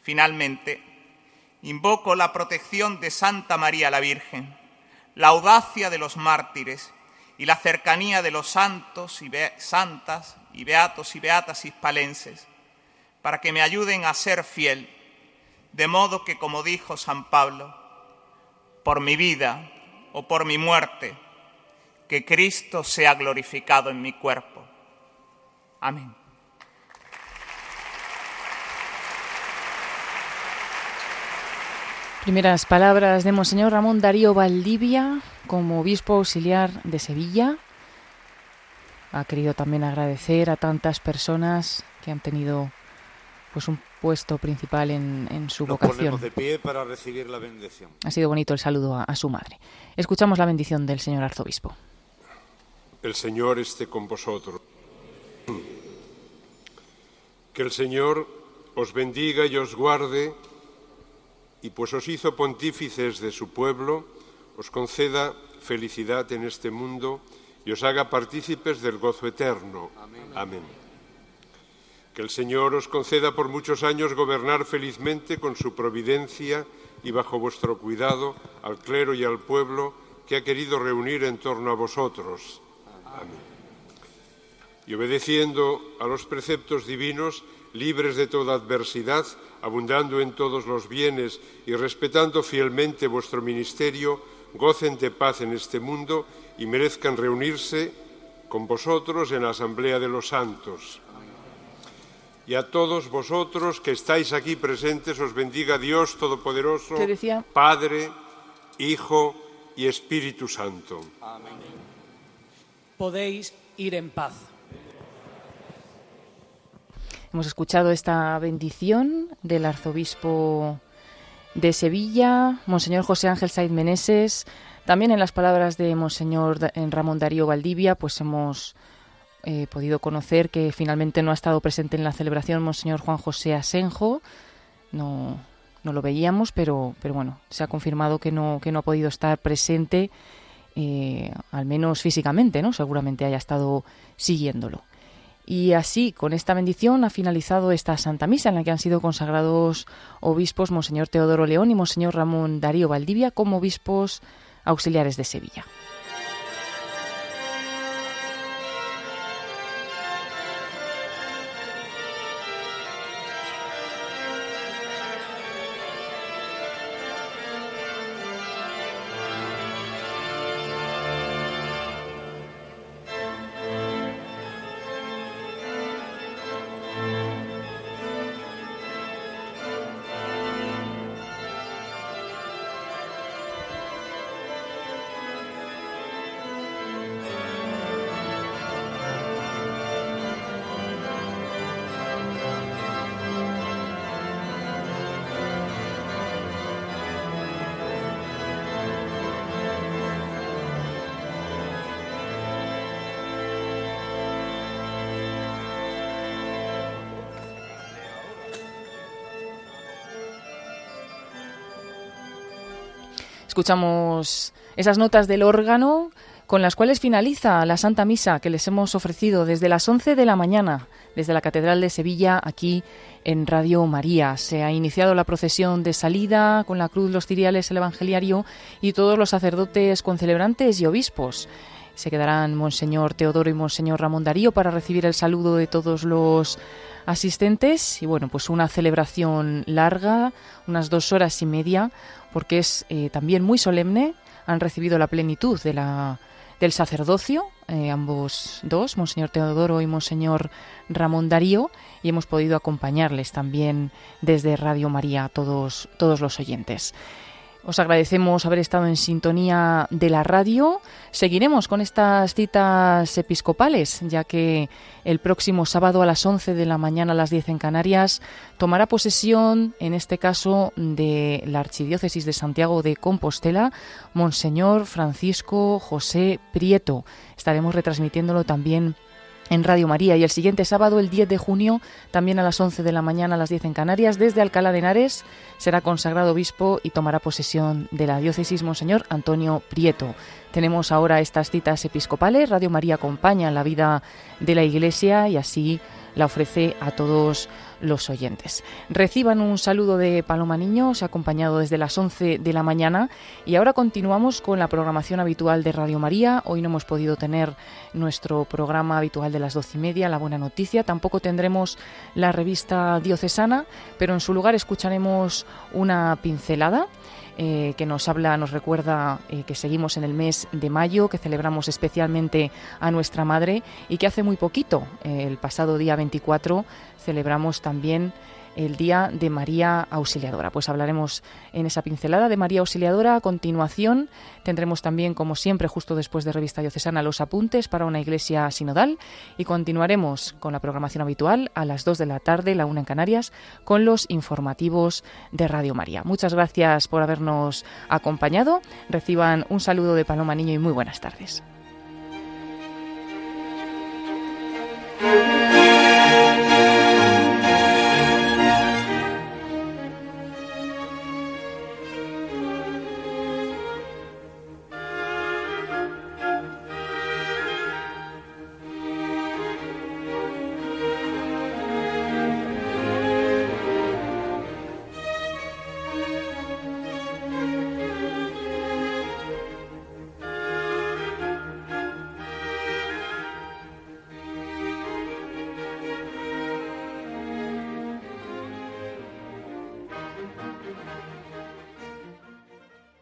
Finalmente, invoco la protección de Santa María la Virgen, la audacia de los mártires y la cercanía de los santos y santas y beatos y beatas hispalenses, para que me ayuden a ser fiel, de modo que, como dijo San Pablo, por mi vida o por mi muerte, que Cristo sea glorificado en mi cuerpo. Amén. Primeras palabras de Monseñor Ramón Darío Valdivia como obispo auxiliar de Sevilla. Ha querido también agradecer a tantas personas que han tenido pues un puesto principal en, en su Nos vocación. ponemos de pie para recibir la bendición. Ha sido bonito el saludo a, a su madre. Escuchamos la bendición del señor arzobispo. El Señor esté con vosotros. Que el Señor os bendiga y os guarde, y pues os hizo pontífices de su pueblo, os conceda felicidad en este mundo y os haga partícipes del gozo eterno. Amén. Que el Señor os conceda por muchos años gobernar felizmente con su providencia y bajo vuestro cuidado al clero y al pueblo que ha querido reunir en torno a vosotros. Amén. Y obedeciendo a los preceptos divinos, libres de toda adversidad, abundando en todos los bienes y respetando fielmente vuestro ministerio, gocen de paz en este mundo y merezcan reunirse con vosotros en la Asamblea de los Santos. Y a todos vosotros que estáis aquí presentes os bendiga Dios Todopoderoso, Padre, Hijo y Espíritu Santo. Podéis ir en paz. Hemos escuchado esta bendición del arzobispo de Sevilla, Monseñor José Ángel Saiz Meneses. También en las palabras de Monseñor Ramón Darío Valdivia, pues hemos eh, podido conocer que finalmente no ha estado presente en la celebración Monseñor Juan José Asenjo. No, no lo veíamos, pero, pero bueno, se ha confirmado que no, que no ha podido estar presente, eh, al menos físicamente, ¿no? Seguramente haya estado siguiéndolo. Y así, con esta bendición, ha finalizado esta Santa Misa en la que han sido consagrados obispos Monseñor Teodoro León y Monseñor Ramón Darío Valdivia como obispos auxiliares de Sevilla. Escuchamos esas notas del órgano con las cuales finaliza la Santa Misa que les hemos ofrecido desde las 11 de la mañana, desde la Catedral de Sevilla, aquí en Radio María. Se ha iniciado la procesión de salida con la cruz, los ciriales, el evangeliario y todos los sacerdotes concelebrantes y obispos. Se quedarán Monseñor Teodoro y Monseñor Ramón Darío para recibir el saludo de todos los asistentes y bueno, pues una celebración larga, unas dos horas y media, porque es eh, también muy solemne. Han recibido la plenitud de la, del sacerdocio, eh, ambos dos, Monseñor Teodoro y Monseñor Ramón Darío, y hemos podido acompañarles también desde Radio María a todos, todos los oyentes. Os agradecemos haber estado en sintonía de la radio. Seguiremos con estas citas episcopales, ya que el próximo sábado a las 11 de la mañana a las 10 en Canarias tomará posesión, en este caso, de la Archidiócesis de Santiago de Compostela, Monseñor Francisco José Prieto. Estaremos retransmitiéndolo también en Radio María y el siguiente sábado, el 10 de junio, también a las 11 de la mañana a las 10 en Canarias, desde Alcalá de Henares, será consagrado obispo y tomará posesión de la diócesis Monseñor Antonio Prieto. Tenemos ahora estas citas episcopales, Radio María acompaña la vida de la Iglesia y así la ofrece a todos los oyentes. Reciban un saludo de Paloma Niños, acompañado desde las 11 de la mañana. Y ahora continuamos con la programación habitual de Radio María. Hoy no hemos podido tener nuestro programa habitual de las doce y media, La Buena Noticia. Tampoco tendremos la revista diocesana, pero en su lugar escucharemos una pincelada. Eh, que nos habla, nos recuerda eh, que seguimos en el mes de mayo, que celebramos especialmente a nuestra madre y que hace muy poquito, eh, el pasado día 24, celebramos también el Día de María Auxiliadora. Pues hablaremos en esa pincelada de María Auxiliadora. A continuación tendremos también, como siempre, justo después de Revista Diocesana, los apuntes para una iglesia sinodal y continuaremos con la programación habitual a las 2 de la tarde, la 1 en Canarias, con los informativos de Radio María. Muchas gracias por habernos acompañado. Reciban un saludo de Paloma Niño y muy buenas tardes.